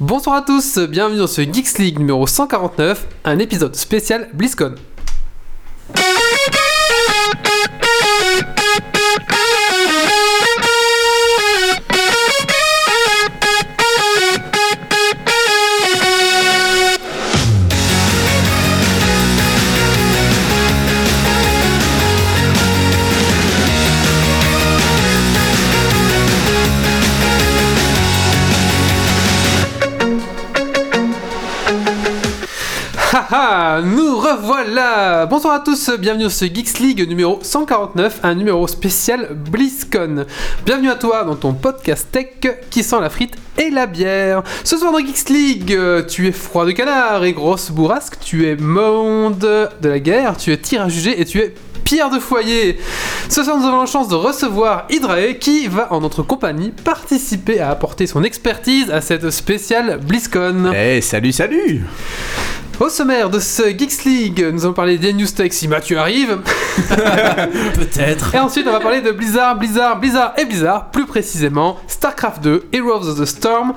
Bonsoir à tous, bienvenue dans ce Geeks League numéro 149, un épisode spécial BlizzCon. Revoilà Bonsoir à tous, bienvenue dans ce Geeks League numéro 149, un numéro spécial BlizzCon. Bienvenue à toi dans ton podcast tech qui sent la frite et la bière. Ce soir dans Geeks League, euh, tu es froid de canard et grosse bourrasque, tu es monde de la guerre, tu es tir à juger et tu es Pierre de foyer. Ce soir, nous avons la chance de recevoir Hydrae qui va en notre compagnie participer à apporter son expertise à cette spéciale BlizzCon. Eh, salut, salut Au sommaire de ce Geeks League, nous allons parler des news tech si Mathieu arrive. Peut-être. Et ensuite, on va parler de Blizzard, Blizzard, Blizzard et Blizzard, plus précisément StarCraft 2, Heroes of the Storm,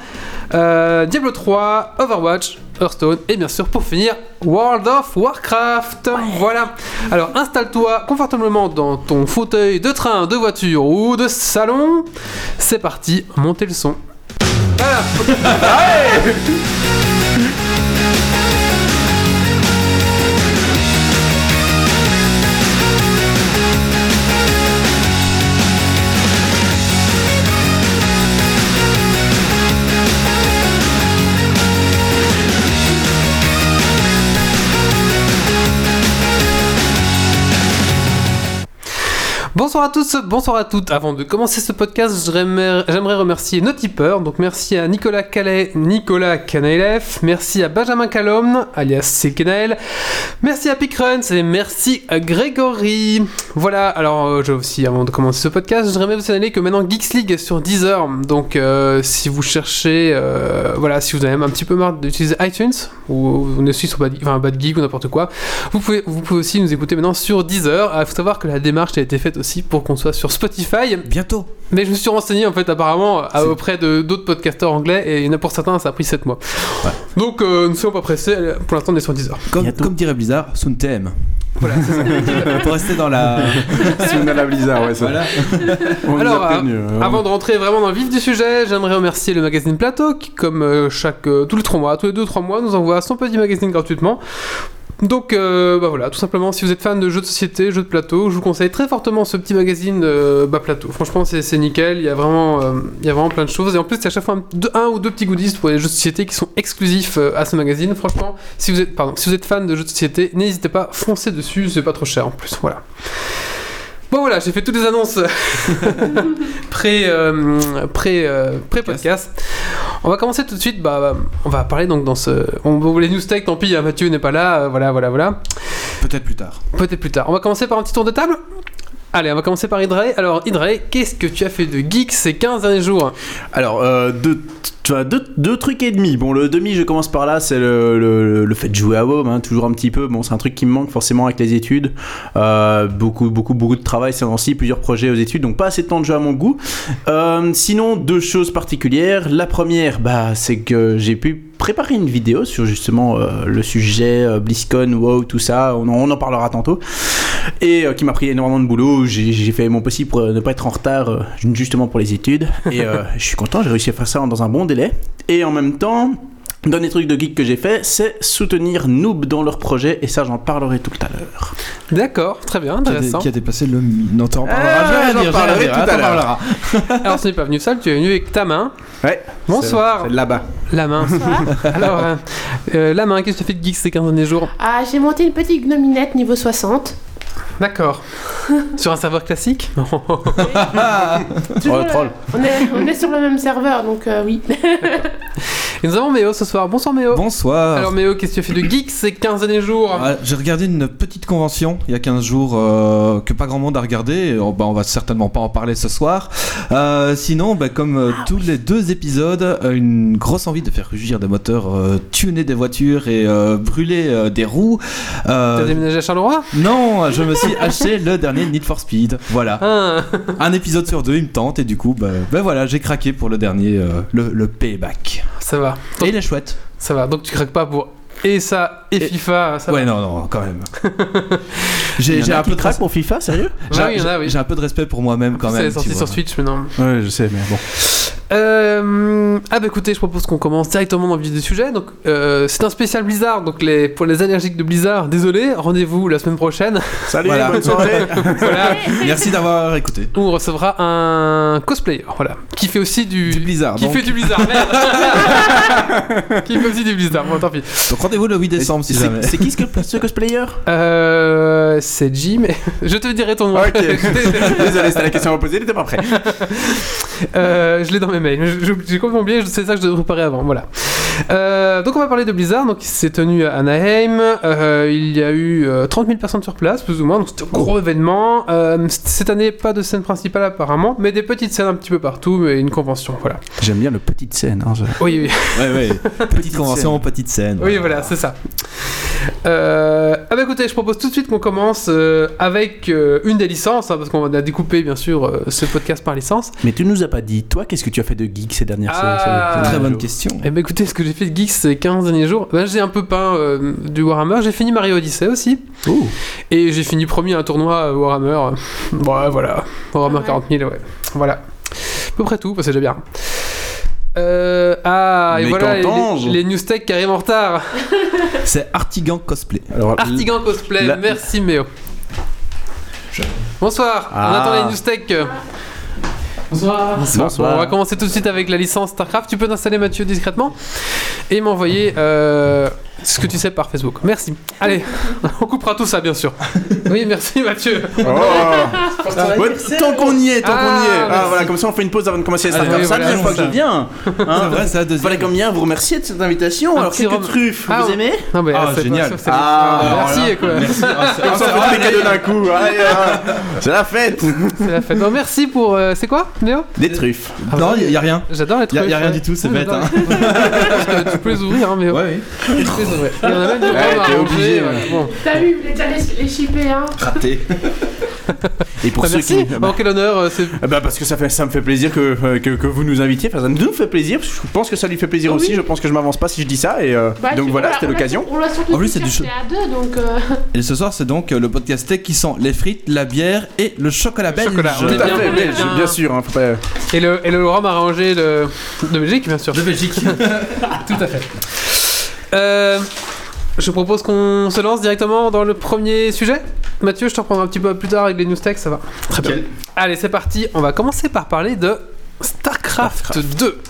euh, Diablo 3, Overwatch, Hearthstone et bien sûr pour finir World of Warcraft. Voilà. Alors installe-toi confortablement dans ton fauteuil de train, de voiture ou de salon. C'est parti, montez le son. Voilà. Bonsoir à tous, bonsoir à toutes. Avant de commencer ce podcast, j'aimerais remercier nos tipeurs. Donc merci à Nicolas Calais, Nicolas Canaelef, merci à Benjamin Calomne, alias Silkenael, merci à Picruns et merci à Grégory. Voilà, alors euh, je aussi, avant de commencer ce podcast, j'aimerais vous signaler que maintenant Geeks League est sur Deezer. Donc euh, si vous cherchez, euh, voilà, si vous avez même un petit peu marre d'utiliser iTunes, ou vous ne suivez sur Bad, enfin, Bad Geek ou n'importe quoi, vous pouvez, vous pouvez aussi nous écouter maintenant sur Deezer. Il faut savoir que la démarche a été faite aussi pour qu'on soit sur Spotify. Bientôt. Mais je me suis renseigné en fait apparemment à- auprès de d'autres podcasteurs anglais et il y en a pour certains ça a pris 7 mois. Ouais. Donc euh, ne soyons pas pressés, pour l'instant on est sur 10 heures. Comme, comme dirait Blizzard, Sun TM. Voilà, c'est ça. Pour rester dans la. Si on a la Blizzard, ouais, ça. voilà. On nous Alors, a prévenu, hein. Avant de rentrer vraiment dans le vif du sujet, j'aimerais remercier le magazine Plateau qui, comme euh, chaque euh, tous les 3 mois, tous les 2-3 mois, nous envoie son petit magazine gratuitement. Donc euh, bah voilà, tout simplement, si vous êtes fan de jeux de société, jeux de plateau, je vous conseille très fortement ce petit magazine euh, plateau. Franchement, c'est nickel, il y, a vraiment, euh, il y a vraiment plein de choses. Et en plus, il y a à chaque fois un, un ou deux petits goodies pour les jeux de société qui sont exclusifs euh, à ce magazine. Franchement, si vous êtes, pardon, si vous êtes fan de jeux de société, n'hésitez pas, foncez dessus, c'est pas trop cher en plus. Voilà. Bon voilà, j'ai fait toutes les annonces pré, euh, pré, euh, pré-podcast. On va commencer tout de suite. Bah, on va parler donc dans ce. On, les news tech, tant pis, hein, Mathieu n'est pas là. euh, voilà, voilà, voilà. Peut-être plus tard. Peut-être plus tard. On va commencer par un petit tour de table. Allez, on va commencer par Hydrae. Alors, Hydrae, qu'est-ce que tu as fait de geek ces 15 derniers jours Alors, euh, deux, deux, trucs et demi. Bon, le demi, je commence par là, c'est le, le, le fait de jouer à WoW, hein, toujours un petit peu. Bon, c'est un truc qui me manque forcément avec les études. Euh, beaucoup, beaucoup, beaucoup de travail ces temps-ci, plusieurs projets aux études, donc pas assez de temps de jeu à mon goût. Euh, sinon, deux choses particulières. La première, bah, c'est que j'ai pu préparer une vidéo sur justement euh, le sujet euh, BlizzCon, WoW, tout ça. On en, parlera tantôt. Et euh, qui m'a pris énormément de boulot. J'ai fait mon possible pour euh, ne pas être en retard, justement pour les études. Et je suis content, j'ai réussi à faire ça dans un bon délai. Et en même temps. Dernier truc de geek que j'ai fait, c'est soutenir Noob dans leur projet, et ça j'en parlerai tout à l'heure. D'accord, très bien, Qui a, dé- intéressant. qui a dépassé le. Non, t'en Ah, parleras. je vais j'en parlerai tout à l'heure. Alors, ce n'est pas venu seul, tu es venu avec ta main. Ouais. Bonsoir. c'est Là-bas. La main. Alors, euh, euh, la main, qu'est-ce que tu as fait de geek ces 15 derniers jours? Ah, j'ai monté une petite gnominette niveau 60. D'accord. Sur un serveur classique? Non. Toujours, Oh, le troll. On est, on est sur le même serveur, donc euh, oui. Et nous avons Méo ce soir. Bonsoir Méo. Bonsoir. Alors Méo, qu'est-ce que tu as fait de geek ces 15 derniers jours Ah, J'ai regardé une petite convention il y a 15 jours euh, que pas grand monde a regardé. Oh, bah, on va certainement pas en parler ce soir. Euh, sinon, bah, comme euh, tous les deux épisodes, une grosse envie de faire rugir des moteurs, tuner des voitures et brûler des roues. T'as déménagé à Charleroi? Non, je me suis acheté le dernier Need for Speed. Voilà. Ah. Un épisode sur deux, il me tente et du coup, bah, bah voilà, j'ai craqué pour le dernier, le, le payback. Ça va. Et il est chouette. Ça va. Donc tu craques pas pour et ça et, Et- FIFA. Ça ouais, va. non, non, quand même. J'ai un peu de pour FIFA, sérieux j'ai- Ouais, oui. un peu de respect pour moi-même quand C'est même. sorti tu sur. Switch maintenant. Ouais, je sais, mais bon. Euh, ah bah écoutez, je propose qu'on commence directement dans le vif du sujet. Donc euh, c'est un spécial Blizzard. Donc les, pour les allergiques de Blizzard, désolé. Rendez-vous la semaine prochaine. Salut, Voilà. bonne soirée. voilà. Merci d'avoir écouté. On recevra un cosplayer. Voilà. Qui fait aussi du. Du Blizzard. Qui donc. fait du Blizzard. Merde. qui fait aussi du Blizzard. Bon, tant pis. Donc rendez-vous le 8 décembre si C'est jamais. c'est qui ce, cosplayer? Euh, c'est Jim. Je te dirai ton nom. Ok. Désolé, c'était la question à me poser, il était pas prêt. Euh, je l'ai dans mes mails. J'ai complètement oublié, c'est ça que je devais préparer avant. Voilà. Euh, donc on va parler de Blizzard. Donc il s'est tenu à Anaheim. Euh, il y a eu euh, 30 000 personnes sur place, plus ou moins. Donc c'était un gros événement. Euh, cette année, pas de scène principale apparemment, mais des petites scènes un petit peu partout, mais une convention. Voilà. J'aime bien le petite scène. Hein, je- Oui, oui, Ouais, ouais. Petite convention, petite scène. oui, voilà, c'est ça. Euh, ah bah écoutez, je propose tout de suite qu'on commence euh, avec euh, une des licences, hein, parce qu'on a découpé bien sûr euh, ce podcast par licence. Mais tu nous as pas dit, toi, qu'est-ce que tu as fait de geek ces dernières Ah, derniers Très bonne question. Eh ben écoutez, ce que j'ai fait de geeks ces 15 derniers jours, ben, j'ai un peu peint euh, du Warhammer, j'ai fini Mario Odyssey aussi, et j'ai fini premier un tournoi euh, Warhammer. Ouais, voilà, Warhammer Ah ouais. 40 000, ouais. Voilà. À peu près tout, bah, c'est déjà bien. Euh, ah, et Mais voilà les, les news tech qui arrivent en retard. C'est Artigan Cosplay. Alors, Artigan Cosplay, la- merci Méo. Bonsoir, on Ah. attend les news tech. Bonsoir. Bonsoir. Bon, on va commencer tout de suite avec la licence StarCraft. Tu peux t'installer Mathieu discrètement et m'envoyer euh, ce que tu sais par Facebook. Merci. Allez, on coupera tout ça bien sûr. Oui, merci Mathieu. Oh. Ouais, tant qu'on y est, tant Ah, qu'on y est. Ah, merci. voilà, comme ça on fait une pause avant de commencer les Ah, Starcraft. oui, C'est la voilà, deuxième fois que je viens. C'est Hein vrai, c'est la deuxième. Fallait comme bien vous remercier de cette invitation. Un Alors, quelques rhum. truffes, Ah, vous ouais. aimez Non, mais Ah, c'est génial. sûr, c'est- Ah, merci quoi. Merci. Ah, c'est- Comme ça, on fait tous les cadeaux d'un coup. Allez, hein. C'est la fête. C'est la fête. Non, merci pour. euh, c'est quoi, Léo? Des truffes. Ah, Non, il y, a rien. J'adore les Y trucs. a, y a rien du tout, c'est bête. Hein. tu peux les ouvrir, hein, mais Ouais, oui. Il y en a même Ouais, t'es obligé. Bon. T'as vu, il voulait déjà les, shipper, hein. Raté. Et pour Bah, ceux merci. qui. Bon, quel honneur. euh, c'est Ah Bah parce que ça, fait, ça me fait plaisir que, euh, que, que vous nous invitiez, enfin ça nous fait plaisir, je pense que ça lui fait plaisir Oui. aussi, je pense que je m'avance pas si je dis ça, et euh, Bah, donc voilà, c'était l'occasion. On l'a surtout En plus, c'est du cherché à deux, donc. euh, Et ce soir, c'est donc euh, le podcast tech qui sent les frites, la bière et le chocolat belge. chocolat, Tout est à fait, est belge, bien. bien sûr, hein, faut pas... Et le, et le rhum arrangé de, de Belgique, bien sûr. De Belgique. Tout à fait. Euh, je propose qu'on se lance directement dans le premier sujet. Mathieu, je te reprendrai un petit peu plus tard avec les news tech, ça va. Très bien. Allez, c'est parti. On va commencer par parler de StarCraft, 2.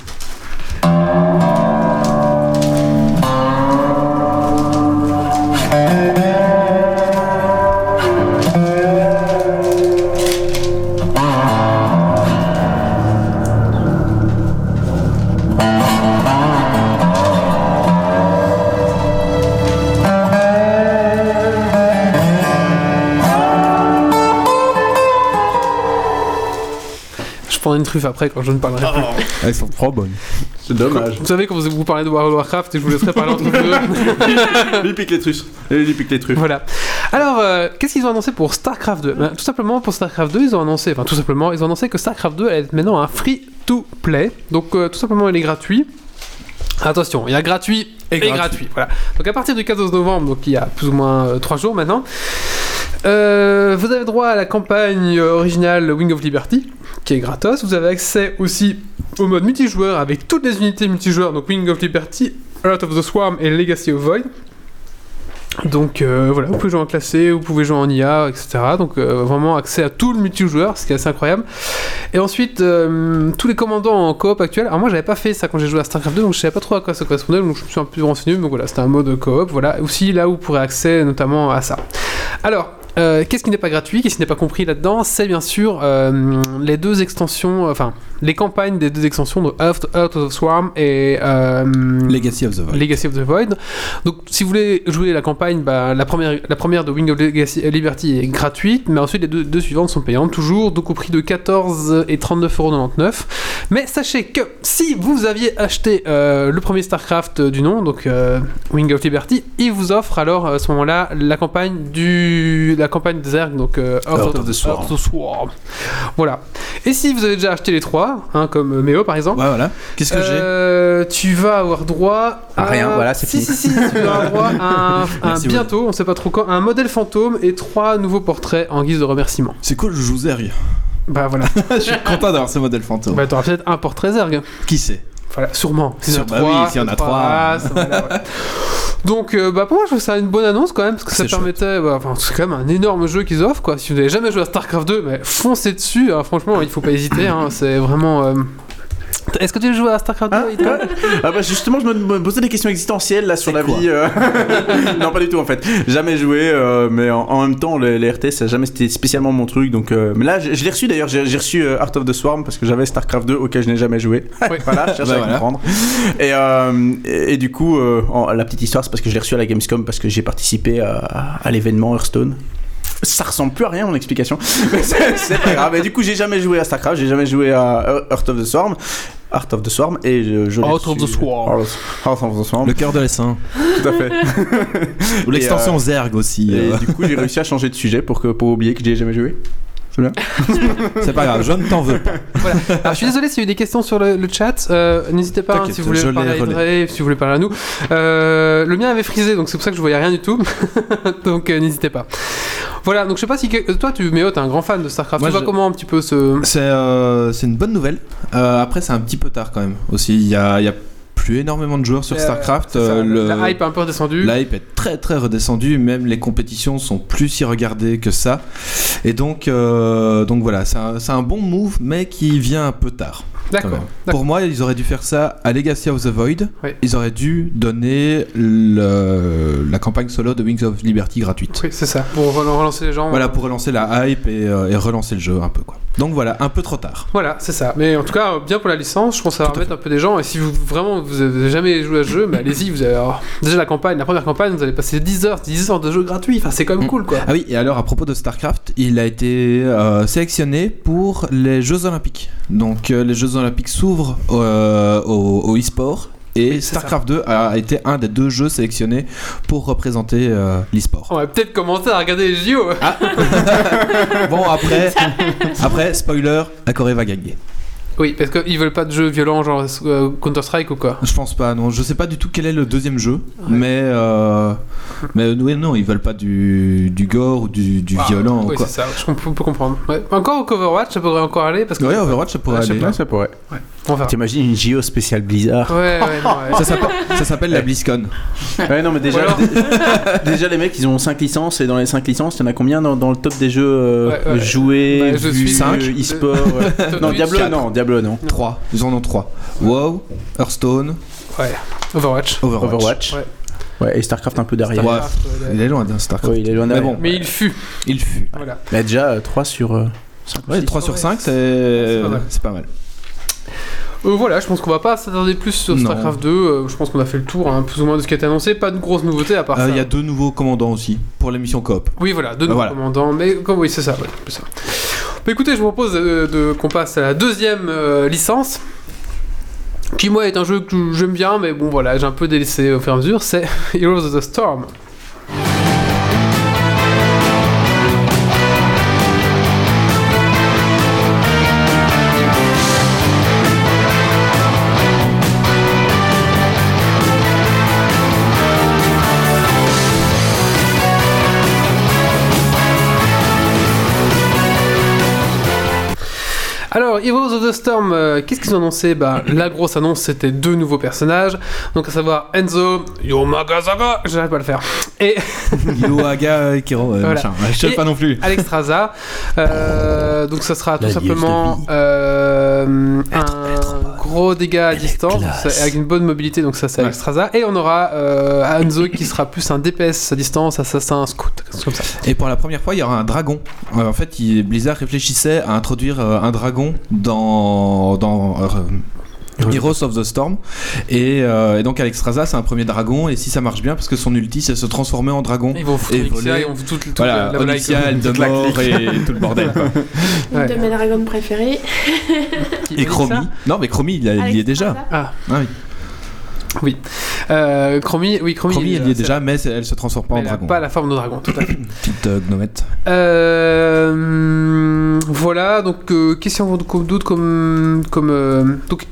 Je prendrai une truffe après quand je ne parlerai plus. Elles sont trop bonnes. C'est dommage. Vous savez, quand vous, vous parlez de World of Warcraft, et je vous laisserai parler entre vous deux. lui pique les truffes. Lui pique les truffes. Voilà. Alors, euh, qu'est-ce qu'ils ont annoncé pour StarCraft 2 Ben, Tout simplement, pour StarCraft 2, ils ont annoncé, enfin tout simplement, ils ont annoncé que StarCraft 2 allait être maintenant un free-to-play. Donc, euh, tout simplement, il est gratuit. Attention, il y a gratuit et, Et gratuit. gratuit. Voilà. Donc, à partir du 14 novembre, donc il y a plus ou moins 3 jours maintenant, euh, vous avez droit à la campagne euh, originale Wing of Liberty, qui est gratos. Vous avez accès aussi au mode multijoueur avec toutes les unités multijoueurs, donc Wing of Liberty, Heart of the Swarm et Legacy of Void. Donc euh, voilà, vous pouvez jouer en classé, vous pouvez jouer en IA, etc. Donc vraiment accès à tout le multijoueur, ce qui est assez incroyable. Et ensuite, tous les commandants en coop actuel. Alors moi, j'avais pas fait ça quand j'ai joué à StarCraft 2, donc je savais pas trop à quoi ça correspondait, donc je me suis un peu renseigné. Donc voilà, c'était un mode coop. Voilà, aussi là où vous pourrez accès notamment à ça. Alors. Euh, Qu'est-ce qui n'est pas gratuit, qu'est-ce qui n'est pas compris là-dedans? C'est bien sûr euh, les deux extensions, euh, enfin les campagnes des deux extensions de Earth, Earth of Swarm et euh, Legacy of the Void. Legacy of the Void. Donc, si vous voulez jouer la campagne, bah, la, première, la première de Wing of Legacy, Liberty est gratuite, mais ensuite les deux, deux suivantes sont payantes, toujours, donc au prix de 14 et 39,99€. Mais sachez que si vous aviez acheté le premier StarCraft du nom, donc Wing of Liberty, il vous offre alors à ce moment-là la campagne du, la campagne des Zerg, donc euh, of the Swarm. Of. Voilà. Et si vous avez déjà acheté les trois, hein, comme euh, Méo par exemple, Ouais, voilà. Qu'est-ce que j'ai? Euh, tu vas avoir droit À rien, voilà, c'est si, fini. Si, si, tu vas avoir droit à un, bientôt, on sait pas trop quand, un modèle fantôme et trois nouveaux portraits en guise de remerciement. C'est cool, je joue Zerg. Bah voilà. je suis content d'avoir ce modèle fantôme. bah t'auras peut-être un portrait Zerg. Qui c'est Voilà, sûrement. S'il y en a Sûr- bah trois, oui, s'il y en a trois. Donc, euh, bah pour moi, je trouve ça une bonne annonce quand même, parce que ça permettait. bah, Enfin, c'est quand même un énorme jeu qu'ils offrent, quoi. Si vous n'avez jamais joué à StarCraft 2, mais foncez dessus, hein, franchement, il faut pas hésiter, hein, c'est vraiment. euh, Est-ce que tu joué à StarCraft 2 Hein Ethan Ah bah justement, je me, me posais des questions existentielles là sur la vie. euh. non, pas du tout en fait. Jamais joué, euh, mais en, en même temps, les, les RTS, ça a jamais été spécialement mon truc. Donc, euh, mais là, je, je l'ai reçu d'ailleurs. J'ai reçu euh, Heart of the Swarm parce que j'avais StarCraft 2 auquel je n'ai jamais joué. Oui. voilà, je cherche Bah à voilà. comprendre. Et, euh, et, et du coup, euh, en- la petite histoire, c'est parce que je l'ai reçu à la Gamescom parce que j'ai participé à, à l'événement Hearthstone. Ça ressemble plus à rien mon explication, mais c'est pas grave. Et du coup, j'ai jamais joué à StarCraft, j'ai jamais joué à Heart of the Swarm, Heart of the Swarm, et je, of the Swarm. Heart of the Swarm, Le cœur de l'essaim. tout à fait. Ou l'extension Zerg aussi. Et euh, du coup, j'ai réussi à changer de sujet pour, que, pour oublier que j'y ai jamais joué. C'est pas grave, je ne t'en veux pas. Voilà. Alors, je suis désolé s'il y a eu des questions sur le, le chat. euh, N'hésitez pas hein, si vous voulez parler à. Idrey, si vous voulez parler à nous. Euh, le mien avait frisé, donc c'est pour ça que je voyais rien du tout. donc euh, n'hésitez pas. Voilà, donc je sais pas si toi, tu, Méo, t'es un grand fan de StarCraft. Moi, tu vois je- comment un petit peu ce. C'est euh, c'est une bonne nouvelle. Euh, après, c'est un petit peu tard quand même. Aussi, il y a, il y a plus énormément de joueurs sur Euh, StarCraft. ça, euh, le- La hype a un peu redescendu. La hype est très très redescendue, même les compétitions sont plus si regardées que ça. Et donc, euh, donc voilà, c'est un, c'est un bon move, mais qui vient un peu tard. D'accord. Pour moi, ils auraient dû faire ça à Legacy of the Void. Oui. Ils auraient dû donner le- la campagne solo de Wings of Liberty gratuite. Oui, c'est ça. Pour relan- relancer les gens. Voilà, pour relancer la hype et, euh, et relancer le jeu un peu quoi. Donc voilà, un peu trop tard. Voilà, c'est ça. Mais en tout cas, bien pour la licence, je pense que ça va remettre un peu des gens. Et si vous vraiment vous avez jamais joué à ce jeu, bah, allez-y. Vous allez avoir- déjà la campagne, la première campagne, vous allez passer 10 heures, 10 heures de jeu gratuit. Enfin, c'est quand même Mm. cool, quoi. Ah oui, et alors à propos de StarCraft, il a été euh, sélectionné pour les Jeux Olympiques. Donc euh, les Jeux Olympiques s'ouvrent euh, au, au e-sport. Et Oui, StarCraft 2 a été un des deux jeux sélectionnés pour représenter euh, l'e-sport. On va peut-être commencer à regarder les JO. Bon, après, après, spoiler, la Corée va gagner. Oui, parce qu'ils veulent pas de jeux violents, genre euh, Counter-Strike ou quoi. Je pense pas, non. Je sais pas du tout quel est le deuxième jeu, mais euh, mais oui, non, ils veulent pas du, du gore ou du, du Ah, violent ou Oui, c'est ça. Je peut comprendre. Ouais. Encore au Overwatch, ça pourrait encore aller parce que. Ouais, Overwatch, ça pourrait Ouais, je sais aller. pas. ça pourrait. T'imagines une JO spéciale Blizzard Ouais, ouais, non, ouais. Ça s'appelle- ça s'appelle la BlizzCon. Ouais, non, mais déjà, alors- les mecs, ils ont 5 licences, et dans les 5 licences, il y en a combien dans, dans le top des jeux euh, Ouais, ouais. joués, Bah, je vus, suis cinq. euh, e-sport euh, Top Non, Diablo, quatre. non, Diablo, non. 3. Ils en ont 3. WoW, Hearthstone, Ouais. Overwatch. Overwatch. Overwatch. Ouais. Ouais, et StarCraft un peu derrière. Ouais. Starcraft, ouais. Il est loin d'un StarCraft. Ouais, il est loin Mais derrière. bon, Mais il fut. il fut. Voilà. Mais déjà 3 sur euh, 5 Ouais, 3 sur Ouais. 5, c'est C'est pas mal. c'est pas mal. Euh, voilà, je pense qu'on va pas s'attarder plus sur Non. StarCraft 2. euh, je pense qu'on a fait le tour, hein, plus ou moins de ce qui a été annoncé. Pas de grosses nouveautés à part Euh, ça. Il y a deux nouveaux commandants aussi pour la mission coop. Oui, voilà, deux nouveaux Voilà. commandants. Mais comme oui, c'est ça. ouais, c'est ça. Bah, écoutez, je vous propose euh, de, qu'on passe à la deuxième euh, licence. Qui, moi, est un jeu que j'aime bien, mais bon, voilà, j'ai un peu délaissé au fur et à mesure. C'est Heroes of the Storm. Alors, Heroes of the Storm, euh, qu'est-ce qu'ils ont annoncé? Bah, La grosse annonce, c'était deux nouveaux personnages. Donc, à savoir Enzo Yomagasaga, j'arrive pas à le faire. Et Yoaga Kiro, euh, Voilà. machin. Ouais, Je sais pas non plus. Alex Traza. Euh, donc, ça sera tout La simplement euh, un gros dégât à distance, avec une bonne mobilité. Donc, ça, c'est Alex Traza. Et on aura euh, Enzo qui sera plus un DPS à distance, assassin, scout, comme ça. Et pour la première fois, il y aura un dragon. Euh, en fait, il- Blizzard réfléchissait à introduire euh, un dragon dans, dans euh, Heroes of the Storm. Et, euh, et donc, Alex Traza, c'est un premier dragon. Et si ça marche bien, parce que son ulti, c'est se transformer en dragon. Ils vont foutre Et Onyxia, voler. ils vont foutre toute, toute Voilà, la, la volaille, Onyxia. Eldemort et tout le bordel. quoi. Ouais. Une de mes dragons préférées. Qui- Et Chromie. Non, mais Chromie, il, a- il y est déjà. Alexstrasza. Ah, Ah oui. Euh, Chromie, oui, Chromie. Chromie, elle y est c'est- déjà, mais elle se transforme pas mais en elle a dragon. pas la forme de dragon, tout à fait. Petite euh, gnomette. Euh, voilà, donc euh, qu'est-ce qu'on d'autre d'autre comme. comme euh, donc,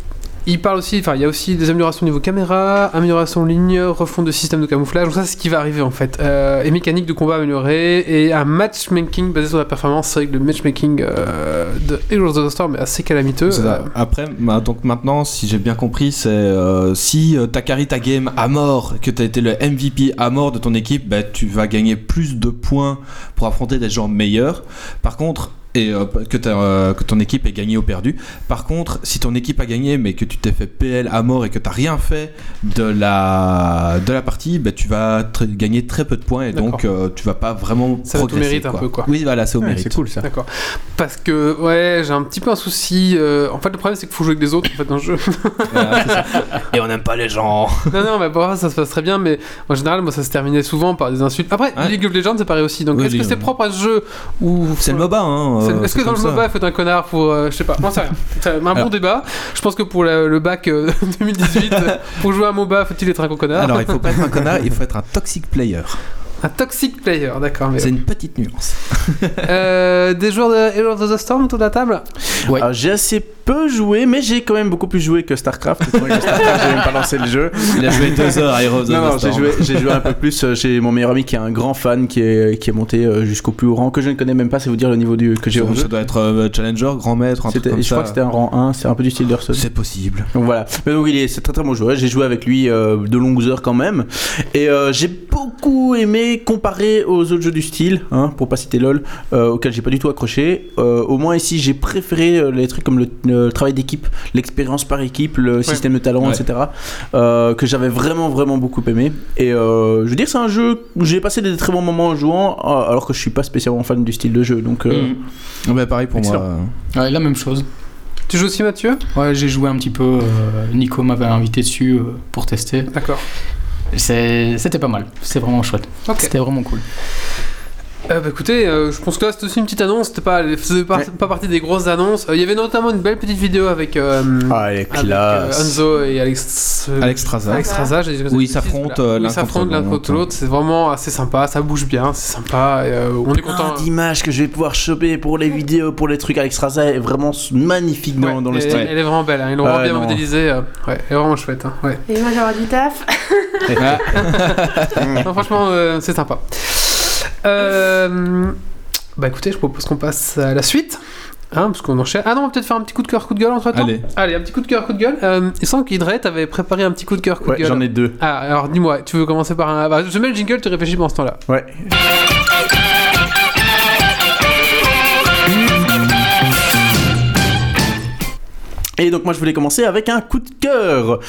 il parle aussi, enfin, il y a aussi des améliorations au niveau caméra, amélioration ligne, refonte de système de camouflage. Donc, ça, c'est ce qui va arriver en fait. Euh, et mécanique de combat améliorée, et un matchmaking basé sur la performance. C'est vrai que le matchmaking euh, de Heroes of the Storm est assez calamiteux. Euh, Après, bah, donc maintenant, si j'ai bien compris, c'est si t'as carry ta game à mort, que t'as été le MVP à mort de ton équipe, bah, tu vas gagner plus de points pour affronter des gens meilleurs. Par contre, et euh, que, euh, que ton équipe ait gagné ou perdu. Par contre, si ton équipe a gagné mais que tu t'es fait PL à mort et que t'as rien fait de la, de la partie, bah, tu vas tr- gagner très peu de points et donc euh, tu vas pas vraiment Ça va au progresser. mérite un peu, quoi. Oui, voilà, c'est au Ouais, mérite. c'est cool ça. D'accord. Parce que, ouais, j'ai un petit peu un souci. euh, en fait, le problème, c'est qu'il faut jouer avec des autres en fait, dans le jeu. Ça. et on n'aime pas les gens. non, non, mais pour moi, ça se passe très bien, mais en général, moi, ça se terminait souvent par des insultes. Après, Ouais. League of Legends, c'est pareil aussi. Donc, Oui, est-ce que c'est propre à ce jeu ou C'est le MOBA, hein. C'est- euh, Est-ce que dans le. MOBA, il faut être un connard pour. euh, je sais pas, moi, c'est rien. C'est un bon Alors- débat. Je pense que pour la- le bac euh, 2018, euh, pour jouer à un MOBA, faut-il être un gros connard? Alors, il faut pas être un connard, il faut être un toxic player. Un toxic player, d'accord. Mais... C'est une petite nuance. Euh, des joueurs de Heroes of the Storm autour de la table? Ouais. Alors, j'ai assez peu joué, mais j'ai quand même beaucoup plus joué que StarCraft. Que j'ai même pas lancé le jeu. Il a joué deux heures à Heroes of Non, non, the j'ai joué, j'ai joué un peu plus. euh, J'ai mon meilleur ami qui est un grand fan, qui est, qui est monté euh, jusqu'au plus haut rang, que je ne connais même pas, c'est vous dire le niveau du, que j'ai au Ça, jeu. ça doit être euh, Challenger, Grand Maître, un truc comme je ça. crois que c'était un rang 1, c'est un peu du style d'Hearthstone. C'est possible. Donc voilà. Mais donc il est, c'est très très bon joueur. J'ai joué avec lui euh, de longues heures quand même. Et euh, j'ai beaucoup aimé comparer aux autres jeux du style, hein, pour pas citer LoL, euh, auquel j'ai pas du tout accroché. Euh, au moins ici, j'ai préféré euh, les trucs comme le, le travail d'équipe, l'expérience par équipe, le système de talent, Ouais. etc. euh, que j'avais vraiment vraiment beaucoup aimé. Et euh, je veux dire, c'est un jeu où j'ai passé des très bons moments en jouant, euh, alors que je suis pas spécialement fan du style de jeu. Donc bah, pareil pour Excellent. moi. Ouais, la même chose. Tu joues aussi, Mathieu? Ouais, j'ai joué un petit peu. euh, Nico m'avait invité dessus euh, pour tester. D'accord. C'était pas mal. C'était vraiment chouette. C'était vraiment cool. Euh, bah écoutez, euh, je pense que là c'était aussi une petite annonce, c'était pas, faisait pas, Ouais. pas partie des grosses annonces. Euh, Il y avait notamment une belle petite vidéo avec, euh, ah, elle est avec, euh, classe. Enzo et Alex, euh, Alex Straza. Alex Straza, j'ai Où ils s'affrontent, l'un ils s'affrontent contre l'un l'autre. contre l'autre, c'est vraiment assez sympa, ça bouge bien, c'est sympa, et, euh, on est content. Plein d'images que je vais pouvoir choper pour les vidéos, pour les trucs. Alex Raza est vraiment magnifique dans, Ouais, dans le style. elle est vraiment belle, hein, ils l'ont vraiment bien non. modélisée, euh, ouais, elle est vraiment chouette. hein, ouais. Et moi, j'aurai du taf. Non, franchement, euh, c'est sympa. Euh, bah écoutez, je propose qu'on passe à la suite. Hein, parce qu'on enchaîne. Ah non, on va peut-être faire un petit coup de cœur, coup de gueule entre temps. Allez. Allez, un petit coup de cœur, coup de gueule. Euh, il semble qu'Hydret avait préparé un petit coup de cœur, coup Ouais, de gueule. j'en ai deux. Ah, alors dis-moi, tu veux commencer par un. Bah, je mets le jingle, tu réfléchis pendant ce temps-là. Ouais. Et donc moi je voulais commencer avec un coup de cœur.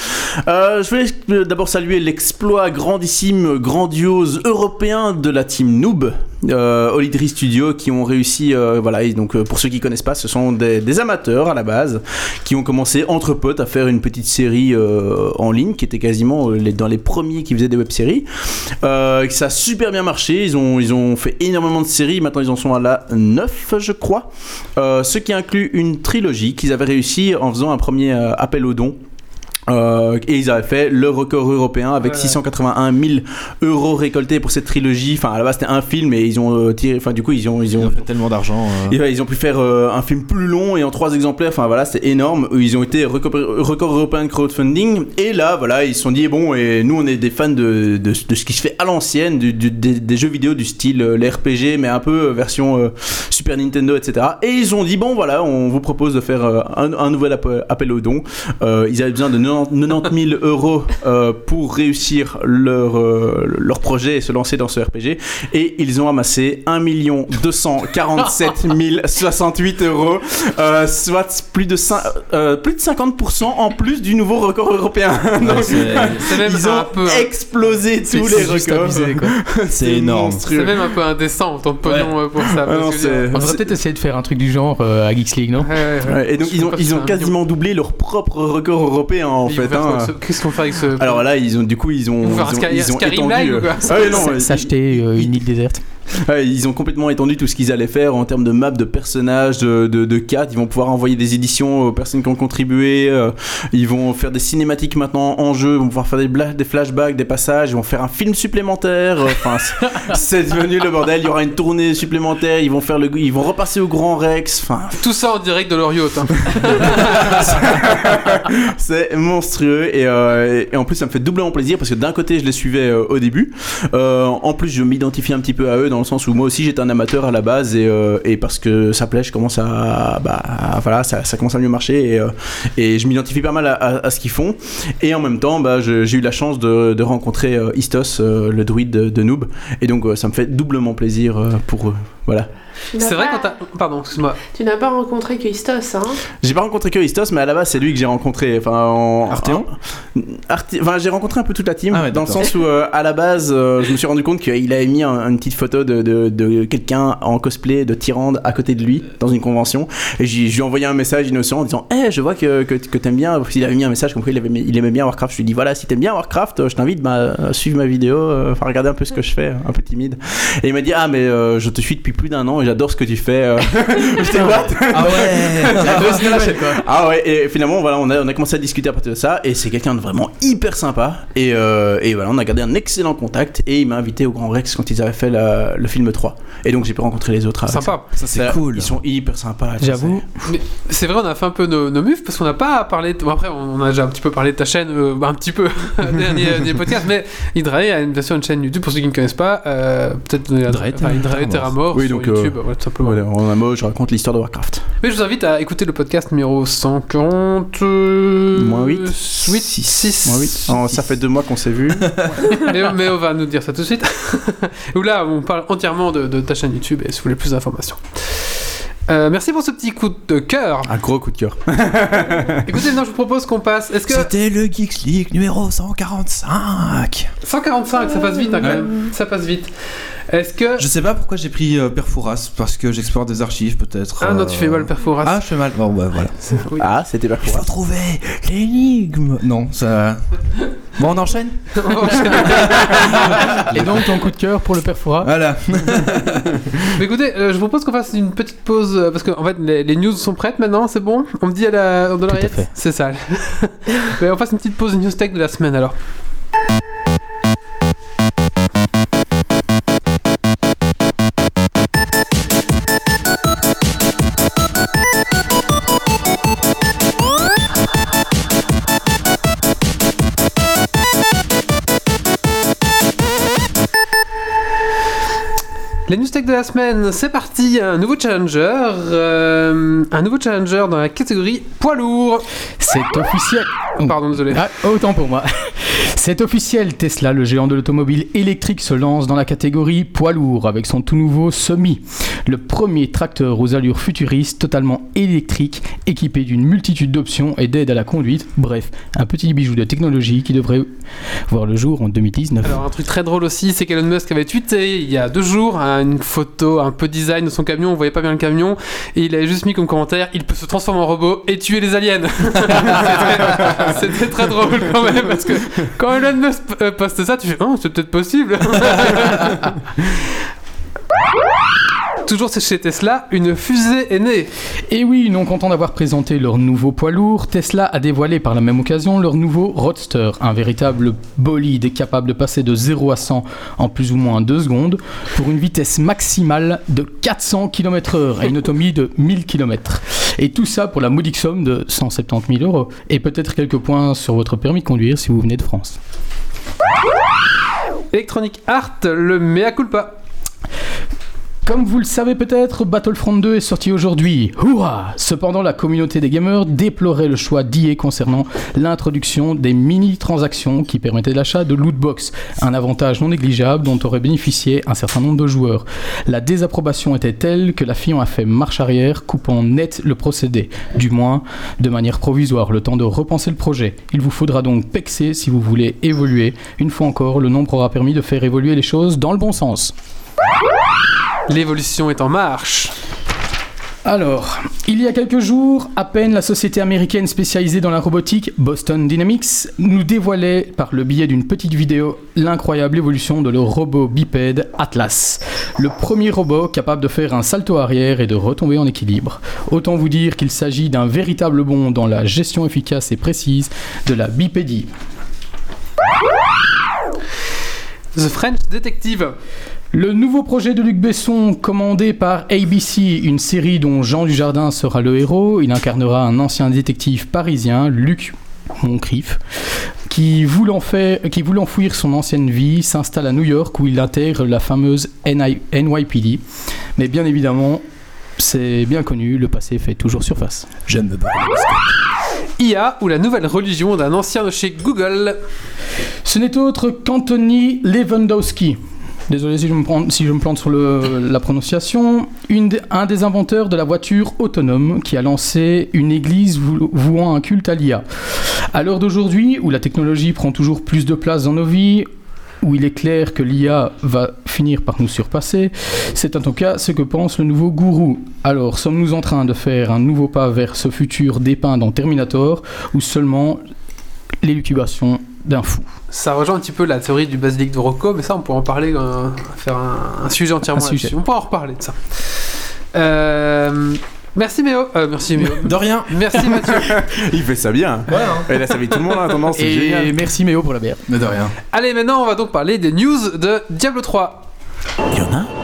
Euh, je voulais euh, d'abord saluer l'exploit grandissime, grandiose européen de la team Noob, euh, Olidri Studio, qui ont réussi, euh, voilà, donc euh, pour ceux qui connaissent pas, ce sont des, amateurs à la base, qui ont commencé entre potes à faire une petite série euh, en ligne, qui était quasiment dans les premiers qui faisaient des web-séries. Ça a super bien marché, ils ont, ils ont fait énormément de séries, maintenant ils en sont à la 9 je crois, ce qui inclut une trilogie qu'ils avaient réussi en faisant un premier appel aux dons. Euh, et ils avaient fait le record européen avec Ouais. 681 000 euros récoltés pour cette trilogie. Enfin, à la base, c'était un film et ils ont euh, tiré. Enfin, du coup, ils ont, ils Ils ont, fait tellement d'argent. euh. et ouais, ils ont pu faire euh, un film plus long et en trois exemplaires. Enfin voilà, c'est énorme. Ils ont été record, record européen de crowdfunding. Et là, voilà, ils se sont dit bon, et nous on est des fans de, de, de ce qui se fait à l'ancienne, du- du- des, des jeux vidéo du style euh, les RPG, mais un peu version euh, Super Nintendo, etc. Et ils ont dit bon, voilà, on vous propose de faire euh, un, un nouvel appe- appel aux dons. Euh, ils avaient besoin de 90 90 000 euros pour réussir leur, leur projet et se lancer dans ce RPG. Et ils ont amassé 1 247 068 euros, soit plus de, cin- euh, plus de 50% en plus du nouveau record européen. Ils ont peu. explosé tous les records. C'est énorme. C'est même un peu indécent en tant que pognon pour ça. On devrait peut-être essayer de faire un truc du genre à Geeks League, non et donc ils ont, ils ont quasiment doublé leur propre record européen en Fait. hein. quoi avec ce- Qu'est-ce qu'on fait avec ce. Alors là, ils ont du coup ils ont Ils ont, ils ont étendu. Euh, ah S'acheter euh, une île déserte. Ouais, ils ont complètement étendu tout ce qu'ils allaient faire en termes de maps, de personnages, de, de, de cartes. Ils vont pouvoir envoyer des éditions aux personnes qui ont contribué. euh, ils vont faire des cinématiques maintenant en jeu. Ils vont pouvoir faire des, bla- des flashbacks, des passages. Ils vont faire un film supplémentaire. Euh, Enfin, c'est- devenu le bordel. Il y aura une tournée supplémentaire. Ils vont faire le, ils vont repasser au Grand Rex. Enfin, Tout ça en direct de leur yacht. hein. c'est monstrueux et, euh, et en plus ça me fait doublement plaisir parce que d'un côté je les suivais euh, au début en plus je m'identifie un petit peu à eux dans le sens où moi aussi j'étais un amateur à la base et, euh, parce que ça plaît je commence à bah voilà ça, commence à mieux marcher et, euh, je m'identifie pas mal à, ce qu'ils font. Et en même temps bah, j'ai eu la chance de, rencontrer euh, Istos euh, le druide de, de Noob. Et donc ça me fait doublement plaisir pour eux. Voilà C'est vrai pas- quand t'as. Pardon, excuse-moi. Tu n'as pas rencontré que Istos, hein? J'ai pas rencontré que Istos, mais à la base, c'est lui que j'ai rencontré. Enfin, en... Arti- Enfin, j'ai rencontré un peu toute la team, Ah ouais, dans le sens où, euh, à la base, euh, je me suis rendu compte qu'il avait mis un- une petite photo de, de, de quelqu'un en cosplay de Tyrande à côté de lui, dans une convention. Et j'ai- je lui ai envoyé un message innocent en disant Eh, je vois que, que, que t'aimes bien. Parce qu'il avait mis un message comme quoi il, avait, il aimait bien Warcraft. Je lui ai dit Voilà, si t'aimes bien Warcraft, je t'invite bah, à suivre ma vidéo, euh, enfin, regarder un peu ce que je fais, un peu timide. Et il m'a dit Ah, mais euh, je te suis depuis plus d'un an et j'adore ce que tu fais. euh. J'étais What Ah ouais ah ouais, et finalement, voilà, on a, on a commencé à discuter à partir de ça, et c'est quelqu'un de vraiment hyper sympa. Et, euh, et voilà, on a gardé un excellent contact, et il m'a invité au Grand Rex quand ils avaient fait la- le film 3. Et donc j'ai pu rencontrer les autres. Sympa. Ça ça. c'est cool. Ils sont hyper sympas. J'avoue. Mais c'est vrai, on a fait un peu nos, nos mufs parce qu'on n'a pas parlé. de- Bon, après, on a déjà un petit peu parlé de ta chaîne, euh, bah, un petit peu, dernier, dernier podcast. Mais Hydrae a une version une chaîne YouTube pour ceux qui ne connaissent pas. euh, Peut-être Hydrae. Terra Mort Oui, sur donc, YouTube, voilà, tout simplement. Voilà, en un mot, je raconte l'histoire de Warcraft. Mais je vous invite à écouter le podcast numéro 140. euh, Moins 8 8 6 Moins 8. Oh, ça fait deux mois qu'on s'est vu. mais, mais on va nous dire ça tout de suite. Où là, on parle entièrement de, de ta chaîne YouTube et si vous voulez plus d'informations. Euh, merci pour ce petit coup de cœur. un gros coup de cœur. Écoutez, maintenant je vous propose qu'on passe. Est-ce que C'était le Geeks League numéro 145. 145, ça passe vite hein, quand même. Ça passe vite. Est-ce que. Je sais pas pourquoi j'ai pris euh, Perfouras, parce que j'explore des archives peut-être. Ah non, euh, tu fais mal, Perforas. Ah, je fais mal. Bon, bah voilà. Oui. Ah, c'était pas Il faut trouver l'énigme. Non, ça. Bon, on enchaîne Et donc ton coup de cœur pour le Perfora Voilà. Mais écoutez, euh, je vous propose qu'on fasse une petite pause euh, parce que en fait les, les news sont prêtes maintenant, c'est bon? On me dit à la dans l'oreillette? fait. C'est ça. Mais on fasse une petite pause news tech de la semaine alors. Les news tech de la semaine, c'est parti, un nouveau challenger, euh, un nouveau challenger dans la catégorie poids lourd. C'est officiel. Oh. Pardon, désolé. Ah, autant pour moi. C'est officiel, Tesla, le géant de l'automobile électrique, se lance dans la catégorie poids lourd avec son tout nouveau Semi, le premier tracteur aux allures futuristes totalement électrique, équipé d'une multitude d'options et d'aide à la conduite. Bref, un petit bijou de technologie qui devrait voir le jour en 2019. Alors un truc très drôle aussi, c'est qu'Elon Musk avait tweeté il y a deux jours une photo un peu design de son camion, on voyait pas bien le camion, et il avait juste mis comme commentaire il peut se transformer en robot et tuer les aliens. C'était- très drôle quand même, parce que quand Elon Musk euh, poste ça, tu fais oh c'est peut-être possible. Toujours chez Tesla, une fusée est née. Et oui, non content d'avoir présenté leur nouveau poids lourd, Tesla a dévoilé par la même occasion leur nouveau Roadster, un véritable bolide capable de passer de 0 à 100 en plus ou moins 2 secondes, pour une vitesse maximale de 400 km/h et une autonomie de 1000 km. Et tout ça pour la modique somme de 170 000 euros, et peut-être quelques points sur votre permis de conduire si vous venez de France. Electronic Art, le mea culpa. Comme vous le savez peut-être, Battlefront 2 est sorti aujourd'hui. Hurrah Cependant, la communauté des gamers déplorait le choix d'IA concernant l'introduction des mini-transactions qui permettaient l'achat de lootbox, un avantage non négligeable dont auraient bénéficié un certain nombre de joueurs. La désapprobation était telle que la FION a fait marche arrière, coupant net le procédé, du moins de manière provisoire, le temps de repenser le projet. Il vous faudra donc pexer si vous voulez évoluer. Une fois encore, le nombre aura permis de faire évoluer les choses dans le bon sens. L'évolution est en marche. Alors, il y a quelques jours, à peine la société américaine spécialisée dans la robotique, Boston Dynamics, nous dévoilait par le biais d'une petite vidéo l'incroyable évolution de leur robot bipède Atlas. Le premier robot capable de faire un salto arrière et de retomber en équilibre. Autant vous dire qu'il s'agit d'un véritable bond dans la gestion efficace et précise de la bipédie. The French Detective. Le nouveau projet de Luc Besson, commandé par ABC, une série dont Jean Dujardin sera le héros, il incarnera un ancien détective parisien, Luc Moncrief, qui voulant, faire, qui voulant fuir son ancienne vie, s'installe à New York où il intègre la fameuse NI NYPD. Mais bien évidemment, c'est bien connu, le passé fait toujours surface. J'aime me. IA ou la nouvelle religion d'un ancien de chez Google. Ce n'est autre qu'Anthony Lewandowski. Désolé si je me, prends- si je me plante sur la prononciation. Un des inventeurs de la voiture autonome qui a lancé une église vou- vouant un culte à l'IA. À l'heure d'aujourd'hui, où la technologie prend toujours plus de place dans nos vies, où il est clair que l'IA va finir par nous surpasser, c'est en tout cas ce que pense le nouveau gourou. Alors, sommes-nous en train de faire un nouveau pas vers ce futur dépeint dans Terminator, ou seulement l'élucubation d'un fou? Ça rejoint un petit peu la théorie du basilic de Rocco, mais ça, on pourra en parler, euh, faire un, un sujet entièrement Un sujet. On pourra en reparler de ça. Euh, merci Méo. Euh, merci Méo. De rien. merci Mathieu. Il fait ça bien. Et là, ça fait tout le monde en attendant, c'est génial. merci Méo pour la bière. Mais de rien. Allez, maintenant, on va donc parler des news de Diablo 3. Il y en a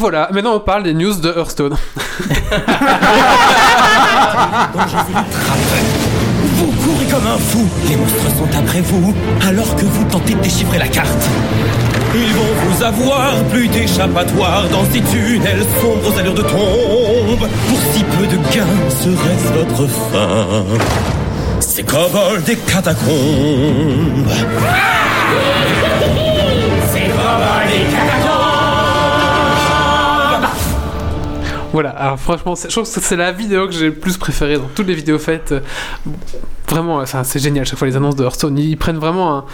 voilà, maintenant on parle des news de Hearthstone. Vous courez comme un fou, les monstres sont après vous, alors que vous tentez de déchiffrer la carte. Ils vont vous avoir, plus d'échappatoire dans ces tunnels sombres aux allures de tombe. Pour si peu de gains, serait-ce votre fin C'est kobolds des catacombes. Voilà, alors franchement, c'est- je trouve que c'est la vidéo que j'ai le plus préférée dans toutes les vidéos faites. Vraiment, c'est génial chaque fois les annonces de Hearthstone. Ils prennent vraiment un,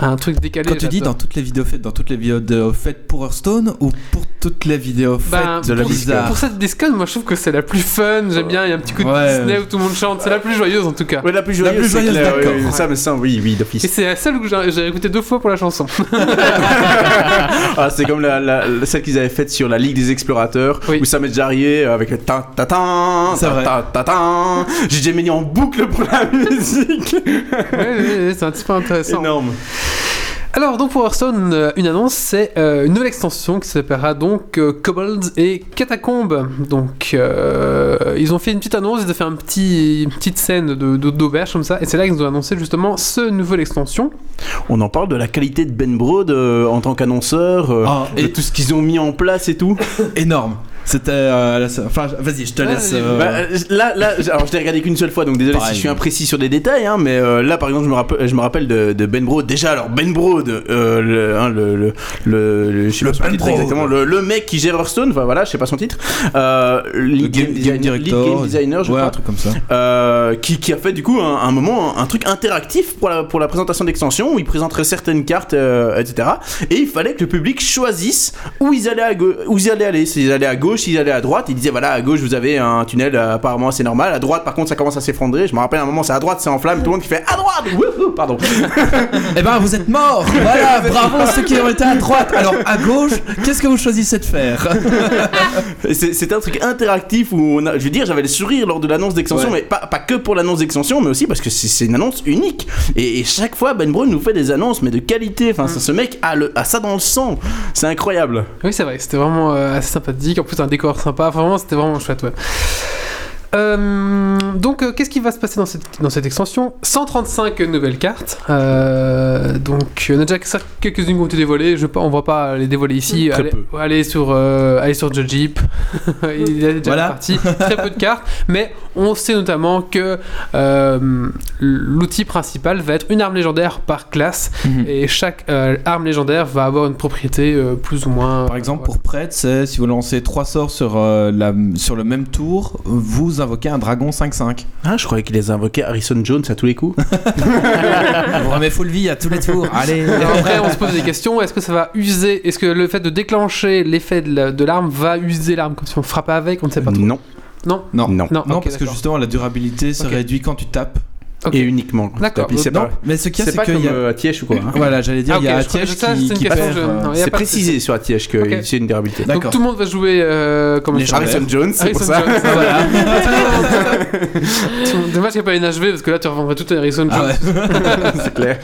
un truc décalé. Quand tu dis dans toutes les vidéos faites, dans toutes les vidéos faites pour Hearthstone ou pour toutes les vidéos faites Ben, de la pour, Blizzard pour cette discone, moi je trouve que c'est la plus fun. J'aime bien, il y a un petit coup de Ouais. Disney où tout le monde chante. C'est la plus joyeuse en tout cas. Ouais, la plus La joyeuse, plus c'est joyeuse, d'accord. oui, oui, Ça, mais ça, oui, oui, Et d'office. c'est la seule que j'ai écouté deux fois pour la chanson. Ah, c'est comme la, la- la- celle qu'ils avaient faite sur la Ligue des Explorateurs, Oui. où ça m'est déjà arrivé avec le ta ta ta C'est vrai. ta ta ta. J'ai déjà mis en boucle pour la musique. Ouais, c'est un petit peu intéressant. Énorme. Alors, donc pour Hearthstone, euh, une annonce, c'est euh, une nouvelle extension qui s'appellera donc euh, et Catacombes. Donc, euh, ils ont fait une petite annonce, ils ont fait un petit, une petite scène de, d'auberge comme ça, et c'est là qu'ils nous ont annoncé justement ce nouvelle extension. On en parle de la qualité de Ben Brode euh, en tant qu'annonceur, Ah, de et- tout ce qu'ils ont mis en place et tout. Énorme. C'était. euh, Enfin, vas-y, je te Ouais, laisse. euh, Bah, euh, là, là, alors je l'ai regardé qu'une seule fois, donc désolé Pareil. si je suis imprécis sur des détails, hein, mais euh, là par exemple je me rappelle, je me rappelle de, de Ben Brode. Déjà, alors Ben Brode, euh, le, hein, le, le, le, le- je sais Le pas son Ben titre Brode. exactement, le, le mec qui gère Hearthstone, enfin voilà, je sais pas son titre, euh, lead, game- game designer, lead director, game designer, je ouais, crois. un truc comme ça. Euh, qui, qui a fait du coup un, un moment un, truc interactif pour la, pour la présentation d'extension où il présenterait certaines cartes euh, etc et il fallait que le public choisisse où ils allaient à où ils allaient aller s'ils allaient à gauche s'ils allaient à droite il disait voilà à gauche vous avez un tunnel euh, apparemment assez normal à droite par contre ça commence à s'effondrer je me rappelle un moment c'est à droite c'est en flamme tout le monde qui fait à droite Wouhou pardon Eh ben, vous êtes morts Voilà, bravo ceux qui ont été à droite. Alors, à gauche, qu'est-ce que vous choisissez de faire? C'est- C'était un truc interactif où on a, je veux dire, j'avais le sourire lors de l'annonce d'extension, Ouais. mais pas, pas que pour l'annonce d'extension, mais aussi parce que c'est c'est une annonce unique. Et, et chaque fois, Ben Brown nous fait des annonces, mais de qualité. Enfin, ce mec a, le, a ça dans le sang. C'est incroyable. Oui, c'est vrai, c'était vraiment euh, assez sympathique. En plus, un décor sympa. Vraiment, c'était vraiment chouette, ouais. Euh, donc, euh, qu'est-ce qui va se passer dans cette, dans cette extension 135 nouvelles cartes. Euh, donc, on a déjà quelques-unes qui ont été dévoilées. Je, on va pas les dévoiler ici. Très allez, peu. allez sur, euh, allez sur Jeep. Il est déjà Voilà. parti. Très peu de cartes. Mais on sait notamment que l'outil principal va être une arme légendaire par classe. Mhm. Et chaque arme légendaire va avoir une propriété plus ou moins. Par exemple, pour prêtre, c'est si vous lancez trois sorts sur, la, sur le même tour, vous invoquez un dragon 5-5. Ah, je croyais qu'il les invoquait Harrison Jones à tous les coups. Vous remet full vie à tous les tours. Allez. Alors après, on se pose des questions. Est-ce que ça va user? Est-ce que le fait de déclencher l'effet de la- de l'arme va user l'arme comme si on frappait avec? On ne sait pas trop. non. Non? Non. Non. Non, Non, ok, parce que justement, la durabilité se réduit quand tu tapes. Et uniquement. D'accord. C'est pas, mais ce qu'il y a, c'est qu'il comme y a. Atièche ou quoi. hein. Voilà, j'allais dire, Ah, il y a Atièche qui, c'est qui perd. euh, a pas de précisé sur Atièche que Ok. c'est une durabilité. Donc D'accord. tout le monde va jouer euh, comment Les Harrison Jones, c'est pour Harrison ça. Jones, Voilà. Dommage qu'il n'y ait pas une HV parce que là tu revendrais tout à Harrison Jones. Ah ouais. c'est clair.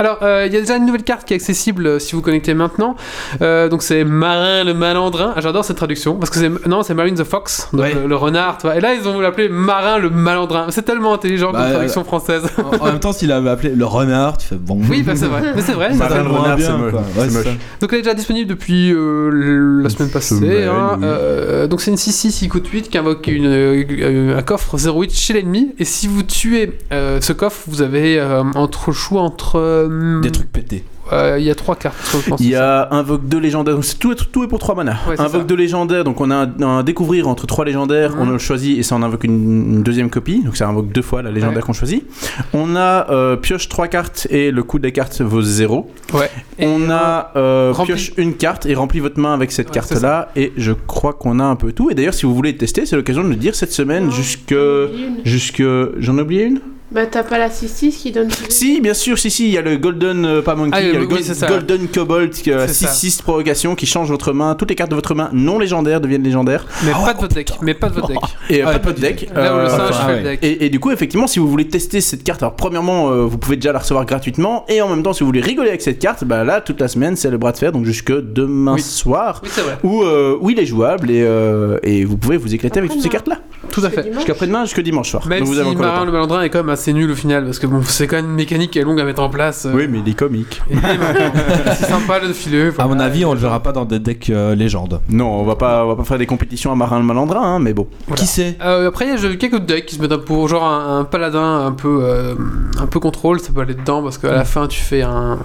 Alors, euh, il y a déjà une nouvelle carte qui est accessible euh, si vous connectez maintenant. Euh, donc, c'est Marin le Malandrin. Ah, J'adore cette traduction parce que c'est non, c'est Marine the Fox, donc Ouais. le, le renard. tu vois. Et là, ils ont voulu l'appeler Marin le Malandrin. C'est tellement intelligent Bah, comme traduction française. En, en même temps, s'il avait appelé le renard, tu fais bon. Oui, bah, c'est vrai. Mais c'est vrai. Marin le renard, c'est moche. Ouais, moche. Donc, elle est déjà disponible depuis euh, la semaine passée. Semaine, hein. oui. Euh, donc, c'est une 6-6 qui coûte 8 qui invoque une, un coffre 0-8 chez l'ennemi. Et si vous tuez euh, ce coffre, vous avez euh, entre le choix entre. Euh, Des trucs pétés. euh, Il y a trois cartes. je pense. Il y a invoque 2 légendaires, donc c'est tout, tout est pour 3 mana. Ouais, invoque ça. 2 légendaires, donc on a un, un découvrir entre 3 légendaires, on le choisit et ça en invoque une, une deuxième copie, donc ça invoque deux fois la légendaire Ouais. qu'on choisit. On a euh, pioche 3 cartes et le coût des cartes vaut 0. Ouais. Et on a euh, rempli- pioche une carte et remplit votre main avec cette Ouais, carte là et je crois qu'on a un peu tout. Et d'ailleurs, si vous voulez tester, c'est l'occasion de le dire cette semaine jusque. j'en ai oublié une. Jusque. J'en ai oublié une? Bah, t'as pas la 6-6 qui donne. Si, bien sûr, si, si, il y a le Golden, euh, pas Monkey, Ah, il y a oui, le Gold- c'est ça. Golden Cobalt, qui, euh, C'est ça. 6-6 provocation qui change votre main. Toutes les cartes de votre main non légendaires deviennent légendaires. Mais pas de votre deck. Mais pas de votre deck. Et euh, Ah, pas de du deck. Là où le euh, singe enfin, fait ouais. le deck. et, et du coup, effectivement, si vous voulez tester cette carte, alors premièrement, euh, vous pouvez déjà la recevoir gratuitement. Et en même temps, si vous voulez rigoler avec cette carte, bah là, toute la semaine, c'est le bras de fer, donc jusque demain Oui. soir. Oui, c'est vrai. Où, euh, où il est jouable et, euh, et vous pouvez vous éclater avec toutes ces Après-demain. cartes-là. Tout à fait. Jusqu'à après-demain, jusque dimanche soir. Même Donc vous si avez encore le Marin temps. le Malandrin est quand même assez nul au final, parce que bon, c'est quand même une mécanique qui est longue à mettre en place. euh, Oui, mais il est comique. maintenant, c'est sympa le filer. À voilà. mon avis, on le verra pas dans des decks euh, légendes. Non, on va pas, on va pas faire des compétitions à Marin le Malandrin, hein, mais bon. Voilà. Qui sait Euh, après, il y a j'ai vu quelques decks qui se mettent pour genre un, un paladin un peu euh, un peu contrôle, ça peut aller dedans parce qu'à la fin tu fais un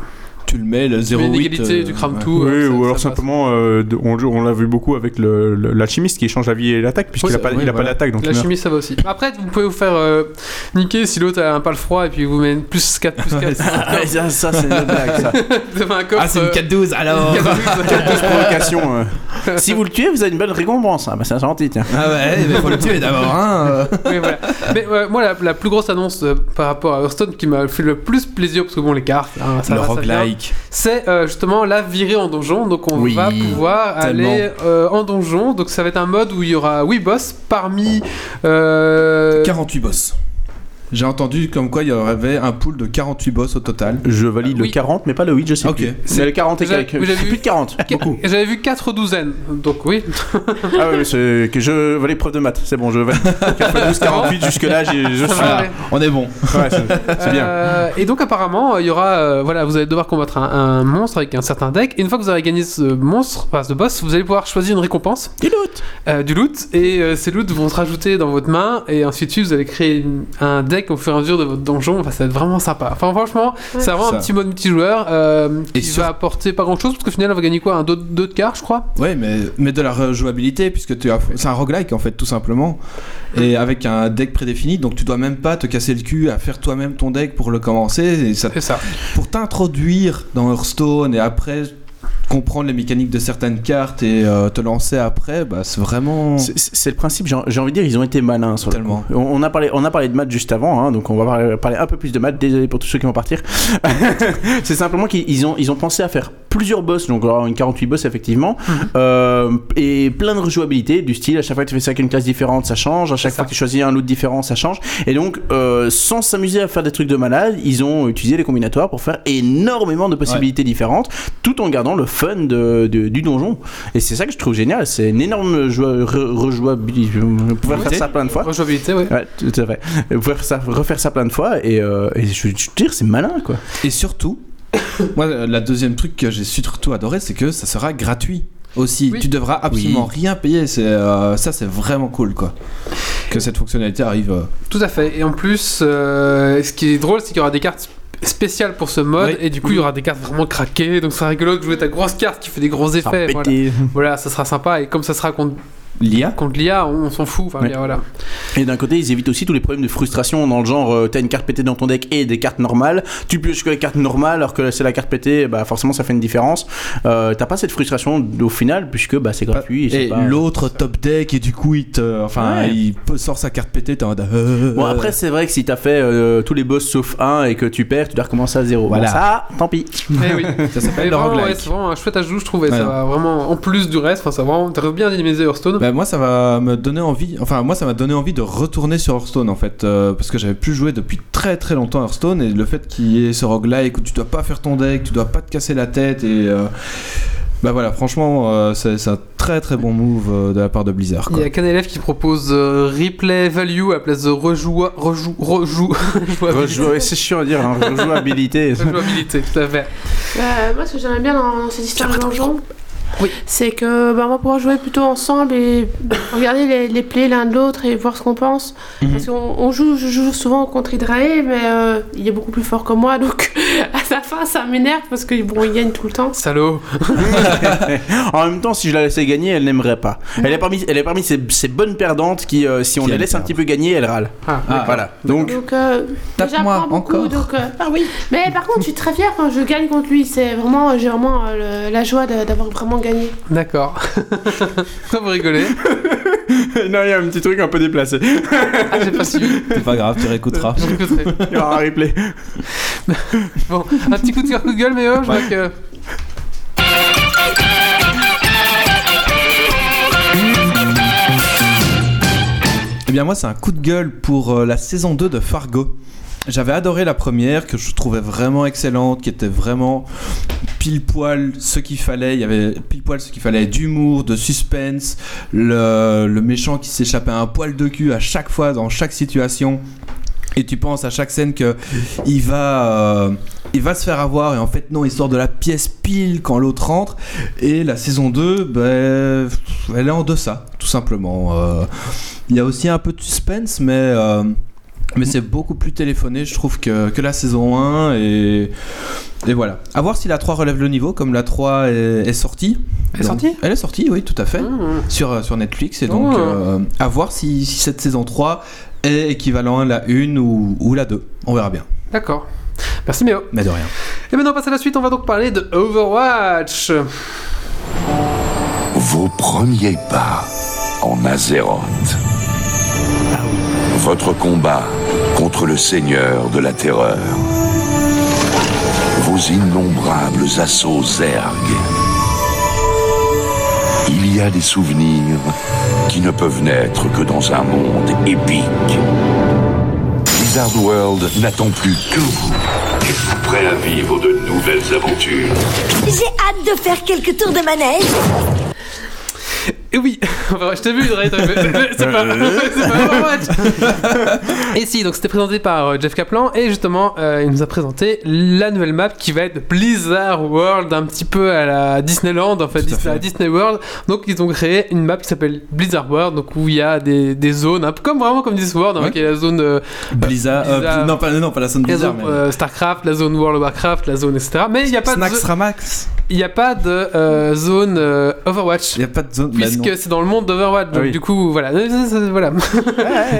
Tu le mets, le tu mets 0,8. une égalité, tu crames ouais. tout. Oui, euh, ça- ou alors passe. simplement, euh, on, on l'a vu beaucoup avec le- le- l'alchimiste qui échange la vie et l'attaque, puisqu'il Oui, a pas, oui, il a pas voilà. d'attaque, donc La il meurt. chimie ça va aussi. Après, vous pouvez vous faire euh, niquer si l'autre a un pal froid et puis vous mettez plus 4 plus 4. Ouais, c'est Ah, ça, ça, c'est une blague, ça. un coffre. Ah, c'est une euh, 4-12 alors 4-12. provocation. euh. si vous le tuez, vous avez une bonne récompense. Ah, bah, c'est gentil, tiens. Ah ouais, mais faut le tuer d'abord, hein euh. Oui, voilà. Mais moi, la, la plus grosse annonce euh, par rapport à Hearthstone qui m'a fait le plus plaisir, parce que bon, les cartes, hein, ça Le va, ça c'est euh, justement la virée en donjon. Donc on Oui, va pouvoir tellement. aller euh, en donjon. Donc ça va être un mode où il y aura 8 boss parmi. euh, 48 boss. J'ai entendu comme quoi il y avait un pool de 48 boss au total. Je valide Oui. le 40, mais pas le 8, je sais Ok. plus. C'est le 40 et quelques. vu- plus de 40. Qu- Beaucoup. J'avais vu 4 douzaines. Donc oui. Ah oui, c'est que je valide preuve de maths. C'est bon, je valide. 4 12, 48, jusque-là, je suis. aller. On est bon. Ouais, c'est bien. Euh, et donc apparemment, il y aura, euh, voilà, vous allez devoir combattre un, un monstre avec un certain deck. Et une fois que vous aurez gagné ce monstre, enfin ce boss, vous allez pouvoir choisir une récompense, Du loot. euh, du loot, et euh, ces loots vont se rajouter dans votre main. Et ensuite, vous allez créer une- un deck au fur et à mesure de votre donjon. Enfin, ça va être vraiment sympa. Enfin, franchement, Ouais. c'est vraiment Ça. un petit mode multijoueur euh, Et qui sur- va apporter pas grand chose parce qu'au final, on va gagner quoi Un 2 de cartes, je crois? Ouais, mais, mais de la rejouabilité, puisque tu as, c'est un roguelike en fait, tout simplement. Et avec un deck prédéfini, donc tu dois même pas te casser le cul à faire toi-même ton deck pour le commencer. Et ça, C'est ça. pour t'introduire dans Hearthstone et après comprendre les mécaniques de certaines cartes et euh, te lancer après, bah, c'est vraiment. C'est- le principe, j'ai j'ai envie de dire, ils ont été malins sur le Tellement. On, on a parlé, on a parlé de maths juste avant, hein, donc on va parler, parler un peu plus de maths. Désolé pour tous ceux qui vont partir. c'est simplement qu'ils ils ont, ils ont pensé à faire plusieurs boss, donc alors une 48 boss effectivement, Mhm. euh, et plein de rejouabilité, du style à chaque fois que tu fais ça avec une classe différente, ça change, à chaque fois ça. que tu choisis un loot différent, ça change. Et donc, euh, sans s'amuser à faire des trucs de malade, ils ont utilisé les combinatoires pour faire énormément de possibilités différentes, tout en gardant le fun de, de- du donjon. Et c'est ça que je trouve génial. C'est une énorme rejouabilité. Vous pouvez faire ça plein de fois. Rejouabilité, ouais. Ouais, tout à fait. Vous pouvez faire ça, refaire ça plein de fois et, euh, et je veux te dire, c'est malin quoi. Et surtout, moi, la deuxième truc que j'ai surtout adoré, c'est que ça sera gratuit aussi. Oui. Tu devras absolument rien payer. C'est euh, ça, c'est vraiment cool, quoi. Que cette fonctionnalité arrive. euh. Tout à fait. Et en plus, euh, ce qui est drôle, c'est qu'il y aura des cartes spéciales pour ce mode Oui. et du coup il y aura des cartes vraiment craquées donc ça sera rigolo de jouer ta grosse carte qui fait des gros effets voilà. Voilà, ça sera sympa et comme ça sera contre, L'IA. contre l'IA on, on s'en fout enfin Ouais. voilà Et d'un côté, ils évitent aussi tous les problèmes de frustration dans le genre, euh, t'as une carte pétée dans ton deck et des cartes normales. Tu pioches que les cartes normales alors que c'est la carte pétée, bah forcément ça fait une différence. Euh, t'as pas cette frustration au final puisque bah c'est gratuit. Et pas- l'autre top deck, et du coup, il te. Enfin, Ouais. il sort sa carte pétée, t'es en mode. euh, Bon après c'est vrai que si t'as fait euh, tous les boss sauf un et que tu perds, tu dois recommencer à zéro. Voilà. Bon, ça, tant pis. Eh oui Ça s'appelle le vraiment, ouais, roguelike. c'est vraiment un chouette ajout je trouve et ça va vraiment en plus du reste enfin ça va vraiment t'as bien dynamisé Hearthstone Bah, moi ça va me donner envie, enfin moi ça m'a donné envie de retourner sur Hearthstone en fait, euh, parce que j'avais plus joué depuis très très longtemps à Hearthstone et le fait qu'il y ait ce roguelike où tu dois pas faire ton deck, tu dois pas te casser la tête et euh, bah voilà franchement euh, c'est c'est un très très bon move euh, de la part de Blizzard. il Quoi. y a qu'un élève qui propose euh, replay value à la place de rejoua, rejoue, rejoue, rejouabilité. Rejou- c'est chiant à dire, hein, rejouabilité. Rejouabilité, tout à fait. Euh, moi, ce que j'aimais bien dans, dans cette histoire de donjon, Oui. c'est que bah, on va pouvoir jouer plutôt ensemble et regarder les, les plays l'un de l'autre et voir ce qu'on pense. Mhm. Parce qu'on on joue, je joue souvent contre Hydrae, mais euh, il est beaucoup plus fort que moi, donc à sa fin, ça m'énerve parce que bon, il gagne tout le temps. Salaud. en même temps, si je la laissais gagner, elle n'aimerait pas. Elle est parmi, elle est parmi ces, ces bonnes perdantes qui, euh, si on Qui les laisse un petit peu gagner, elle râle. Ah, Ah. Voilà. Donc, Donc, euh, Tape-moi, j'apprends beaucoup. encore. Donc, euh, ah oui. Mais par contre, je suis très fière quand je gagne contre lui. C'est vraiment, j'ai vraiment euh, le- la joie de- d'avoir vraiment gagné. D'accord. Pourquoi vous rigolez non, il y a un petit truc un peu déplacé. Ah, j'ai pas suivi. C'est pas grave, tu réécouteras. Je réécouterai. Il y aura un replay. Bon, un petit coup de cœur, coup de gueule, mais oh, je vois que. Eh bien moi c'est un coup de gueule pour euh, la saison 2 de Fargo. J'avais adoré la première que je trouvais vraiment excellente, qui était vraiment pile poil ce qu'il fallait. Il y avait pile poil ce qu'il fallait d'humour, de suspense, le, méchant qui s'échappait un poil de cul à chaque fois dans chaque situation. Et tu penses à chaque scène que il va, euh, il va se faire avoir et en fait non, il sort de la pièce pile quand l'autre rentre. Et la saison 2, ben, elle est en deçà, tout simplement. Euh, il y a aussi un peu de suspense, mais, euh, mais c'est beaucoup plus téléphoné, je trouve, que, que la saison 1. Et, et voilà. À voir si la 3 relève le niveau, comme la 3 est, est sortie. Elle est Donc- sortie Elle est sortie, oui, tout à fait. Mmh. Sur, euh, sur Netflix. Et donc, Oh. euh, à voir si, si cette saison 3 est équivalent à la 1 ou, ou la 2. On verra bien. D'accord. Merci Méo. Mais de rien. Et maintenant on passe à la suite, on va donc parler de Overwatch. Vos premiers pas en Azeroth. Votre combat contre le Seigneur de la Terreur. Vos innombrables assauts Zerg. Il y a des souvenirs qui ne peuvent naître que dans un monde épique. Blizzard World n'attend plus que vous. Êtes-vous prêt à vivre de nouvelles aventures? J'ai hâte de faire quelques tours de manège. Et oui, je t'ai vu, c'est pas, pas Overwatch. Et si, donc c'était présenté par euh, Jeff Kaplan et justement euh, il nous a présenté la nouvelle map qui va être Blizzard World, un petit peu à la Disneyland, en fait, à Disney, fait. à Disney World. Donc ils ont créé une map qui s'appelle Blizzard World, donc où il y a des, des zones, un peu comme vraiment comme Disney World, hein, Ouais. qui est la zone euh, Blizzard. euh, non, pas, non, pas la zone la Blizzard. zone mais... Starcraft, la zone World of Warcraft, la zone etc. Mais il n'y a pas de, Snacks Ramax. il y a pas de zone Overwatch. Il n'y a pas de zone. bah c'est dans le monde d'Overwatch, donc Ah oui. du coup, voilà. Euh, voilà.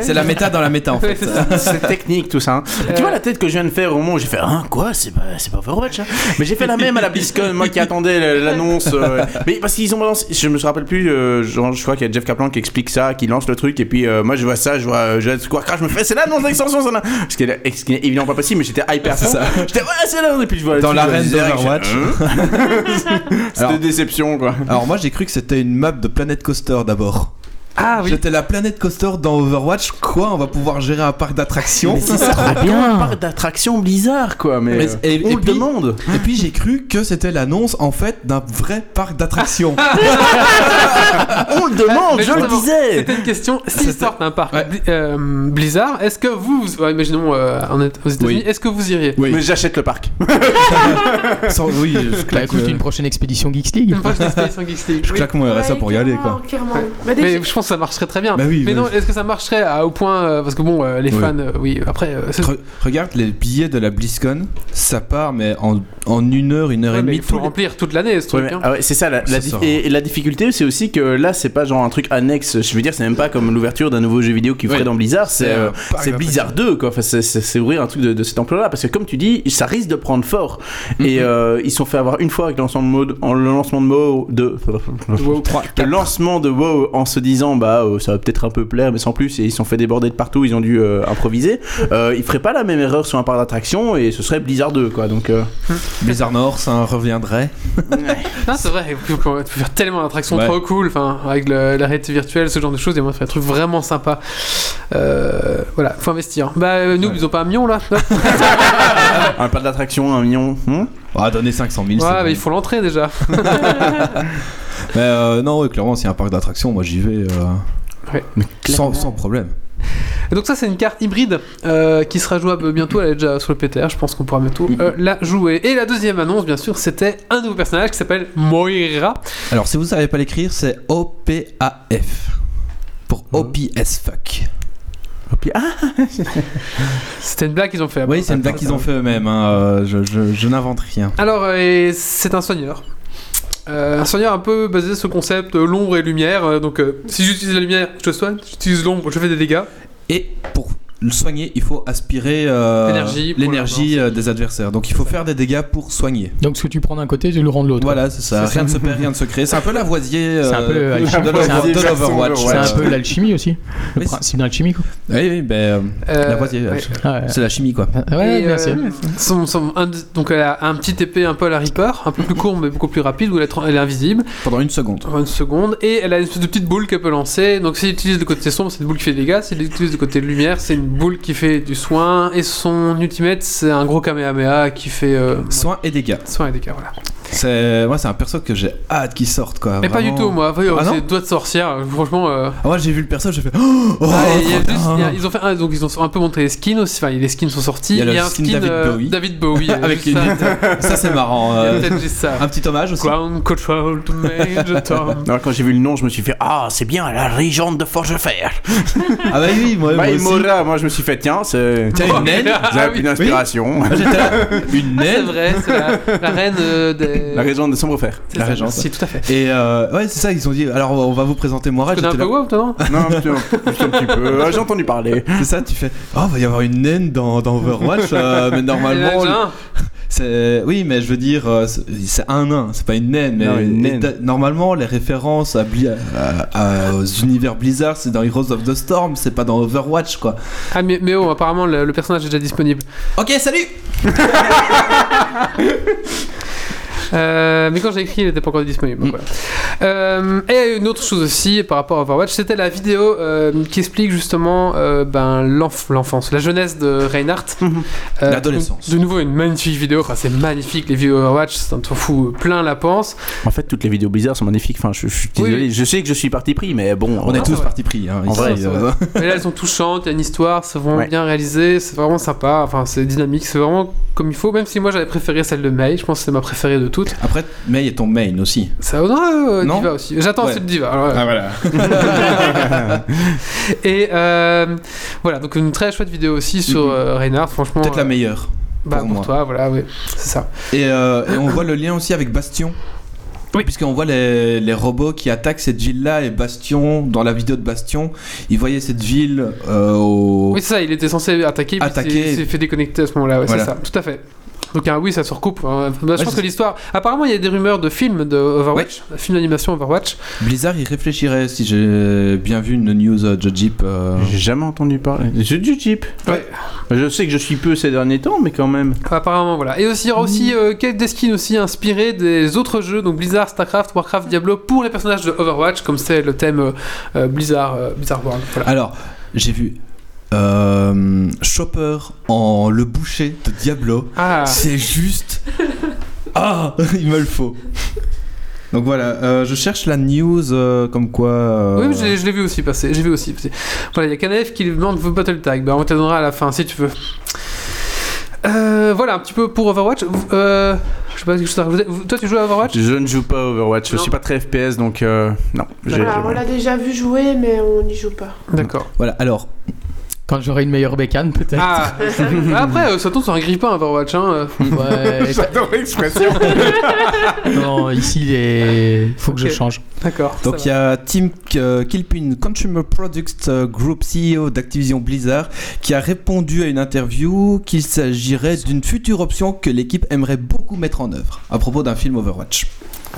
C'est la méta dans la méta en fait. c'est technique tout ça. hein. Tu vois la tête que je viens de faire au moment où j'ai fait Hein, quoi C'est pas, c'est pas Overwatch hein Mais j'ai fait la même à la BlizzCon, moi qui attendais l'annonce. euh, mais parce qu'ils ont balancé, je me rappelle plus, euh, genre, je crois qu'il y a Jeff Kaplan qui explique ça, qui lance le truc, et puis euh, moi je vois ça, je vois euh, je vois Square je me fais c'est l'annonce d'extension, ça Ce qui est, évidemment pas possible, mais j'étais hyper ça. J'étais ouais, c'est là, et puis je vois Dans l'arène d'Overwatch. Hein C'était déception quoi. Alors moi j'ai cru que c'était une map de Planet Coaster d'abord. Ah oui. J'étais la planète coaster dans Overwatch. Quoi On va pouvoir gérer un parc d'attractions Mais c'est ça, Très bien. un parc d'attractions Blizzard, quoi. Mais, Mais- euh, et- on et le puis- demande. Et puis j'ai cru que c'était l'annonce en fait d'un vrai parc d'attractions. On le demande, Mais je le disais. C'était une question. S'ils sortent un parc Ouais. Euh, Blizzard, est-ce que vous, vous- ouais, imaginons euh, en- aux États-Unis, Oui. est-ce que vous iriez Oui. Mais j'achète le parc. Sans- oui, je Bah claque, écoute, euh, une prochaine expédition Geeks League. Une prochaine expédition Geeks League. je claque mon RSA Ouais, pour y aller quoi. clairement. Ouais. Bah, dès Mais je pense que ça marcherait très bien. Bah oui, mais bah non, est-ce que ça marcherait à- au point euh, parce que bon, euh, les Oui. fans, euh, oui. Après, euh, Re- regarde les billets de la BlizzCon, ça part mais en, en une heure, une heure Ouais, et demie. il faut les- remplir toute l'année ce truc. hein. ah c'est ça, la, la Ça dif- sort. et, et la difficulté, c'est aussi que là, c'est pas genre un truc annexe. Je veux dire, c'est même pas comme l'ouverture d'un nouveau jeu vidéo qu'ils Ouais. ferait dans Blizzard, c'est Blizzard 2, quoi. Enfin, c'est- ouvrir un truc de, de cette ampleur-là, parce que comme tu dis, ça risque de prendre fort. Et Mhm. euh, ils se sont fait avoir une fois avec le lancement de mode, en, le lancement de WoW, de, WoW. le lancement de WoW en se disant, bah, euh, ça va peut-être un peu plaire, mais sans plus. Et ils se sont fait déborder de partout, ils ont dû euh, improviser. Euh, ils feraient pas la même erreur sur un parc d'attraction, et ce serait Blizzard 2, quoi. Donc, euh, Blizzard Nord, ça reviendrait. Ah, c'est vrai, tu peux faire tellement d'attractions Ouais. trop cool, enfin, avec le- la réalité virtuelle, ce genre de choses, moyen de faire des trucs vraiment sympas. Euh, voilà, faut investir. Bah, euh, nous, Ouais. ils ont pas un million là Ouais, un parc d'attraction, un million. hmm? On va donner 500 000. c'est mais bon. il faut l'entrée déjà. Mais euh, non, ouais, clairement, s'il y a un parc d'attractions, moi j'y vais euh, sans, sans problème. Et donc, ça, c'est une carte hybride euh, qui sera jouable bientôt. Elle est déjà sur le PTR, je pense qu'on pourra bientôt la jouer. Et la deuxième annonce, bien sûr, c'était un nouveau personnage qui s'appelle Moira. Alors, si vous savez pas l'écrire, c'est O-P-A-F. Pour OPS fuck. Et puis, ah, C'était une blague qu'ils ont fait. Oui, c'est une blague qu'ils ont fait eux-mêmes. hein, je je- je n'invente rien. Alors, euh, c'est un soigneur. Euh, un soigneur un peu basé sur le concept euh, l'ombre et lumière. Euh, donc, euh, si j'utilise la lumière, je te soigne. Si j'utilise l'ombre, je fais des dégâts. Et pour le soigner, il faut aspirer euh, L'énergie euh, des adversaires. Donc il faut faire des dégâts pour soigner. Donc ce que tu prends d'un côté, tu le rends de l'autre. Voilà, c'est ça. Rien ne se perd, rien ne se crée. C'est un peu la voisier C'est un peu euh, l'alchimie. de l'Overwatch. C'est un peu l'alchimie aussi. Le principe d'alchimie quoi. Oui, oui, ben, la voisier. ouais. Ah ouais. C'est la chimie, quoi. Ouais, Et, merci. euh, son- son- un- donc elle a un petit épée un peu à la Reaper, un peu plus court mais beaucoup plus rapide, où elle est, tra- elle est invisible, Pendant une seconde. en une seconde, et elle a une espèce de petite boule qu'elle peut lancer. Donc si elle utilise le côté sombre, c'est une boule qui fait des dégâts, si elle utilise le côté lumière, c'est une boule qui fait du soin, et son ultimate, c'est un gros Kamehameha qui fait euh, Soins et dégâts. soin et dégâts, voilà. C'est moi, c'est un perso que j'ai hâte qu'il sorte, quoi. Mais pas du tout, moi, oui, Ah non c'est doigts de sorcière, franchement... euh, Ah, moi, j'ai vu le perso, j'ai fait. Oh, Ah, et il y a putain. juste- il y a- ils ont fait un, donc ils ont un peu montré les skins aussi. Enfin, les skins sont sortis. Il y a le un skin David euh, Bowie. David Bowie. Avec juste les ça. Ça, c'est marrant. Il y a euh, peut-être juste ça. Un petit hommage aussi. Ground control to Major Tom. Alors, quand j'ai vu le nom, je me suis fait Ah, c'est bien la légende de Forgefer. Ah, bah oui, moi, moi Bah, aussi. Mora, moi je me suis fait Tiens, c'est. Tiens, une naine. J'ai Ah. J'étais là, une Ah, c'est naine. vrai, c'est la, la reine euh, des. La légende de Sombrefer. C'est la régente. Si, tout à fait. Et euh, ouais, c'est ça, ils ont dit alors on va vous présenter Moira. Tu connais un peu WoW, toi, non Non, un petit, juste un petit peu. Ah, J'ai entendu parler. C'est ça, tu fais oh, va y avoir une naine dans, dans Overwatch, euh, mais Il y en a normalement. oui, mais je veux dire, euh, c'est un nain, c'est pas une naine. Mais Non, une naine. normalement, les références à Bli- à- à- aux univers Blizzard, c'est dans Heroes of the Storm, c'est pas dans Overwatch, quoi. Ah, mais, mais oh, apparemment, le, le personnage est déjà disponible. Ok, salut. Euh, mais quand j'ai écrit, il n'était pas encore disponible. donc Mm. voilà. Euh, et une autre chose aussi par rapport à Overwatch, c'était la vidéo euh, qui explique justement euh, ben, l'enf- l'enfance, la jeunesse de Reinhardt. Euh, L'adolescence. De nouveau, une magnifique vidéo. Enfin, c'est magnifique les vidéos Overwatch, ça te fout plein la panse. En fait, toutes les vidéos Blizzard sont magnifiques. Enfin, je, je suis désolé. oui. Je sais que je suis parti pris, mais bon. On est c'est tous parti pris. Hein, En vrai, c'est euh, Mais là, elles sont touchantes, il y a une histoire, c'est vraiment Ouais. bien réalisé, c'est vraiment sympa. Enfin, c'est dynamique, c'est vraiment comme il faut. Même si moi j'avais préféré celle de May, je pense que c'est ma préférée de toutes. Après, May est ton main aussi. Ça non, euh, Non Diva aussi. J'attends Ouais. celle de Diva. alors. Ah voilà. Et euh, voilà, donc une très chouette vidéo aussi sur Mhm. euh, Reinhardt, franchement. Peut-être la meilleure. bah, pour toi, voilà, oui, c'est ça. Et, et on voit le lien aussi avec Bastion. Oui. Puisqu'on voit les, les robots qui attaquent cette ville-là et Bastion, dans la vidéo de Bastion, ils voyaient cette ville euh, au... Oui, c'est ça, il était censé attaquer, Attaquer. il s'est- il s'est fait déconnecter à ce moment-là, ouais, Voilà. c'est ça, tout à fait. Donc oui, ça se recoupe. hein. Bah, je pense c'est- que l'histoire. Apparemment, il y a des rumeurs de films de Overwatch, film d'animation Overwatch. Blizzard, il réfléchirait si j'ai bien vu une news euh, de Jeep. euh, J'ai jamais entendu parler. J'ai du Jeep. Ouais. Je sais que je suis peu ces derniers temps, mais quand même. Apparemment, voilà. Et aussi, il y aura aussi euh, quelques des skins aussi inspirés des autres jeux, donc Blizzard, Starcraft, Warcraft, Diablo, pour les personnages de Overwatch, comme c'est le thème euh, euh, Blizzard, euh, Blizzard World. Voilà. Alors, j'ai vu euh, Chopper en le boucher de Diablo. Ah, C'est juste. Ah, il me le faut. Donc voilà, euh, je cherche la news euh, comme quoi. euh, oui, mais je l'ai- je l'ai vu aussi passer. J'ai vu aussi passer. Voilà, il y a Kanef qui demande vos Battle Tag. Bah, on te donnera à la fin si tu veux. Euh, voilà, un petit peu pour Overwatch. Euh, je sais pas rajouter. Vous- Toi, tu joues à Overwatch? Je ne joue pas à Overwatch. Je Non. suis pas très FPS, donc euh, non. Voilà, on l'a déjà vu jouer, mais on n'y joue pas. D'accord. Voilà, alors, Quand j'aurai une meilleure bécane, peut-être. Ah, après, euh, ça tombe sur un grippin Overwatch. Hein. euh. Ouais, J'adore l'expression. non, ici, il est... faut que je change. D'accord. donc il y a Tim euh, Kilpin, Consumer Products Group CEO d'Activision Blizzard, qui a répondu à une interview qu'il s'agirait d'une future option que l'équipe aimerait beaucoup mettre en œuvre à propos d'un film Overwatch.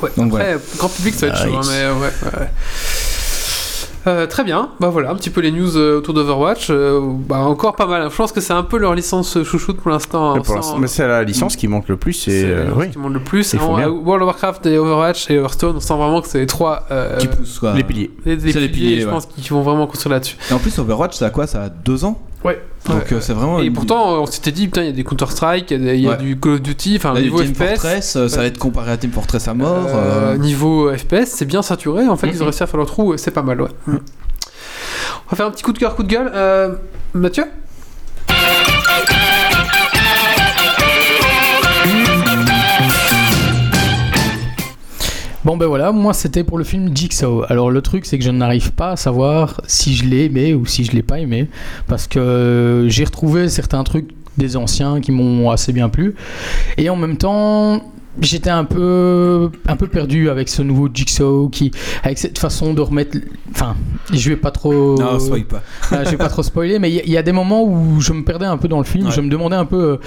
Ouais. Donc Après, grand public, ça va être chaud. hein, mais ouais, ouais, ouais. Euh, très bien, bah voilà un petit peu les news euh, autour d'Overwatch. Euh, bah encore pas mal. Je pense que c'est un peu leur licence chouchoute pour l'instant. Mais hein, sans- l'instant- mais c'est la licence qui manque le plus. c'est euh, oui. qui le plus. En-. World of Warcraft et Overwatch et Hearthstone, on sent vraiment que c'est les trois euh, qui pousse quoi. Les piliers. les, les C'est les piliers, je pense qu'ils vont vraiment construire là-dessus. Et en plus, Overwatch, ça a quoi? Ça a deux ans? Ouais. Donc Ouais, euh, c'est vraiment. Et pourtant, on s'était dit, putain, il y a des Counter-Strike, il y a, des- il y a Ouais. du Call of Duty, enfin, niveau Team FPS. Fortress, euh, ça va être comparé à Team Fortress à mort. euh, euh, Niveau FPS, c'est bien saturé. En fait, ils ont réussi à faire leur trou, c'est pas mal, ouais. On va faire un petit coup de cœur, coup de gueule. Euh, Mathieu? Bon ben voilà, moi c'était pour le film Jigsaw. Alors le truc c'est que je n'arrive pas à savoir si je l'ai aimé ou si je l'ai pas aimé parce que euh, j'ai retrouvé certains trucs des anciens qui m'ont assez bien plu et en même temps j'étais un peu un peu perdu avec ce nouveau Jigsaw qui avec cette façon de remettre enfin je vais pas trop Non, soyez pas. ah, je vais pas trop spoiler, mais il y, a des moments où je me perdais un peu dans le film. Ouais. Je me demandais un peu, euh,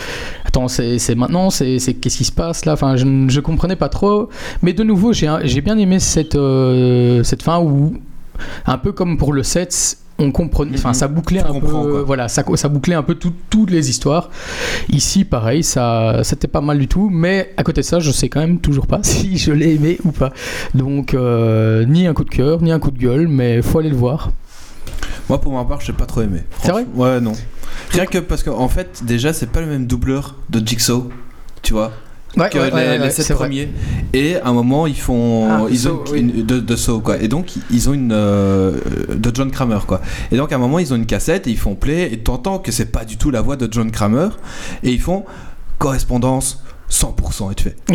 attends, c'est maintenant, c'est c'est- qu'est-ce qui se passe là? Enfin, je, ne- je comprenais pas trop. Mais de nouveau, j'ai j'ai bien aimé cette euh, cette fin où, un peu comme pour le 7 on comprenait, enfin Mhm. ça bouclait un peu, quoi. voilà, ça, ça bouclait un peu tout- toutes les histoires. Ici, pareil, ça, c'était pas mal du tout, mais à côté de ça, je sais quand même toujours pas si je l'ai aimé ou pas. Donc, euh, ni un coup de cœur, ni un coup de gueule, mais faut aller le voir. Moi, pour ma part, j'ai pas trop aimé. C'est vrai. Ouais, non. Rien que parce qu'en fait, déjà, c'est pas le même doubleur de Jigsaw, tu vois, Ouais, que ouais, les, ouais, les ouais, sept vrai. premiers. Et à un moment, ils font. Ah, ils ont oui. de, de quoi. Et donc, ils ont une. euh, de John Kramer, quoi. Et donc, à un moment, ils ont une cassette et ils font play. Et t'entends que c'est pas du tout la voix de John Kramer. Et ils font correspondance 100%. Et tu fais.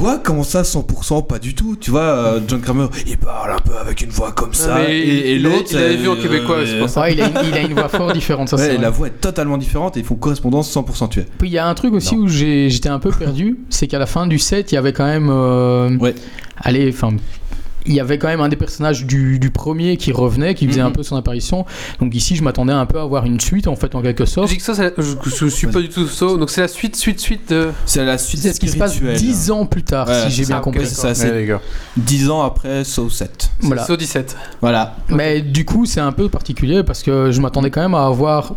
Quoi Comment ça 100% Pas du tout. Tu vois, euh, John Kramer, il parle un peu avec une voix comme ça. Mais et l'autre. il avait c'est- vu en québécois, c'est pour ça. Ouais, il, a une, il a une voix fort différente, ça Ouais, c'est et vrai. la voix est totalement différente et ils font correspondance 100% tuée. Puis il y a un truc aussi Non. où j'ai- j'étais un peu perdu, c'est qu'à la fin du set, il y avait quand même. euh, Ouais. Allez, enfin. Il y avait quand même un des personnages du, du premier qui revenait, qui faisait un Mhm. peu son apparition. Donc ici, je m'attendais un peu à avoir une suite, en fait, en quelque sorte. La- je, je suis pas du tout Saw, donc c'est la suite, suite, suite de. C'est la suite C'est ce qui se passe. 10 ans plus tard, Ouais, si j'ai bien ça, compris. C'est ça, Ouais. 10 ans après Saw 7. Voilà. Saw 17. Voilà. Mais du coup, c'est un peu particulier parce que je m'attendais quand même à avoir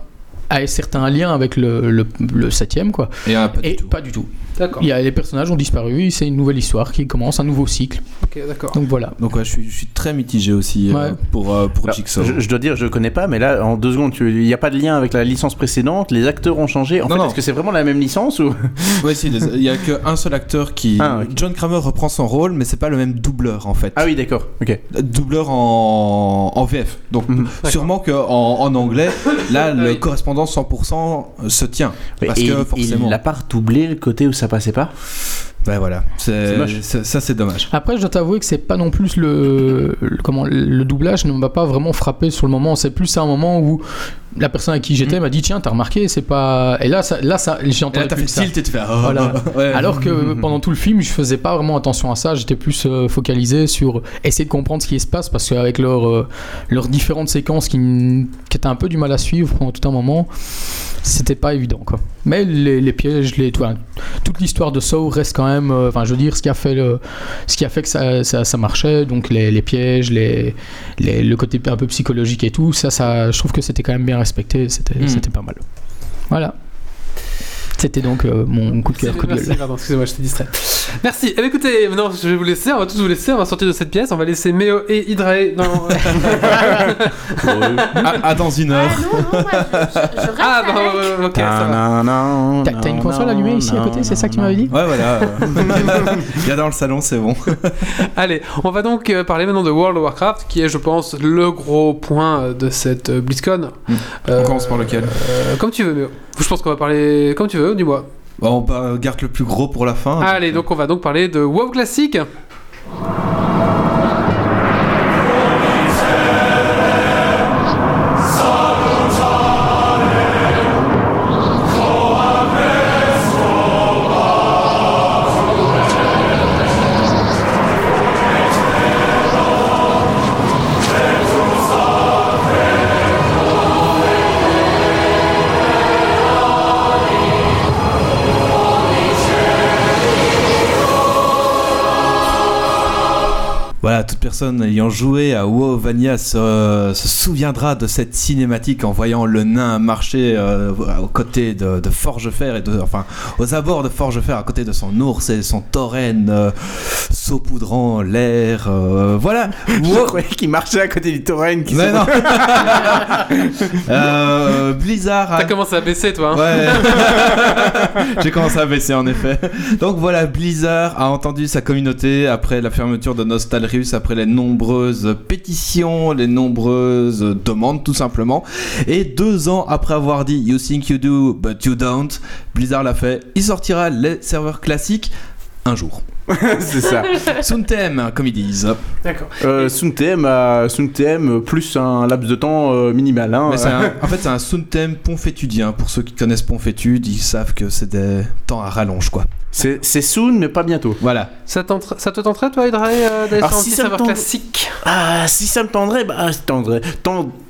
à certains liens avec le, le, le septième, quoi. Et du tout. pas du tout. D'accord. Il y a, les personnages ont disparu, c'est une nouvelle histoire qui commence, un nouveau cycle. Ok, d'accord. Donc voilà. Donc ouais, je suis, je suis très mitigé aussi euh, pour, euh, pour Alors, Jigsaw. je, je dois dire, je connais pas, mais là, en deux secondes, il n'y a pas de lien avec la licence précédente, les acteurs ont changé. En Non, fait, est-ce que c'est vraiment la même licence ou? Si, les- il y a qu'un seul acteur qui. Ah, ok. John Kramer reprend son rôle, mais c'est pas le même doubleur en fait. Ah oui, d'accord. Ok. Doubleur en, en VF. Donc Mhm. sûrement qu'en en anglais, là, le Oui. correspondant 100% se tient. Parce et que forcément. il n'a pas redoublé le côté où ça passait pas. Ouais, voilà. C'est ça, c'est dommage. Après, je dois t'avouer que c'est pas non plus le, le- comment le doublage ne m'a pas vraiment frappé sur le moment. C'est plus un moment où la personne à qui j'étais m'a dit tiens t'as remarqué c'est pas et là ça, là ça j'ai là, entendu fait plus tilt et ah, Voilà. ouais. Alors que pendant tout le film, je faisais pas vraiment attention à ça. J'étais plus euh, focalisé sur essayer de comprendre ce qui se passe parce qu'avec leurs euh, leurs différentes séquences qui, qui étaient un peu du mal à suivre pendant tout un moment, c'était pas évident quoi. Mais les, les pièges, les, tout- toute l'histoire de Saw reste quand même. euh, Enfin, je veux dire, ce qui a fait le, ce qui a fait que ça, ça, ça marchait, donc les, les pièges, les, les- le côté un peu psychologique et tout, ça, ça, je trouve que c'était quand même bien respecté. C'était, Mm. c'était pas mal. Voilà. C'était donc euh, mon coup de cœur, coup de Merci, gueule. pardon, excusez-moi, j'étais distrait. Merci. Eh bien, écoutez, maintenant je vais vous laisser, on va tous vous laisser, on va sortir de cette pièce, on va laisser Méo et Hydrae dans. Ah, ah, dans une Ah heure. non, non, moi, je, je, je reste ah, bah, avec. ok, ça va. T'as t'as une console allumée ici à côté, c'est ça que tu m'avais dit Ouais, voilà. Il y a dans le salon, c'est bon. Allez, on va donc euh, parler maintenant de World of Warcraft, qui est, je pense, le gros point euh, de cette euh, BlizzCon. Hmm. Euh, On commence par lequel? euh, Comme tu veux, Méo. Je pense qu'on va parler comme tu veux, dis-moi. Bon, on garde le plus gros pour la fin. Allez, donc on va donc parler de WoW Classic. Personne ayant joué à WoW Vanilla se, se souviendra de cette cinématique en voyant le nain marcher euh, aux côtés de, de Forgefer et de, enfin, aux abords de Forgefer à côté de son ours et son tauren euh, saupoudrant l'air. euh, voilà. Je WoW- croyais qu'il marchait à côté du tauren qui Mais non. Euh, Blizzard a T'as commencé à baisser, toi. hein. Ouais. J'ai commencé à baisser en effet. Donc voilà, Blizzard a entendu sa communauté après la fermeture de Nostalrius, après les nombreuses pétitions, les nombreuses demandes tout simplement. Et deux ans après avoir dit You think you do, but you don't, Blizzard l'a fait. Il sortira les serveurs classiques un jour. c'est ça. Suntem, comme ils disent. D'accord. Euh, Suntem, euh, Suntem plus un laps de temps euh, minimal. Hein. Mais c'est un- en fait, c'est un Suntem Ponfétudien. Pour ceux qui connaissent Ponfétude, ils savent que c'est des temps à rallonge, quoi. C'est soon, mais pas bientôt. Voilà. Ça, te tenterait, toi, Hydrae, euh, d'aller sur un si petit serveur classique Ah, si ça me tendrait, bah, ça tendrait.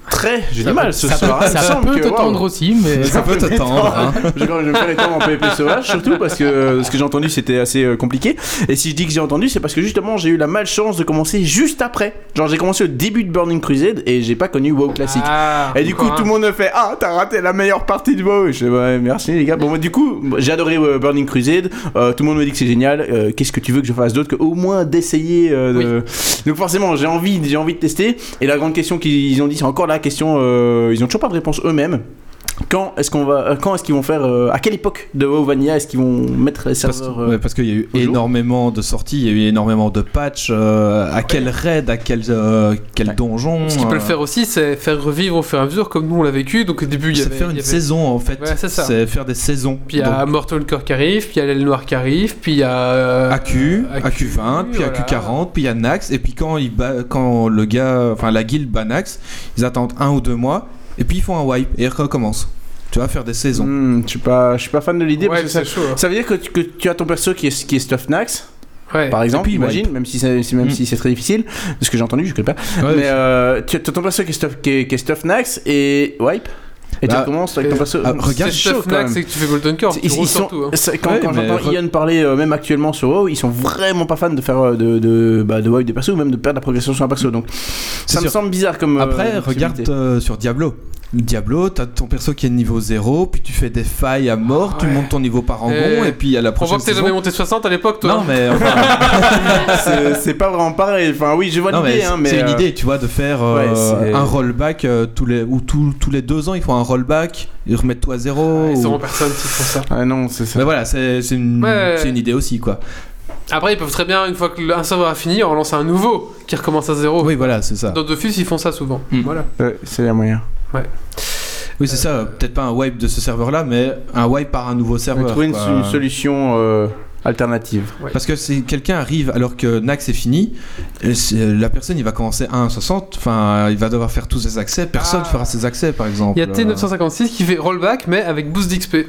Tendrait, j'ai du mal ce ça soir. peut, ça peut que, te waouh. tendre aussi, mais Ça peut te tendre. hein. je, je vais faire les temps en PvP sauvage surtout parce que euh, ce que j'ai entendu c'était assez euh, compliqué. Et si je dis que j'ai entendu c'est parce que justement j'ai eu la malchance de commencer juste après. Genre j'ai commencé au début de Burning Crusade et j'ai pas connu WoW classique. Ah, et du coup tout le monde me fait ah t'as raté la meilleure partie de WoW. Je fais ouais merci les gars. Bon moi, du coup j'ai adoré euh, Burning Crusade. Euh, tout le monde me dit que c'est génial. Euh, qu'est-ce que tu veux que je fasse d'autre que au moins d'essayer euh, de- donc forcément j'ai envie j'ai envie de tester. Et la grande question qu'ils ont dit c'est encore la question euh, ils ont toujours pas de réponse eux-mêmes quand est-ce qu'on va euh, quand est-ce qu'ils vont faire euh, à quelle époque de WoW Vanilla est-ce qu'ils vont mettre les Parce, serveurs euh, ouais, parce qu'il y a eu énormément de sorties, il y a eu énormément de patchs. euh, à quel raid, à quel, euh, quel donjon. Ce qu'ils euh, peuvent faire aussi, c'est faire revivre au fur et à mesure, comme nous on l'a vécu. Donc au début, il y C'est avait. faire une avait- saison en fait. Ouais, c'est ça. C'est faire des saisons. Puis il y a Donc, Mortal Core qui arrive, puis il y a l'aile noire qui arrive, puis il y a. euh, AQ, AQ, AQ20, puis voilà. AQ40, puis il y a Nax, et puis quand, il bat- quand le gars, enfin la guilde bat Nax, ils attendent un ou deux mois, et puis ils font un wipe, et ils recommencent. Tu vas faire des saisons. hmm, je suis pas je suis pas fan de l'idée Ouais, parce que ça, chaud. hein. ça veut dire que tu, que tu as ton perso qui est qui est stuff Nax Ouais. par exemple puis imagine même si c'est même Hmm. si c'est très difficile de ce que j'ai entendu je connais pas Ouais, mais euh, tu as ton perso qui est stuff qui est, qui est stuff Nax et wipe et tu Bah, recommences avec ton euh, perso ah, regarde, c'est chaud quand c'est que tu fais Golden Core. Ils- tu ils sont, surtout. hein. quand, Ouais, quand j'entends re- Ian parler euh, même actuellement sur WoW, ils sont vraiment pas fans de faire euh, de, de, bah, de wipe des persos ou même de perdre la progression sur un perso. Donc ça me sûr. semble bizarre comme. euh, Après, regarde possibilité. euh, sur Diablo. Diablo, t'as ton perso qui est niveau 0, puis tu fais des failles à mort, tu Ouais. montes ton niveau par rangon, Euh, et puis à la On prochaine voit que t'es saison... jamais monté 60 à l'époque, toi. Non mais enfin, C'est- pas vraiment pareil. Enfin, oui, je vois non, mais l'idée, hein, mais. c'est une euh, idée, tu vois, de faire euh, un rollback euh, tous les ou tous, tous les deux ans, ils font un rollback, ils remettent tout à zéro. Ils ou- seront personne qui font ça. Ah non, c'est ça. Mais voilà, c'est une, Ouais. idée aussi quoi. Après, ils peuvent très bien, une fois que un serveur a fini, en relancer un nouveau qui recommence à zéro. Oui, voilà, c'est ça. Dans Dofus, ils font ça souvent. Hmm. Voilà. Ouais, c'est un moyen. Oui, c'est ça. Peut-être pas un wipe de ce serveur-là, mais un wipe par un nouveau serveur. Trouver une, une solution euh, alternative. Parce que si quelqu'un arrive alors que Nax est fini, et c'est- la personne il va commencer à 1.60, enfin il va devoir faire tous ses accès, personne Ah. fera ses accès par exemple. Il y a T956 qui fait rollback, mais avec boost d'XP.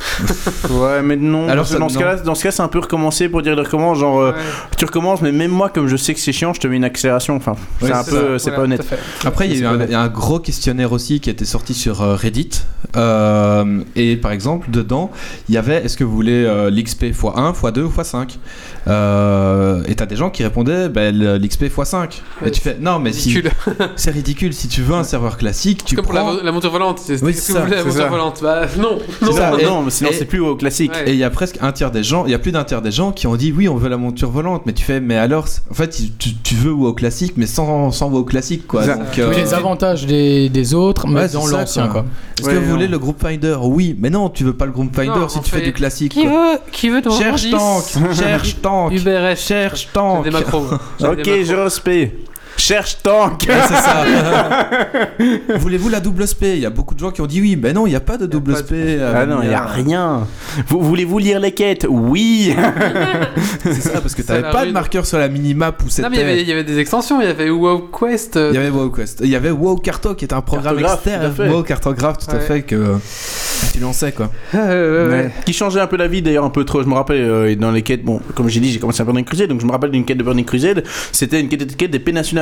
Ouais, mais non. Alors, ça- dans, ce non. cas-là, dans ce cas, c'est un peu recommencer pour dire de recommence. Genre, euh, Ouais. tu recommences, mais même moi, comme je sais que c'est chiant, je te mets une accélération. Enfin, c'est un peu, c'est voilà, pas honnête. Après, il y a eu un, gros questionnaire aussi qui a été sorti sur euh, Reddit. Euh, et par exemple, dedans, il y avait est-ce que vous voulez euh, l'XP x1, x2 ou x5 euh, Et t'as des gens qui répondaient ben, le- l'XP x5. Ouais, et tu fais non, mais si c'est ridicule. Si tu veux un serveur classique, tu Comme pour prends. la, la monture volante. C'est Oui, ce c'est que vous ça, voulez, la monture volante. Bah non, non. ça. Non, sinon, et- c'est plus au classique. Ouais. Et il y a presque un tiers des gens, il y a plus d'un tiers des gens qui ont dit oui, on veut la monture volante, mais tu fais, mais alors, en fait, tu, tu veux WoW classique, mais sans, sans WoW classique, quoi. Donc, Tu euh, veux les avantages des, des autres, mais Ouais, dans l'ancien, quoi. quoi. Est-ce Ouais, que vous non. voulez le groupe Finder? Oui, mais non, tu veux pas le groupe Finder Non, si tu fais du classique. Qui quoi. veut Qui veut ton Cherche tank, cherche tank, UBRS. cherche tank. des macros. J'ai Ok, je respecte. Cherche tank. Ouais, c'est ça. Voulez-vous la double SP Il y a beaucoup de gens qui ont dit oui, mais non, il n'y a pas de double de- SP. euh, Ah non, il y a rien. Vous, Voulez-vous lire les quêtes? Oui. C'est ça, parce que Ça t'avais la pas de marqueur sur la minimap où c'était. Non, mais il y avait- il y avait des extensions. Il y avait WoW Quest. euh, Il y avait WoW Quest. Il y avait WoW Carto qui était un programme externe. WoW Cartographe, tout à Ouais. fait, que tu lançais quoi. euh, ouais. Qui changeait un peu la vie d'ailleurs un peu trop. Je me rappelle euh, dans les quêtes, bon, comme j'ai dit, j'ai commencé à Burning Crusade, donc je me rappelle d'une quête de Burning Crusade. C'était une quête, quête des péninsules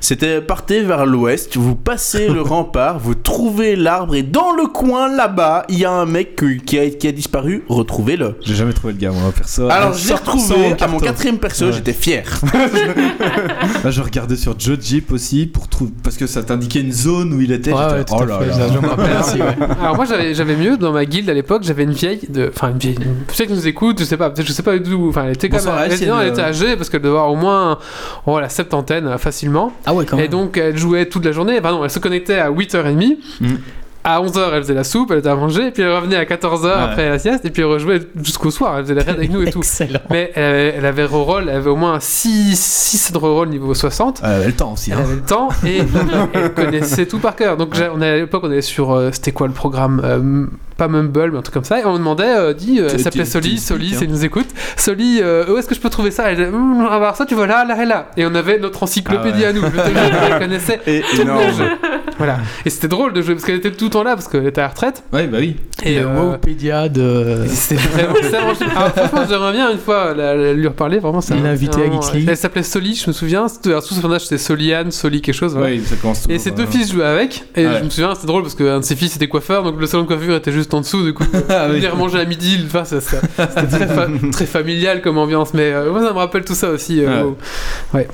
C'était partez vers l'ouest, vous passez le rempart, vous trouvez l'arbre et dans le coin là-bas, il y a un mec qui- qui a, qui a disparu. Retrouvez-le. J'ai jamais trouvé le gars, moi, perso. Alors je l'ai retrouvé à mon quatrième perso, Ouais. j'étais fier. Là, je regardais sur Joe Jeep aussi pour trouver parce que ça t'indiquait une zone où il était. Ouais, j'étais, ouais, oh là là. ça, je me rappelle aussi, ouais. Alors moi j'avais mieux dans ma guilde à l'époque j'avais une vieille de enfin une vieille peut-être qu'elle nous écoute je sais pas peut-être je sais pas d'où enfin elle était quand même elle, elle, était âgée parce qu'elle devait avoir au moins oh, la septantaine facilement Ah ouais, quand même. et donc elle jouait toute la journée enfin non elle se connectait à 8h30 Mhm. à 11h elle faisait la soupe elle était à manger et puis elle revenait à 14h après la sieste et puis elle rejouait jusqu'au soir elle faisait les raids avec nous et tout Excellent. mais elle avait, elle avait reroll elle avait au moins 6 6 de reroll niveau 60 Euh, le temps aussi. elle Hein. avait le temps et elle connaissait tout par cœur. Donc on est, à l'époque, on est sur. euh, C'était quoi le programme Euh, Pas Mumble, mais un truc comme ça. Et on demandait, euh, dit, euh, elle Tu- s'appelait Soli, Soli, expliques, c'est nous écoute. Soli, euh, où est-ce que je peux trouver ça? Elle disait, Hum, ah bah ça tu vois là, là et là. Et on avait notre encyclopédie Ah ouais. à nous. Je elle connaissait. Et énorme. Voilà. Et c'était drôle de jouer parce qu'elle était tout le temps là parce qu'elle était à la retraite. Ouais, bah oui. Et euh, Wowpedia de. C'était vraiment. Alors, franchement, j'aimerais bien une fois la- la- lui reparler. Vraiment, c'est un- L'inviter à Geeks League. Elle s'appelait Soli, je me souviens. Sous son âge, c'était Soliane, Soli, quelque chose. voilà. Ouais, ça commence Et ses deux euh, fils jouaient avec. Et Ouais. je me souviens, c'était drôle parce qu'un de ses fils était coiffeur, donc le salon de coiffure était juste en dessous. Du coup, Ah oui. venaient manger à midi. Enfin, ça- ça- c'était très, fa- très familial comme ambiance. Mais euh, moi, ça me rappelle tout ça aussi. euh, ouais.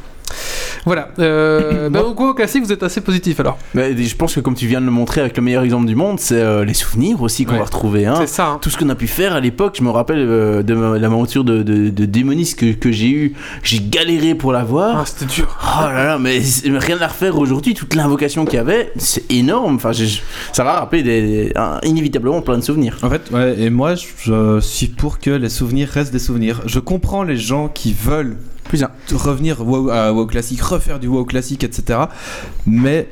Voilà. Euh, bah, au classique, vous êtes assez positif alors. Mais je pense que comme tu viens de le montrer avec le meilleur exemple du monde, c'est euh, les souvenirs aussi qu'on Ouais. va retrouver. Hein. C'est ça. hein. Tout ce qu'on a pu faire à l'époque, je me rappelle euh, de ma- l'aventure de, de, de Démonis que, que j'ai eu. J'ai galéré pour l'avoir. Ah, c'était dur. Oh là là, mais rien à refaire aujourd'hui. Toute l'invocation qu'il y avait, c'est énorme. Enfin, ça va rappeler des, un- inévitablement plein de souvenirs. En fait, ouais, et moi, je, je suis pour que les souvenirs restent des souvenirs. Je comprends les gens qui veulent Revenir WoW- à WoW classique, refaire du WoW classique, etc. Mais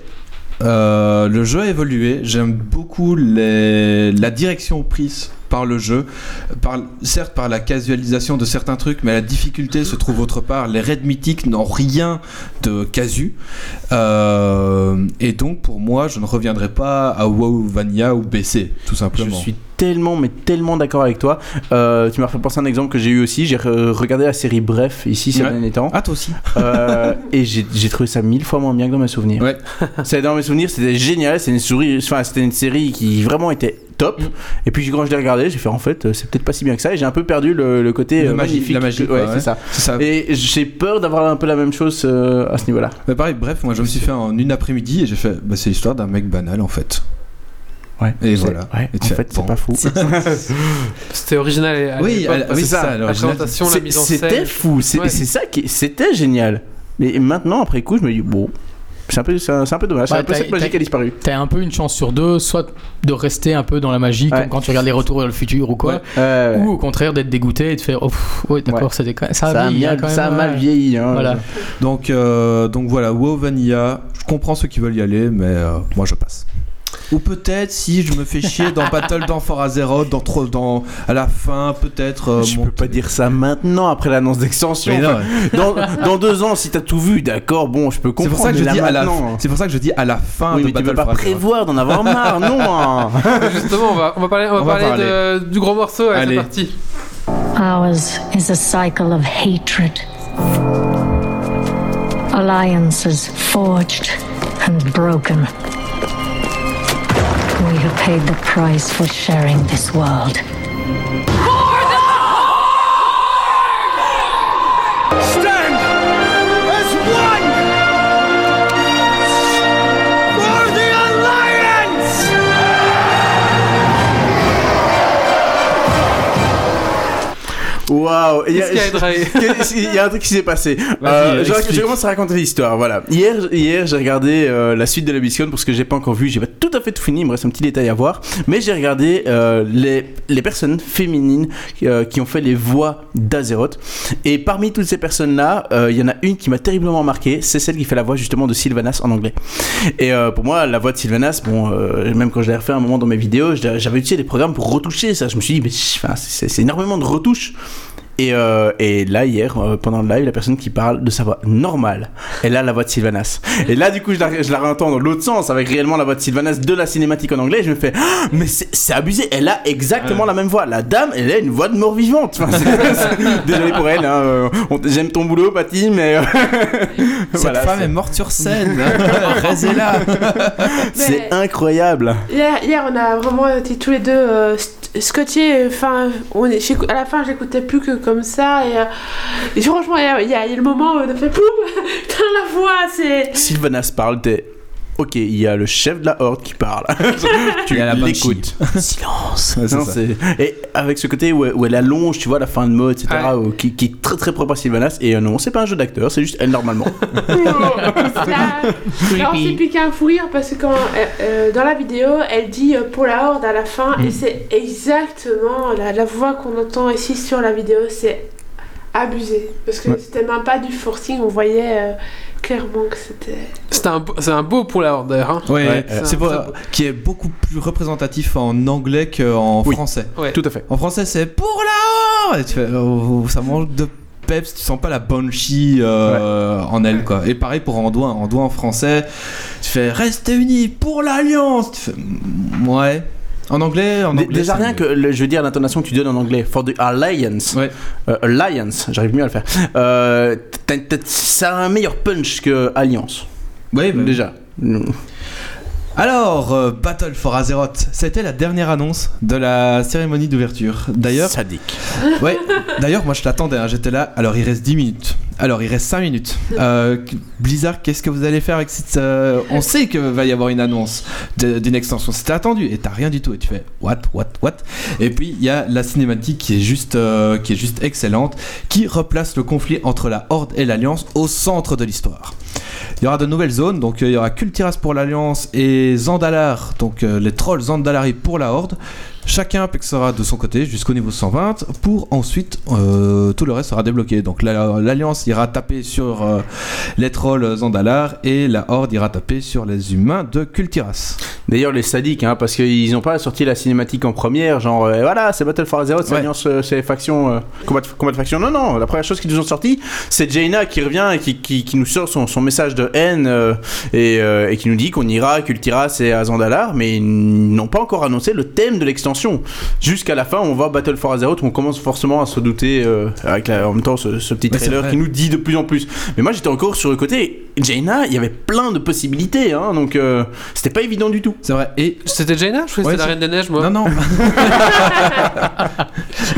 euh, le jeu a évolué. J'aime beaucoup la direction prise par le jeu. Par, certes, par la casualisation de certains trucs, mais la difficulté se trouve autre part. Les raids mythiques n'ont rien de casu. Euh, et donc, pour moi, je ne reviendrai pas à WoW Vanilla ou BC, tout Je simplement. suis tellement, mais tellement d'accord avec toi. Euh, tu m'as fait penser à un exemple que j'ai eu aussi. J'ai re- regardé la série Bref ici ces Ouais. derniers temps. Ah, toi aussi Euh, et j'ai trouvé ça mille fois moins bien que dans mes souvenirs. Ouais. Dans mes souvenirs, c'était génial. C'était une, souris- enfin, c'était une série qui vraiment était top. Mm. Et puis quand je l'ai regardé, j'ai fait en fait, euh, c'est peut-être pas si bien que ça. Et j'ai un peu perdu le, le côté Le euh, magnifique. la magie, ouais, ouais. c'est ça. Et j'ai peur d'avoir un peu la même chose euh, à ce niveau-là. Mais pareil, bref, moi je me suis fait en une après-midi et j'ai fait, bah, c'est l'histoire d'un mec banal en fait. Ouais. Et C'est- voilà. Ouais, Et en fait, c'est bon. pas fou. C'était original. à Oui, oui, c'est ça, La l'original. présentation, la C'est- mise en C'était fou. Ouais. c'est ça qui, c'était génial. Mais maintenant, après coup, je me dis bon, c'est un peu, c'est un, peu dommage. C'est Ouais, un peu t'as- cette magie qui a disparu. T'as un peu une chance sur deux, soit de rester un peu dans la magie, Ouais. comme quand tu regardes les retours vers le futur ou quoi, Euh, ou au contraire d'être dégoûté et de faire oh, pff, ouais, d'accord, ça, ça, a vieilli, hein, mal, quand même, ça a mal vieilli. Hein. Voilà. Donc, euh, donc voilà, WoW Vanilla, je comprends ceux qui veulent y aller, mais euh, moi je passe. Ou peut-être si je me fais chier dans Battle dans For Azeroth, dans, trop- dans à la fin, peut-être. euh, Je mon- peux pas dire ça maintenant après l'annonce d'extension. Mais non, Enfin, dans, dans deux ans, si t'as tout vu, d'accord, bon, je peux C'est comprendre. pour ça que je mais là, dis à la. maintenant, C'est pour ça que je dis à la fin Oui, de mais tu Battle peux pas for Azeroth. prévoir d'en avoir marre, non hein. Justement, on va, on va parler, on va On va parler de- du gros morceau. Allez, c'est Allez. parti. Ours is a cycle of hatred. Alliances forged and broken. Have paid the price for sharing this world. Waouh Il y a- un truc qui s'est passé. Euh, je, commence à raconter l'histoire. Voilà. Hier, hier j'ai regardé euh, la suite de la BlizzCon parce que j'ai pas encore vu. J'ai pas tout à fait tout fini. Il me reste un petit détail à voir. Mais j'ai regardé euh, les, les personnes féminines qui ont fait les voix d'Azeroth. Et parmi toutes ces personnes-là, il y en a une qui m'a terriblement marqué. C'est celle qui fait la voix justement de Sylvanas en anglais. Et pour moi, la voix de Sylvanas, bon, même quand je l'ai refait un moment dans mes vidéos, j'avais utilisé des programmes pour retoucher ça. Je me suis dit, mais c'est énormément de retouches. Et, euh, et là, hier, euh, pendant le live, la personne qui parle de sa voix normale, elle a la voix de Sylvanas. Et là, du coup, je la, je la réentends dans l'autre sens, avec réellement la voix de Sylvanas de la cinématique en anglais. Et je me fais, Ah, mais c'est c'est abusé, elle a exactement la même voix. La dame, elle a une voix de mort vivante. Enfin, c'est- c'est- Désolé pour elle, hein, euh, on- j'aime ton boulot, Patty, mais. euh, Cette voilà, femme c'est- est morte sur scène. Restez-là. c'est Mais- incroyable. Hier, hier, on a vraiment été tous les deux euh, st- scotchés. Enfin, on est, à la fin, j'écoutais plus que comme ça. Et, euh, franchement, il y, y y a le moment a fait poum la voix, c'est. Sylvanas parle, t'es. Ok, il y a le chef de la horde qui parle. tu l'écoutes. Silence. Ouais, Non, Et avec ce côté où, elle- où elle allonge, tu vois, la fin de mot, etc., Ouais. où- qui, qui est très très propre à Sylvanas. Et euh, non, c'est pas un jeu d'acteur, c'est juste elle normalement. Là, alors, c'est piqué un fou rire parce que quand, euh, euh, dans la vidéo, elle dit euh, pour la horde à la fin, Mm. et c'est exactement la, la voix qu'on entend ici sur la vidéo, c'est abusé. Parce que Ouais. c'était même pas du forcing, on voyait euh, clairement que c'était. C'est un, beau- c'est un beau pour la horde d'ailleurs. hein. Ouais, Ouais, c'est euh, pour- ça- qui est beaucoup plus représentatif en anglais qu'en Oui. français. Ouais. Tout à fait. En français, c'est pour la horde Et tu fais, oh, ça manque de peps, tu sens pas la banshee euh, en elle, quoi. Et pareil pour Andoin. Andoin en français, tu fais restez unis pour l'alliance. Tu fais, ouais. En anglais, en anglais. Déjà rien que, le- je veux dire, l'intonation que tu donnes en anglais, for the alliance, Ouais. euh, alliance, j'arrive mieux à le faire. Euh, ça a un meilleur punch que alliance. Ouais, bah, Déjà. Alors, euh, Battle for Azeroth, c'était la dernière annonce de la cérémonie d'ouverture. D'ailleurs, Sadique. ouais, d'ailleurs, moi je l'attendais, hein, j'étais là. Alors, il reste 10 minutes. Alors, il reste 5 minutes. Euh, Blizzard, qu'est-ce que vous allez faire avec cette. euh, on sait qu'il va y avoir une annonce d'une extension. C'était attendu et t'as rien du tout. Et tu fais what, what, what? Et puis, il y a la cinématique qui est juste, qui est juste excellente, qui replace le conflit entre la Horde et l'Alliance au centre de l'histoire. Il y aura de nouvelles zones, donc il y aura Kultiras pour l'Alliance et Zandalar, donc euh, les trolls Zandalari pour la Horde. Chacun pexera de son côté jusqu'au niveau 120 pour ensuite euh, tout le reste sera débloqué. Donc la- l'Alliance ira taper sur euh, les trolls Zandalar et la Horde ira taper sur les humains de Kultiras. D'ailleurs, les sadiques, hein, parce qu'ils n'ont pas sorti la cinématique en première, genre euh, voilà, c'est Battle for Azeroth, c'est Ouais. alliance, euh, c'est faction, euh, combat, de, combat de faction. Non, non, la première chose qu'ils nous ont sorti, c'est Jaina qui revient et qui, qui, qui nous sort son, son message de haine et, et qui nous dit qu'on ira à Kultiras et à Zandalar, mais ils n'ont pas encore annoncé le thème de l'extension. Jusqu'à la fin, on voit Battle for Azeroth, où on commence forcément à se douter, euh, avec la- en même temps ce, ce petit trailer qui nous dit de plus en plus. Mais moi, j'étais encore sur le côté, Jaina, il y avait plein de possibilités, hein, donc euh, c'était pas évident du tout. C'est vrai. Et C'était Jaina Je croyais que Ouais, c'était la Reine des Neiges, moi. Non, non.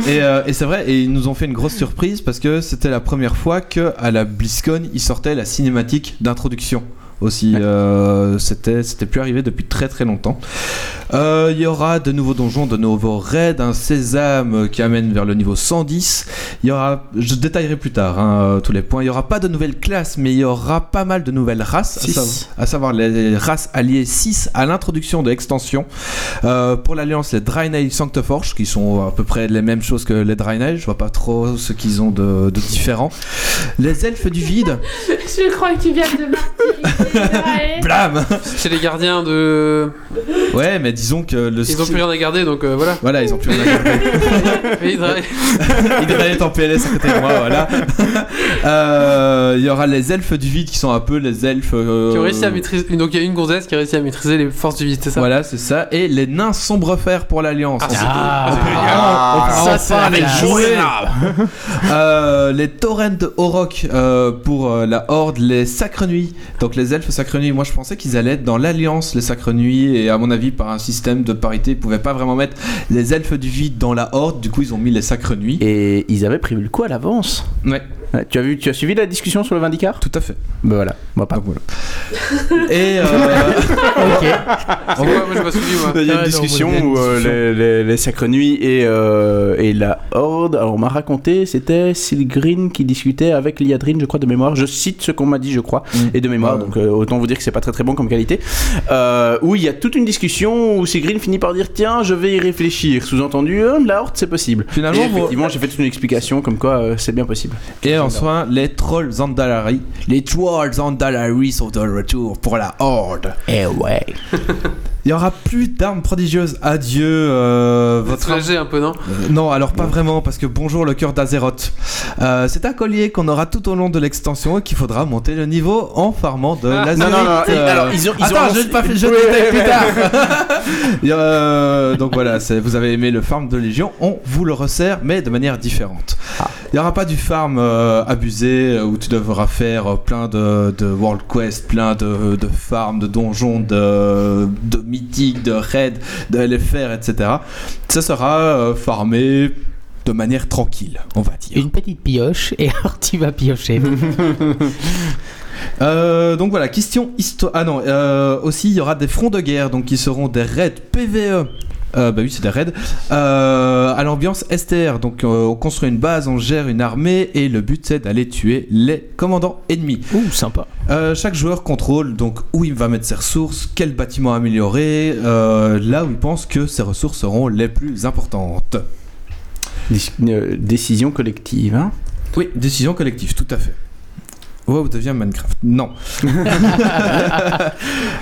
et euh, et c'est vrai, et ils nous ont fait une grosse surprise parce que c'était la première fois que à la BlizzCon, ils sortaient la cinématique d'introduction. Aussi, euh, c'était c'était plus arrivé depuis très très longtemps. Euh, Il y aura de nouveaux donjons, de nouveaux raids, un sésame qui amène vers le niveau 110. Il y aura, je détaillerai plus tard hein, euh, tous les points. Il y aura pas de nouvelles classes, mais il y aura pas mal de nouvelles races, à, Six. savoir- à savoir les races alliées 6 à l'introduction de l'extension. Euh, pour l'Alliance, les Draenei Sanctoforge, qui sont à peu près les mêmes choses que les Draenei, je vois pas trop ce qu'ils ont de, de différent. Les Elfes du Vide, Je crois que tu viens de bam Chez les gardiens de. Ouais, mais disons que le. Ils ont plus rien à garder donc euh, voilà. Voilà, ils ont plus rien à garder. Hydra- être en PLS à côté de moi, voilà. Euh, Il y aura les elfes du vide qui sont un peu les elfes. euh, Qui ont réussi à maîtriser. Donc il y a une gonzesse qui a réussi à maîtriser les forces du vide, c'est ça? Voilà, c'est ça. Et les nains sombrefer pour l'Alliance. Ah, c'est Ah, cool. Ah, ça, c'est les jouer. Les torrents Orok euh, pour euh, la Horde, les Sacres Nuits. Donc les elfes Sacres Nuits, moi je pensais qu'ils allaient être dans l'Alliance, les Sacres Nuits, et à mon avis, par un système de parité, ils pouvaient pas vraiment mettre les elfes du vide dans la Horde, du coup ils ont mis les Sacres Nuits. Et ils avaient prévu le coup à l'avance. Ouais, tu as vu, tu as suivi la discussion sur le Vindicar? Tout à fait. Ben voilà, moi pas. Donc voilà. Et euh, Ok. C'est quoi Moi j'ai pas suivi moi. Il y a Ouais, une non, discussion où euh, les, les, les Sacres Nuits et, euh, et la Horde, alors on m'a raconté, c'était Silgreen qui discutait avec Liadrine, je crois, de mémoire. Je cite ce qu'on m'a dit, je crois, Mm. et de mémoire, Ouais. donc euh, autant vous dire que c'est pas très très bon comme qualité. Euh, où il y a toute une discussion où Silgreen finit par dire Tiens, je vais y réfléchir. Sous-entendu, euh, la Horde, c'est possible. Finalement, Et vous- effectivement, j'ai fait toute une explication comme quoi euh, c'est bien possible. Et enfin, les trolls Zandalari. Les trolls Zandalari sont de retour pour la Horde. Eh ouais. Il y aura plus d'armes prodigieuses. Adieu, euh, votre soulagé un peu, non Euh, non, alors pas vraiment, parce que bonjour le cœur d'Azeroth. Euh, c'est un collier qu'on aura tout au long de l'extension et qu'il faudra monter le niveau en farmant de Ah. l'azurite. Non, non, non, Euh, alors, ils ont- ils Attends, je ne pas fait, je Oui, détaille oui, plus tard. Euh, donc voilà, c'est- vous avez aimé le farm de Légion, on vous le resserre, mais de manière différente. Ah. Il n'y aura pas du farm euh, abusé où tu devras faire plein de, de World Quest, plein de, de farms, de donjons, de, de mythiques, de raids, de LFR, etc. Ça sera euh, farmé de manière tranquille, on va dire. Une petite pioche et alors tu vas piocher. Euh, donc voilà, question histoire. Ah non, euh, aussi il y aura des fronts de guerre, donc qui seront des raids PVE. Euh, bah oui, c'est des raids. Euh, à l'ambiance STR, donc euh, on construit une base, on gère une armée et le but c'est d'aller tuer les commandants ennemis. Ouh, sympa. Euh, chaque joueur contrôle donc où il va mettre ses ressources, quel bâtiment améliorer, euh, là où il pense que ses ressources seront les plus importantes. Euh, décision collective, hein. Oui, décision collective, tout à fait. WoW devient Minecraft. Non.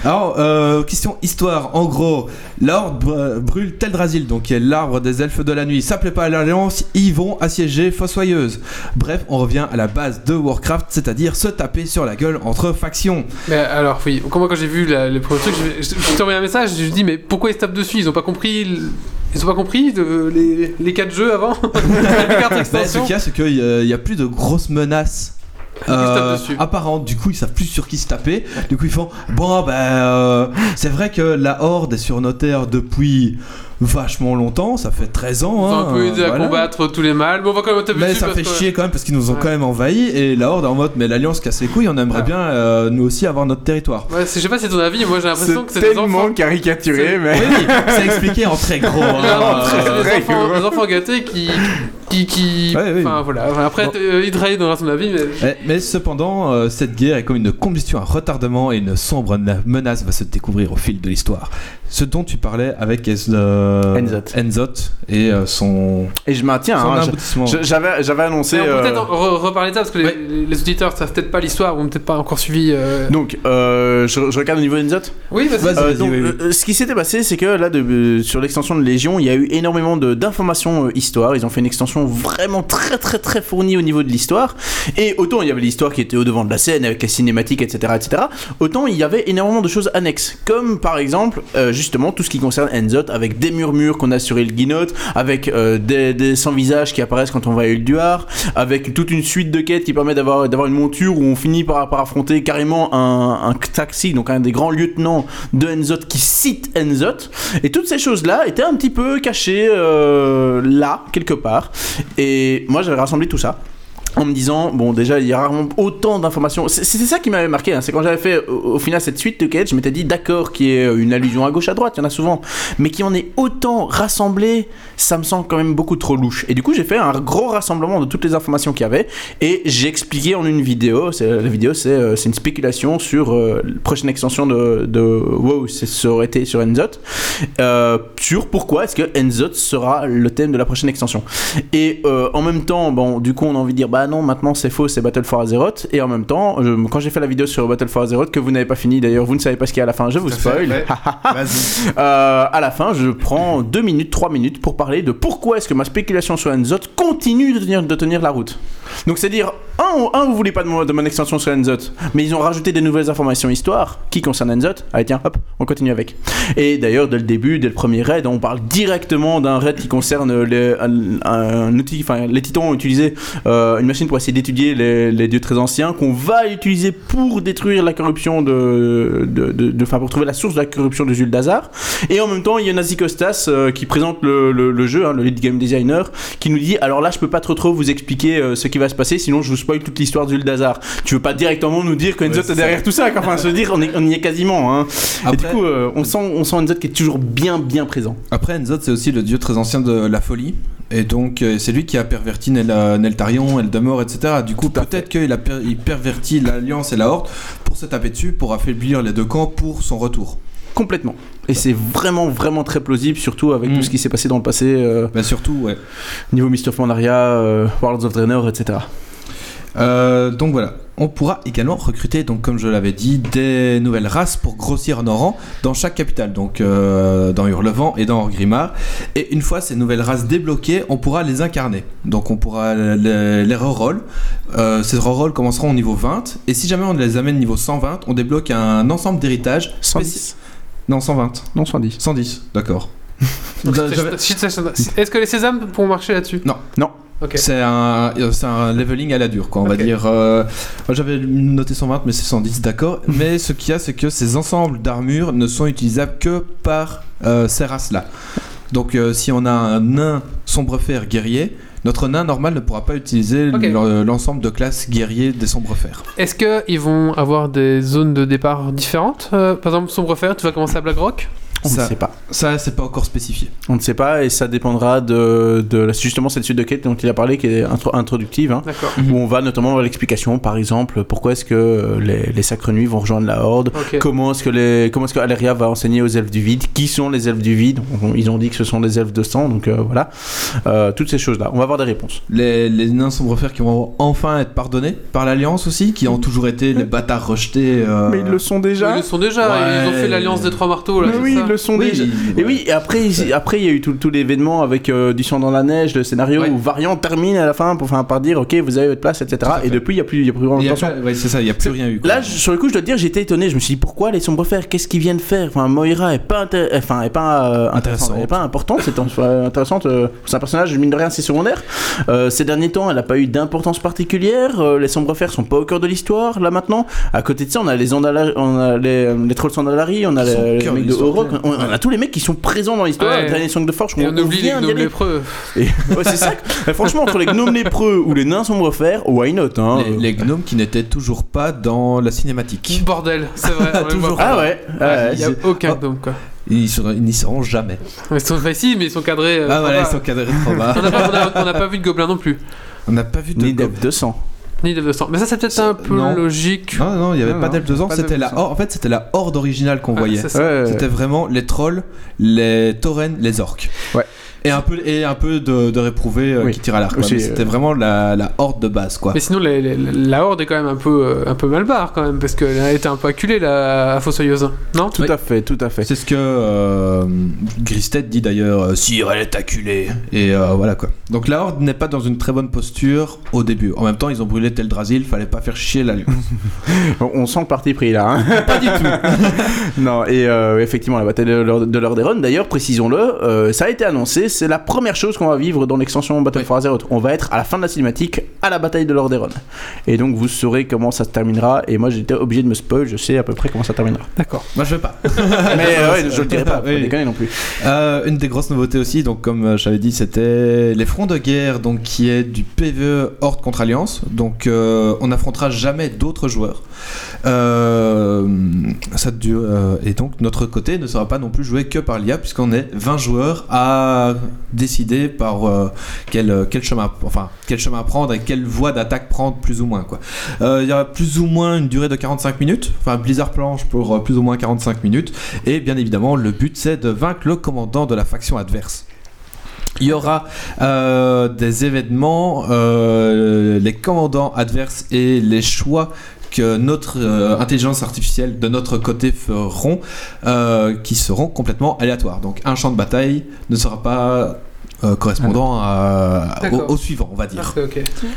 Alors, euh, question histoire. En gros, l'ordre brûle Teldrassil, donc qui est l'arbre des elfes de la nuit. Ça plaît pas à l'Alliance, ils vont assiéger Fossoyeuse. Bref, on revient à la base de Warcraft, c'est-à-dire se taper sur la gueule entre factions. Mais alors, oui, moi quand j'ai vu la- le premier truc, je, je, je t'ai envoyé un message, je me dis, mais pourquoi ils se tapent dessus? Ils ont pas compris. le- Ils ont pas compris de- les, les 4 jeux avant? Les 4 Mais ce qu'il y a, c'est qu'il n'y a plus de grosses menaces. Euh, dessus. apparentes, du coup ils savent plus sur qui se taper. Du coup ils font bon ben euh, c'est vrai que la horde est sur nos terres depuis vachement longtemps, ça fait 13 ans. Ils ont hein, un peu aidé à voilà. combattre tous les mâles, mais on va quand même taper Mais ça fait que- chier quand même parce qu'ils nous ont Ouais. quand même envahis et la horde en mode mais l'alliance casse les couilles, on aimerait Ouais. bien euh, nous aussi avoir notre territoire. Ouais, je sais pas si c'est ton avis, moi j'ai l'impression que C'est des enfants. tellement caricaturé, C'est- mais. Oui, oui, c'est expliqué en très gros. hein. Euh, des, très enfants, gros. des enfants gâtés qui. qui. qui. Ouais, oui. Enfin voilà, après Bon. euh, Hydrae donnera son avis, mais. Mais, mais cependant, euh, cette guerre est comme une combustion à retardement et une sombre na- menace va se découvrir au fil de l'histoire. Ce dont tu parlais avec euh, Enzot. Enzot et euh, son, Et je maintiens, hein, j'avais j'avais annoncé. Mais on peut euh, peut-être re- reparler de ça parce que les- Ouais. les, les auditeurs savent peut-être pas l'histoire ou peut-être pas encore suivi. euh, Donc, euh, je, je regarde au niveau d'Enzot. Oui, vas-y. Euh, oui, oui. euh, ce qui s'était passé, c'est que là, de- euh, sur l'extension de Légion, il y a eu énormément de- d'informations euh, histoire. Ils ont fait une extension vraiment très, très, très fournie au niveau de l'histoire. Et autant il y avait l'histoire qui était au devant de la scène avec les cinématiques, etc., etc. Autant il y avait énormément de choses annexes, comme par exemple, euh, justement, tout ce qui concerne Enzot, avec des murmures qu'on a sur Elginot, avec euh, des, des sans visages qui apparaissent quand on va à Ulduar, avec toute une suite de quêtes qui permet d'avoir une monture où on finit par, affronter carrément un, un taxi, donc un des grands lieutenants de Enzot qui cite Enzot. Et toutes ces choses-là étaient un petit peu cachées euh, là, quelque part. Et moi, j'avais rassemblé tout ça en me disant bon déjà il y a rarement autant d'informations. C'est ça qui m'avait marqué hein. c'est quand j'avais fait au, final cette suite de quêtes je m'étais dit d'accord qu'il y ait une allusion à gauche à droite il y en a souvent. Mais qu'il y en ait autant rassemblé ça me semble quand même beaucoup trop louche. Et du coup j'ai fait un gros rassemblement de toutes les informations qu'il y avait et j'ai expliqué en une vidéo la vidéo c'est euh, c'est une spéculation sur euh, la prochaine extension de, WoW ça aurait été sur Enzot euh, sur pourquoi est-ce que Enzot sera le thème de la prochaine extension. Et euh, en même temps bon du coup on a envie de dire bah bah non, maintenant c'est faux, c'est Battle for Azeroth. Et en même temps, je- quand j'ai fait la vidéo sur Battle for Azeroth, que vous n'avez pas fini d'ailleurs, vous ne savez pas ce qu'il y a à la fin, je vous spoil. Euh, à la fin, je prends 2 minutes, 3 minutes pour parler de pourquoi est-ce que ma spéculation sur Enzot continue de tenir, de tenir la route. Donc c'est-à-dire, un, un, vous voulez pas de mon, extension sur Enzot, mais ils ont rajouté des nouvelles informations histoire qui concernent Enzot. Allez tiens, hop, on continue avec. Et d'ailleurs, dès le début, dès le premier raid, on parle directement d'un raid qui concerne les, un, outil, enfin les titans ont utilisé euh, une machine pour essayer d'étudier les, les dieux très anciens, qu'on va utiliser pour détruire la corruption de, de, enfin pour trouver la source de la corruption de Jules Dazar. Et en même temps, il y a Nazi Costas euh, qui présente le jeu, hein, le lead game designer, qui nous dit alors là, je peux pas trop trop vous expliquer euh, ce qui va se passer, sinon je vous spoil toute l'histoire de Jules Dazar. Tu veux pas directement nous dire que Enzo Ouais, est derrière tout ça, enfin se dire on, est- on y est quasiment. Hein. Et du coup, euh, on sent on sent Enzo qui est toujours bien bien présent. Après, Enzot, c'est aussi le dieu très ancien de la folie. Et donc, euh, c'est lui qui a perverti Nel, euh, Neltarion, Eldamor, etc. Du coup, peut-être qu'il a per- il perverti l'Alliance et la Horde pour se taper dessus, pour affaiblir les deux camps pour son retour. Complètement. Et c'est vraiment, vraiment très plausible, surtout avec Mm. tout ce qui s'est passé dans le passé, euh, Bah, surtout, ouais. niveau Mist of Pandaria, euh, Worlds of Draenor, etc. Euh, donc voilà, on pourra également recruter, donc comme je l'avais dit, des nouvelles races pour grossir nos rangs dans chaque capitale, donc euh, dans Hurlevent et dans Orgrimmar. Et une fois ces nouvelles races débloquées, on pourra les incarner. Donc on pourra les, les reroll. Euh, ces rerolls commenceront au niveau 20, et si jamais on les amène niveau 120, on débloque un ensemble d'héritages. spéci- 110 Non, 120. Non, 110. 110, d'accord. Est-ce que les sésames pourront marcher là-dessus? Non. Non. Ok. C'est un, leveling à la dure, quoi, on va dire. euh, J'avais noté 120, mais c'est 110, d'accord. mais ce qu'il y a, c'est que ces ensembles d'armures ne sont utilisables que par euh, ces races-là. Donc, euh, si on a un nain sombrefer guerrier, notre nain normal ne pourra pas utiliser l'ensemble de classes guerriers des sombrefers. Est-ce qu'ils vont avoir des zones de départ différentes Euh, Par exemple, Sombrefer, tu vas commencer à Blackrock On Ça- ne sait pas. Ça, c'est pas encore spécifié. On ne sait pas et ça dépendra de, de justement cette suite de quête dont il a parlé qui est intro- introductive. hein, D'accord. Où on va notamment voir l'explication, par exemple, pourquoi est-ce que euh, les, les Sacres Nuits vont rejoindre la Horde, comment est-ce que les, comment est-ce que Aleria va enseigner aux elfes du vide, qui sont les elfes du vide, On- ils ont dit que ce sont des elfes de sang, donc euh, voilà, Euh, toutes ces choses-là. On va avoir des réponses. Les, les nains sombrefers qui vont enfin être pardonnés par l'Alliance aussi, qui ont toujours été les bâtards rejetés. euh, Mais ils le sont Ils déjà. le sont déjà, Ouais. ils ont fait l'alliance des trois marteaux là. Mais oui, ça ils le Oui, ils- Et oui, et après, il- après il y a eu tout, tout l'événement avec euh, du sang dans la neige, le scénario Ouais. où Variant termine à la fin pour, enfin, par dire ok, vous avez votre place, etc. Et depuis, il n'y a plus, il y a plus a attention. ouais, c'est ça, il n'y a plus rien eu. quoi. Là, sur le coup, je dois te dire, j'étais étonné. Je me suis dit, pourquoi les sombrefers Qu'est-ce qu'ils viennent faire? Enfin, Moira est pas, intér- enfin, est pas euh, intéressante. Est pas importante. C'est enfin, intéressante. euh, c'est un personnage, mine de rien, c'est secondaire. Euh, ces derniers temps, elle n'a pas eu d'importance particulière. Euh, les sombrefers sont pas au cœur de l'histoire, là, maintenant. À côté de ça, on a les, on a les, les trolls Sandalari, on a les, les mecs de Oroc on, a tous les mecs qui sont présents dans l'histoire. Ouais. Dernier Song de Forge, on, on, oublie les gnomes lépreux. C'est ça. franchement, entre les gnomes lépreux ou les nains sombres fer, why not hein, les, euh. gnomes qui n'étaient toujours pas dans la cinématique. Bordel, c'est vrai. toujours ah, ah, ah ouais. Il n'y a aucun ah. gnome quoi. Ils n'y seront jamais. Ils sont faciles, mais ils sont cadrés. Euh, ah voilà, ils sont cadrés trop bas. on n'a pas, vu de gobelin non plus. On n'a pas vu de. Ni 200 ni de sang. Mais ça, c'est peut-être un peu Non. logique. Non, non, il n'y avait Non, pas non, d'elfe de sang, pas c'était d'elfe la horde. En fait, c'était la horde originale qu'on voyait. C'était vraiment les trolls, les taurennes, les orques. Ouais. Et un peu, et un peu de, de réprouvés euh, Oui. qui tirent à l'arc. C'était euh, vraiment la, la horde de base, quoi. Mais sinon, les- les- la horde est quand même un peu, euh, un peu mal barre quand même, parce qu'elle a été un peu acculée la Fossoyeuse, non? Tout Oui. à fait, tout à fait. C'est ce que euh, Gristed dit d'ailleurs, Sire, elle est acculée. Et euh, voilà quoi. Donc la Horde n'est pas dans une très bonne posture au début. En même temps, ils ont brûlé Teldrassil, fallait pas faire chier l'Alliance. On, on sent le parti pris là. hein. pas du tout. non, et euh, effectivement, la bataille de l'Or- de Lordaeron, d'ailleurs, précisons-le, euh, ça a été annoncé, c'est la première chose qu'on va vivre dans l'extension Battle Oui. for Azeroth. On va être à la fin de la cinématique à la bataille de Lordaeron. Et donc vous saurez comment ça se terminera. Et moi j'étais obligé de me spoil, je sais à peu près comment ça terminera. D'accord. Moi je veux pas. Mais euh, ouais, je le dirai pas, pas Oui. déconner non plus. Euh, une des grosses nouveautés aussi, donc comme euh, j'avais dit, c'était les fronts de guerre, donc qui est du PVE Horde contre Alliance. Donc euh, on n'affrontera jamais d'autres joueurs. Euh, ça dure, euh, et donc notre côté ne sera pas non plus joué que par l'IA, puisqu'on est 20 joueurs à décider par euh, quel, chemin, enfin quel chemin prendre et quelle voie d'attaque prendre plus ou moins Il y aura plus ou moins une durée de 45 minutes, enfin Blizzard planche pour plus ou moins 45 minutes. Et bien évidemment, le but c'est de vaincre le commandant de la faction adverse. Il y aura des événements, les commandants adverses et les choix que notre euh, intelligence artificielle de notre côté feront, euh, qui seront complètement aléatoires. Donc un champ de bataille ne sera pas euh, correspondant à- D'accord. au, au suivant, on va dire.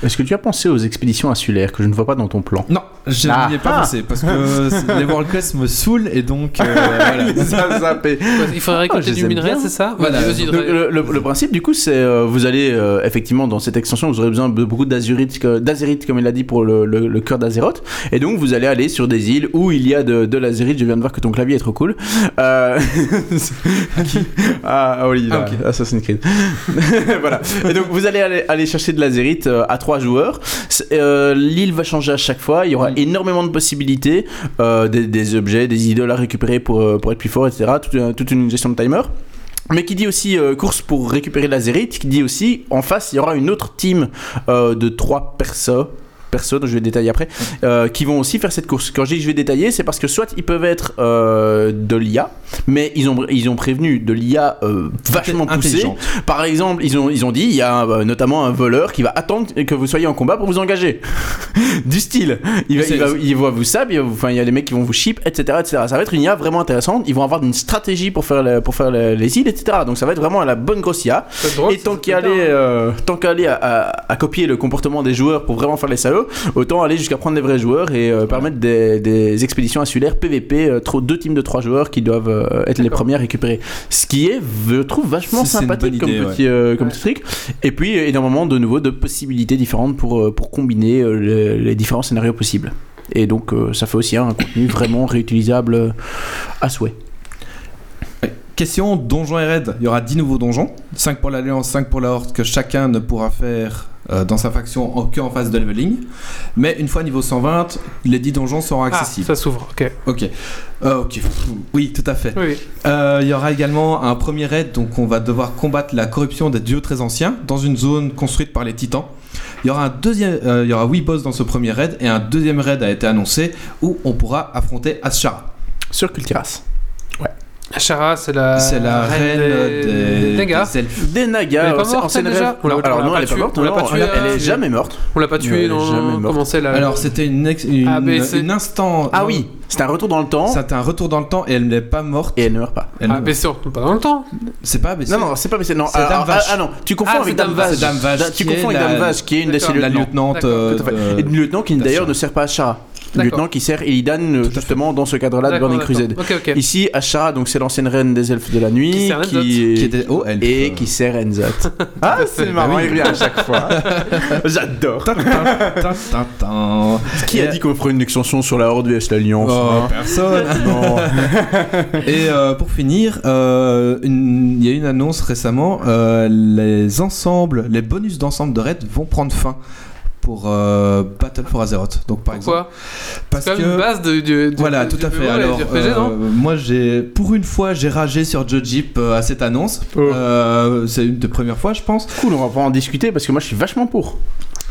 Est-ce que tu as pensé aux expéditions insulaires que je ne vois pas dans ton plan? Non, je Ah. n'y ai pas Ah. pensé parce que les World Quest me saoulent et donc euh, voilà. Il faudrait récolter je les du minerai, c'est ça Voilà. Donc, le, le- le principe du coup c'est euh, vous allez euh, effectivement dans cette extension vous aurez besoin de beaucoup d'azérites comme il l'a dit pour le, le, le cœur d'Azeroth. Et donc vous allez aller sur des îles où il y a de, de l'azérite je viens de voir que ton clavier est trop cool. Euh... ah, ah oui Ah, là, ok. Assassin's Creed. Voilà. Et donc vous allez aller, aller chercher de l'azérite euh, à trois joueurs. Euh, l'île va changer à chaque fois. Il y aura énormément de possibilités euh, des, objets des idoles à récupérer pour, euh, pour être plus fort etc toute, une- toute une gestion de timer. Mais qui dit aussi euh, course pour récupérer la zérite, qui dit aussi en face il y aura une autre team euh, de trois persos personnes, je vais détailler après, euh, qui vont aussi faire cette course. Quand je dis que je vais détailler, c'est parce que soit ils peuvent être euh, de l'IA, mais ils ont, ils ont prévenu de l'IA euh, vachement poussée. Par exemple, ils ont, ils ont dit, il y a euh, notamment un voleur qui va attendre que vous soyez en combat pour vous engager. du style. Il va, il va, il va vous sab, il enfin, il y a des mecs qui vont vous ship, etc., etc. Ça va être une IA vraiment intéressante. Ils vont avoir une stratégie pour faire, le- pour faire le- les îles, etc. Donc ça va être vraiment la bonne grosse IA. Drôle, Et ça, tant qu'à aller, euh, tant qu'à aller à, à- à copier le comportement des joueurs pour vraiment faire les salauds, autant aller jusqu'à prendre des vrais joueurs et euh, permettre des, des expéditions insulaires PVP, euh, trop, deux teams de trois joueurs qui doivent euh, être les premiers à récupérer. Ce qui est, je trouve, vachement C'est- sympathique comme, petit, euh, comme petit truc. Et puis, énormément de nouveau de possibilités différentes pour, pour combiner euh, les, les différents scénarios possibles. Et donc, euh, ça fait aussi un contenu vraiment réutilisable à souhait. Question donjon et raid. Il y aura 10 nouveaux donjons, 5 pour l'Alliance, 5 pour la Horde, que chacun ne pourra faire dans sa faction en, que en phase de leveling. Mais une fois niveau 120, les 10 donjons seront Ah, accessibles. ça s'ouvre, ok. Ok. Euh, ok. Oui, tout à fait. Oui. Euh, Il y aura également un premier raid, donc on va devoir combattre la corruption des dieux très anciens dans une zone construite par les titans. Il y aura un deuxième, euh, il y aura 8 boss dans ce premier raid et un deuxième raid a été annoncé où on pourra affronter Ashara. Sur Cultiras. Ashara, c'est la... C'est la reine des, des Nagas. des elfes. Des Elle Nagas, est pas c'est morte, elle, déjà. On Non, Alors non, elle est pas tuée- morte. on l'a pas tuée, elle est jamais morte. On l'a pas Elle tué est dans... jamais morte. Comment c'est la... Alors c'était une, ex- une, Ah, c'est- une instant. Ah oui, c'est un retour dans le temps C'était un retour dans le temps et elle n'est pas morte. et elle ne meurt pas. Elle Ah, c'est pas dans le temps. C'est pas baissé. Non, non, c'est pas baissé. Non, C'est ah, Dame ah, Vache. ah, non, tu confonds Ah, avec c'est Dame Vache. C'est Dame Tu confonds avec Dame Vache, qui est une des cellules. la lieutenante. Euh, une lieutenant qui d'ailleurs ne sert pas à Shara. Lieutenant qui sert Illidan euh, justement dans ce cadre-là de Burning Crusade. Ici, Ashara, donc c'est l'ancienne reine des elfes de la nuit Qui sert Enzat. qui était oh et qui sert Enzat. ah, c'est marrant, il revient à chaque fois. J'adore. Qui a dit qu'on ferait une extension sur la Horde vs l'Alliance? Oh, hein personne. Non. Et euh, pour finir, euh, une- il y a une annonce récemment. euh, les ensembles, les bonus d'ensemble de raid vont prendre fin pour euh, Battle for Azeroth. Donc par exemple, Pourquoi parce C'est quand même une que base de... de- de- voilà, de- tout à fait. Et Alors, RPG, euh, non moi, j'ai, pour une fois, j'ai ragé sur Jojip euh, à cette annonce. Oh. Euh, c'est une des premières fois, je pense. Cool, on va pas en discuter parce que moi je suis vachement pour.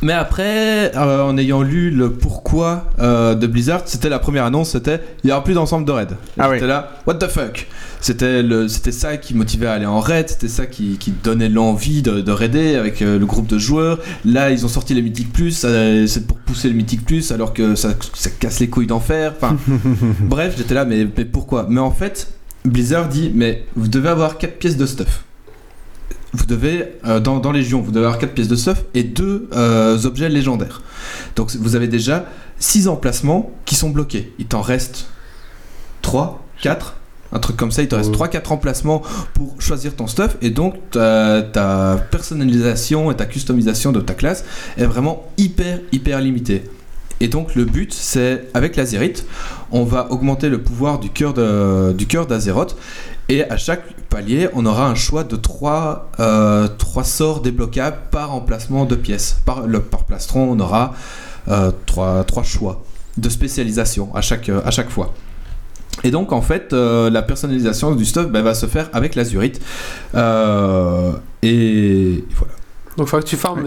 Mais après, euh, en ayant lu le pourquoi euh, de Blizzard, c'était la première annonce, c'était il y aura plus d'ensemble de raid. Et Ah J'étais oui. là, what the fuck? C'était ça qui motivait à aller en raid, c'était ça qui, qui donnait l'envie de, de raider avec euh, le groupe de joueurs. Là, ils ont sorti les Mythic Plus, euh, c'est pour pousser le Mythic Plus alors que ça, ça casse les couilles d'enfer. Enfin, bref, j'étais là, mais, mais pourquoi? Mais en fait, Blizzard dit, mais vous devez avoir 4 pièces de stuff vous devez, euh, dans, dans Légion, vous devez avoir 4 pièces de stuff et 2 objets légendaires. Donc vous avez déjà 6 emplacements qui sont bloqués. Il t'en reste 3, 4, un truc comme ça. Il te reste 3-4 emplacements pour choisir ton stuff. Et donc ta, ta personnalisation et ta customisation de ta classe est vraiment hyper, hyper limitée. Et donc le but, c'est avec l'Azérite, on va augmenter le pouvoir du cœur de- du cœur d'Azeroth. Et à chaque palier, on aura un choix de 3 sorts débloquables par emplacement de pièces. Par, le, par plastron, on aura 3 choix de spécialisation à chaque, à chaque fois. Et donc en fait, euh, la personnalisation du stuff ben, va se faire avec l'azurite. Euh, et voilà. Donc, faut que tu farmes.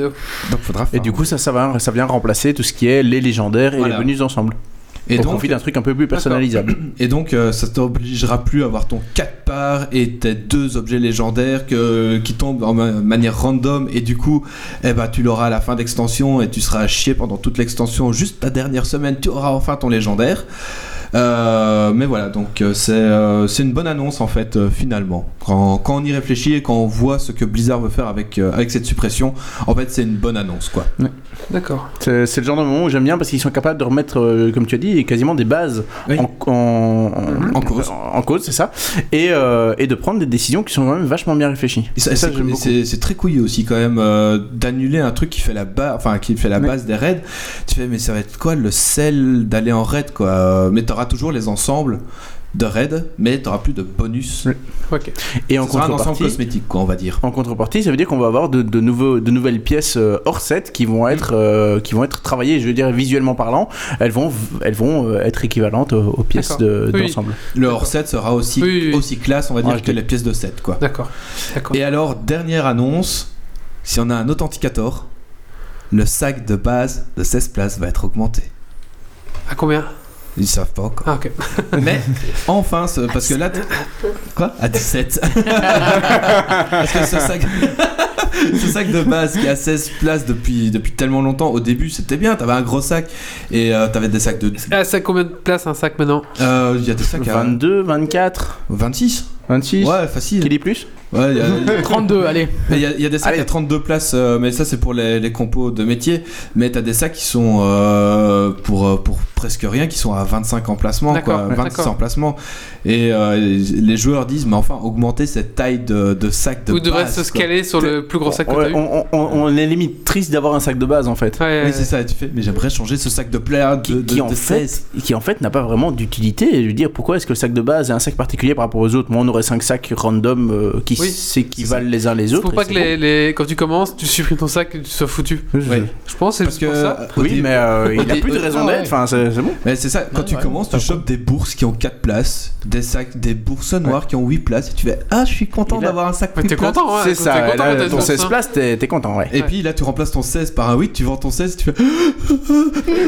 Donc faudra Et du coup, ça, ça, va, ça vient remplacer tout ce qui est les légendaires et Voilà. les bonus d'ensemble. Et au donc, profit d'un truc un peu plus personnalisable. et donc euh, ça t'obligera plus à avoir ton 4 parts et tes deux objets légendaires que, qui tombent en ma- manière random et du coup eh ben, tu l'auras à la fin d'extension et tu seras à chier pendant toute l'extension. Juste ta dernière semaine, tu auras enfin ton légendaire. Euh, mais voilà, donc euh, c'est euh, c'est une bonne annonce en fait euh, finalement. Quand, quand on y réfléchit et quand on voit ce que Blizzard veut faire avec, euh, avec cette suppression, en fait c'est une bonne annonce quoi. D'accord. C'est c'est le genre de moment où j'aime bien parce qu'ils sont capables de remettre, euh, comme tu as dit, quasiment des bases Oui. en, en, En cause. En, cause, c'est ça. Et, euh, et de prendre des décisions qui sont quand même vachement bien réfléchies. Et ça, Et ça, c'est- très couillu aussi quand même euh, d'annuler un truc qui fait la base, enfin qui fait la Ouais. base des raids. Tu fais mais ça va être quoi le sel d'aller en raid quoi? Mais t'auras toujours les ensembles de raids, mais t'auras plus de bonus. Oui. Et en Ça sera un ensemble contrepartie, cosmétique quoi on va dire. en contrepartie, ça veut dire qu'on va avoir de, de nouveaux, de nouvelles pièces euh, hors set qui vont être, euh, qui vont être travaillées, je veux dire visuellement parlant, elles vont, elles vont euh, être équivalentes aux, aux pièces D'accord. de- Oui. d'ensemble. Le hors set sera aussi Oui, oui, oui. aussi classe on va dire Ouais, que les pièces de set quoi. D'accord. D'accord. Et alors dernière annonce, si on a un authenticator, le sac de base de 16 places va être augmenté. À combien? Ils savent pas encore. Ah, ok. Mais enfin, ce- parce que là. t- Quoi? À 17. parce que ce sac. ce sac de base qui a 16 places depuis, depuis tellement longtemps, au début c'était bien, t'avais un gros sac et euh, t'avais des sacs de. Ah, ça combien de place un sac maintenant? Euh, Il y a des sacs à 22, 24, 26 26. Ouais, facile. Qui dit plus Ouais, il y a- 32, allez. Mais Il y, a- il y a des sacs Allez. à 32 places, euh, mais ça c'est pour les, les compos de métier. Mais t'as des sacs qui sont euh, pour, euh, pour presque rien, qui sont à 25 emplacements, D'accord, quoi, ouais, 26 d'accord. emplacements. Et euh, les joueurs disent, mais enfin, augmenter cette taille de, de sac de Ou devrait base, se quoi. scaler sur le plus gros sac que t'as Ouais, eu on, on- on est limite triste d'avoir un sac de base en fait. Ouais, Oui, c'est ça, tu fais, mais j'aimerais changer ce sac de player de, Qui, de- qui en de fait, 16. qui en fait n'a pas vraiment d'utilité. Je veux dire, pourquoi est-ce que le sac de base est un sac particulier par rapport aux autres? Moi, on aurait 5 sacs random euh, qui Oui, s'équivalent les uns les autres. Faut pas c'est que les, les- quand tu commences, tu supprimes ton sac et tu sois foutu. bon. Ouais. Je pense que Parce c'est que pour ça. euh, Oui, début- mais euh, il n'y a plus de raison ah d'être. ouais. Enfin, c'est c'est bon. Mais c'est ça, quand Ouais, tu ouais, commences, tu chopes des bourses qui ont 4 places, des sacs, des bourses noires qui ont 8 places, et tu fais Ah, je suis content d'avoir un sac Mais plus t'es content, hein c'est T'es ça. ton une 16 bourse, hein. places, t'es content, ouais. Et puis là, tu remplaces ton 16 par un 8, tu vends ton 16, tu fais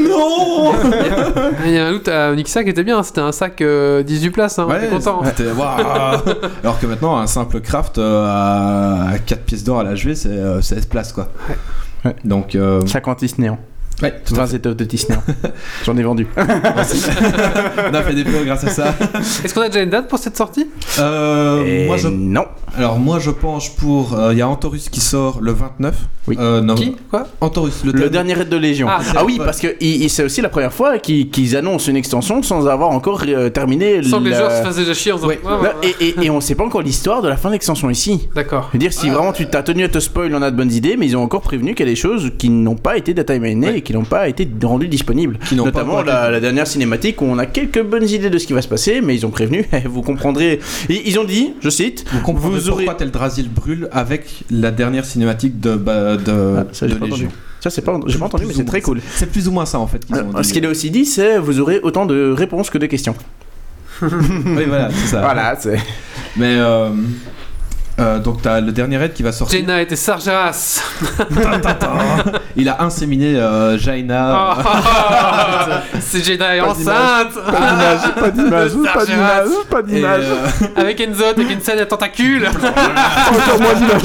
Non Il y a un autre à Onyxa qui était bien, c'était un sac euh, 18 places, hein, t'es content. waouh. Alors que maintenant, un simple craft euh, à 4 pièces d'or à la jouer, c'est euh, 16 places quoi. Ouais. Donc, euh, 50 Tisnéant. Ouais, tout à 20 fait. étoffes de Tisnéant. J'en ai vendu. on a fait des pros grâce à ça. Est-ce qu'on a déjà une date pour cette sortie? Euh, Et moi, je, Non. alors, moi, je penche pour. euh, Il y a Antorus qui sort le 29. Oui. Euh, non, Qui? Quoi? Antorus, le, Le dernier- raid de Légion. Ah, Ah, oui, parce que c'est aussi la première fois qu'ils annoncent une extension sans avoir encore euh, terminé. Sans que les joueurs se fassent déjà chier en disant Ouais. Ouais, ouais, Non, ouais. et, et, et on sait pas encore l'histoire de la fin de l'extension ici. D'accord. Je veux dire, si vraiment tu t'as tenu à te spoil, on a de bonnes idées, mais ils ont encore prévenu qu'il y a des choses qui n'ont pas été data minées Ouais. et qui n'ont pas été rendues disponibles. Notamment la, la dernière cinématique où on a quelques bonnes idées de ce qui va se passer, mais ils ont prévenu, vous comprendrez. Ils, ils ont dit, je cite, Vous comprendrez Vous aurez- pourquoi Teldrassil brûle avec la dernière cinématique de, bah, de, Ah, ça, j'ai de pas Légion. entendu. Ça, c'est pas, j'ai pas entendu, mais c'est très cool. C'est plus ou moins ça en fait qu'ils ont dit. Ce qu'il a aussi dit, c'est vous aurez autant de réponses que de questions. Oui, voilà, c'est ça. Voilà, c'est. Mais euh, euh, donc t'as le dernier raid qui va sortir. Jaina était Sargeras. Il a inséminé euh, Jaina. Ah, C'est Jaina est enceinte. pas d'image, pas d'image, pas euh, Avec Enzo, avec une scène à tentacules. Encore moins d'image.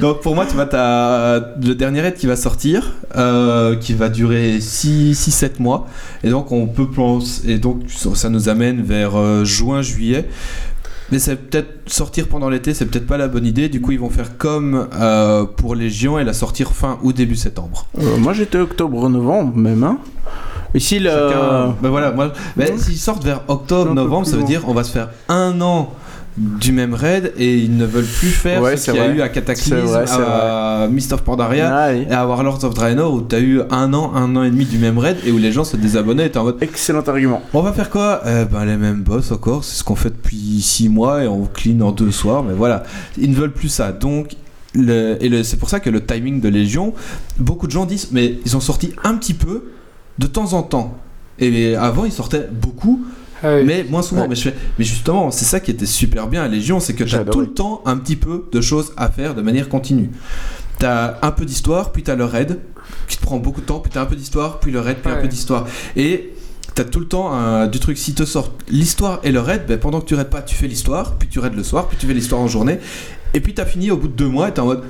donc pour moi, tu vois, t'as le dernier raid qui va sortir, euh, qui va durer 6-7 mois. Et donc on peut et donc ça nous amène vers euh, juin-juillet. Mais c'est peut-être sortir pendant l'été, c'est peut-être pas la bonne idée. Du coup, ils vont faire comme euh, pour Légion et la sortir fin ou début septembre. Euh, moi j'étais octobre-novembre même, hein. Ici, le. Chacun- Ben voilà, moi, ben, Mhm. s'ils sortent vers octobre, Un peu novembre, plus ça veut dire on va se faire un an du même raid et ils ne veulent plus faire Ouais, ce qu'il y a eu à Cataclysm, vrai, à Mist of Pandaria Ah, oui. et à Warlords of Draenor où t'as eu un an, un an et demi du même raid et où les gens se désabonnaient et en mode Excellent argument. on va faire quoi? Eh ben les mêmes boss encore, c'est ce qu'on fait depuis 6 mois et on clean en deux soirs, mais voilà, ils ne veulent plus ça. Donc le- et c'est pour ça que le timing de Légion, beaucoup de gens disent mais ils ont sorti un petit peu de temps en temps. Et avant ils sortaient beaucoup, Ah oui. mais moins souvent. Ouais. Mais, je fais, mais justement, c'est ça qui était super bien à Légion, c'est que tu as tout le temps un petit peu de choses à faire de manière continue. T'as un peu d'histoire, puis t'as le raid, qui te prend beaucoup de temps, puis t'as un peu d'histoire, puis le raid, puis un peu d'histoire. Et t'as tout le temps un- du truc, si te sort l'histoire et le raid, ben, pendant que tu raides pas, tu fais l'histoire, puis tu raides le soir, puis tu fais l'histoire en journée, et puis t'as fini au bout de deux mois, et t'es en mode.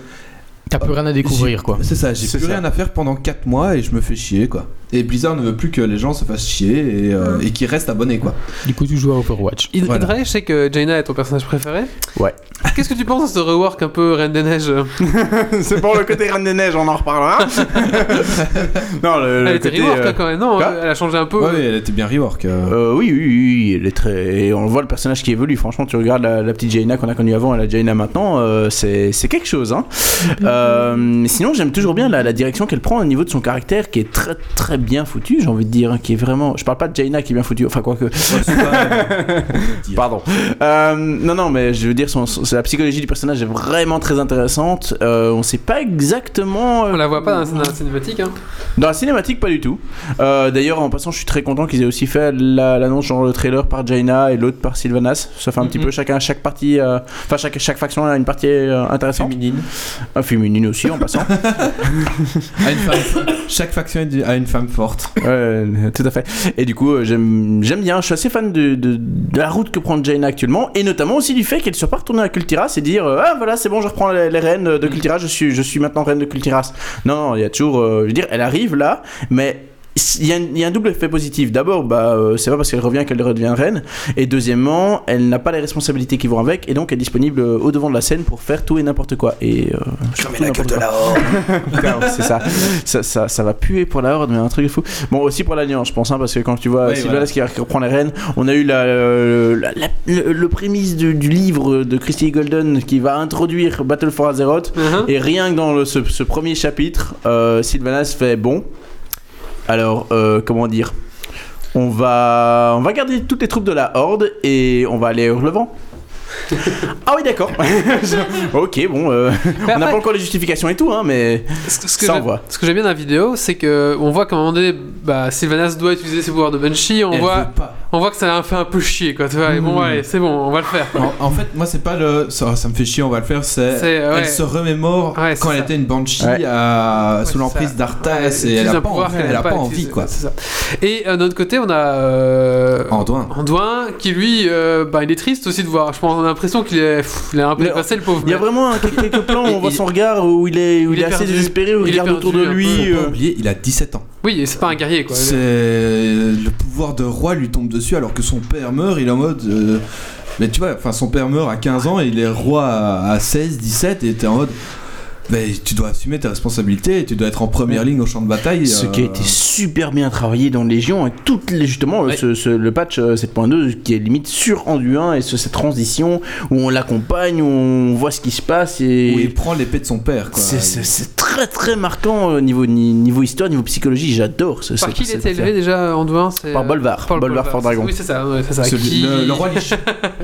T'as plus rien à découvrir, quoi. C'est ça, j'ai plus ça. rien à faire pendant 4 mois et je me fais chier quoi. Et Blizzard ne veut plus que les gens se fassent chier et, euh, et qu'ils restent abonnés quoi. Du coup, tu joues à Overwatch. Voilà. Hydrae, je sais que Jaina est ton personnage préféré. Ouais. Qu'est-ce que tu penses de ce rework un peu Reine des Neiges c'est pour le côté Reine des Neiges, on en reparlera. non, le, le Elle était côté, rework euh, hein, quand même, non Elle a changé un peu. Ouais, elle était bien rework. euh. Euh, oui, oui, oui, oui, elle est très. Et on voit le personnage qui évolue. Franchement, tu regardes la, la petite Jaina qu'on a connue avant et la Jaina maintenant, euh, c'est c'est quelque chose. Hein. Euh, mais sinon, j'aime toujours bien la, la direction qu'elle prend au niveau de son caractère, qui est très très bien foutu, j'ai envie de dire, qui est vraiment. Je parle pas de Jaina qui est bien foutu, enfin quoique. Pardon. Euh, non, non, mais je veux dire, son, son- la psychologie du personnage est vraiment très intéressante. Euh, on sait pas exactement. euh, On la voit pas dans, dans la cinématique. Hein. dans la cinématique, pas du tout. Euh, D'ailleurs, en passant, je suis très content qu'ils aient aussi fait la- l'annonce, genre le trailer par Jaina et l'autre par Sylvanas. Ça fait un petit Mhm. peu chacun, chaque partie, euh, enfin chaque, chaque faction a une partie euh, intéressante. Féminine. Ah, féminine aussi, en passant. A une femme- chaque faction a une femme forte. Ouais, tout à fait. Et du coup, euh, j'aime bien. Je suis assez fan de, de, de la route que prend Jaina actuellement, et notamment aussi du fait qu'elle soit pas retournée à Kultiras et dire euh, ah voilà c'est bon, je reprends les, les rênes de Kultiras, je suis je suis maintenant reine de Kultiras. Non, non, il y a toujours, euh, je veux dire, elle arrive là, mais il y, a, il y a un double effet positif. D'abord, bah, euh, c'est pas parce qu'elle revient qu'elle redevient reine. Et deuxièmement, elle n'a pas les responsabilités qui vont avec, et donc elle est disponible euh, au devant de la scène pour faire tout et n'importe quoi. Et euh, surtout n'importe quoi. Putain, c'est ça. ça, ça. ça va puer pour la horde, mais un truc de fou. Bon, aussi pour l'Alliance, je pense, hein, parce que quand tu vois Oui, Sylvanas voilà. qui, reprend les rênes, on a eu la, la- la- le, le prémisse du, du livre de Christy Golden qui va introduire Battle for Azeroth. Mhm. Et rien que dans le- ce, ce premier chapitre, euh, Sylvanas fait bon. Alors, euh, comment dire? On va, on va garder toutes les troupes de la Horde et on va aller à Hurlevent. ah oui, d'accord. ok, bon, euh, on n'a pas encore les justifications et tout, hein, mais Ce que, ce que ça voit. ce que j'aime bien dans la vidéo, c'est que on voit qu'à un moment donné, bah, Sylvanas doit utiliser ses pouvoirs de Banshee. On Elle voit, veut pas. On voit que ça a fait un peu chier, quoi. Tu vois, et bon, Mhm. allez, c'est bon, on va le faire. En, en fait, moi, c'est pas le. Ça, ça me fait chier, on va le faire. C'est. Ouais. Elle se remémore Ouais, quand elle était une banshee Ouais. à- Ouais, sous l'emprise d'Arthas Ouais, et elle un a pas, pouvoir envie, qu'elle elle a pas envie quoi. ça. Et euh, d'un autre côté, on a euh, Anduin. Anduin qui lui, euh, bah, il est triste aussi de voir. Je pense, on a l'impression qu'il est, pff, il est un peu dépassé le pauvre. Il y a vraiment un- quelques, plans où on voit son regard où il est, où il est assez désespéré, où il, regarde autour de lui. euh, il a 17 ans. Oui, c'est pas un guerrier quoi. C'est le pouvoir de roi lui tombe dessus alors que son père meurt, il est en mode. euh, Mais tu vois, enfin son père meurt à 15 ans et il est roi à, à 16, 17 et t'es en mode. Mais tu dois assumer tes responsabilités, et tu dois être en première ligne au champ de bataille. Ce qui a euh, été super bien travaillé dans Légion, avec toutes les, justement, Ouais. ce, ce- le patch euh, 7.2 qui est limite sur Anduin et ce- cette transition où on l'accompagne, où on voit ce qui se passe où et. il prend l'épée de son père. C'est- très très marquant au niveau, ni- niveau histoire, niveau psychologie, j'adore ce Par qui il était élevé déjà Anduin c'est, Par euh, Bolvar, par Bolvar Fort Dragon. Oui, c'est ça, ouais, c'est ça. Qui- le, le roi Lich,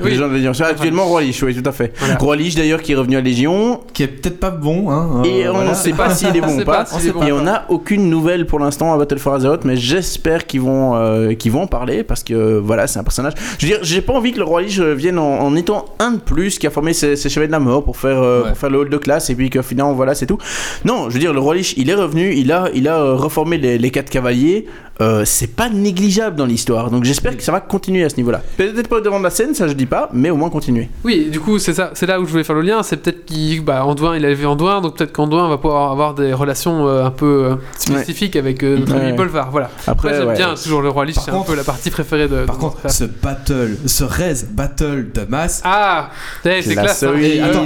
Oui. Les gens veulent dire, c'est actuellement Roi Lich, oui, tout à fait. Voilà. Roi Lich d'ailleurs qui est revenu à Légion, qui est peut-être pas bon. Hein, et euh, on voilà. ne sait pas s'il est On bon ou pas. Et on n'a aucune nouvelle pour l'instant à Battle for Azeroth, mais j'espère qu'ils vont, euh, qu'ils vont en parler parce que voilà, c'est un personnage. Je veux dire, j'ai pas envie que le Roi Lich euh, vienne en, en étant un de plus qui a formé ses, ses chevaliers de la mort pour faire, euh, Ouais. pour faire le hall de classe et puis que finalement voilà, c'est tout. Non, je veux dire, le Roi Lich, il est revenu, il a, il a euh, reformé les, les quatre cavaliers. Euh, c'est pas négligeable dans l'histoire, donc j'espère que ça va continuer à ce niveau-là. Peut-être pas au devant de la scène, ça je dis pas, mais au moins continuer. Oui, du coup, c'est ça, c'est là où je voulais faire le lien. C'est peut-être qu'il, bah, il a élevé Anduin, donc peut-être qu'Anduin va pouvoir avoir des relations euh, un peu euh, spécifiques avec euh, notre ami Ouais. Bolvar. Voilà. Après, Moi, j'aime ouais. bien toujours le roi Lich, c'est un peu la partie préférée de. Par de contre, ce battle, ce res battle de masse. Ah, eh, c'est la classe. hein. solide. Et attends,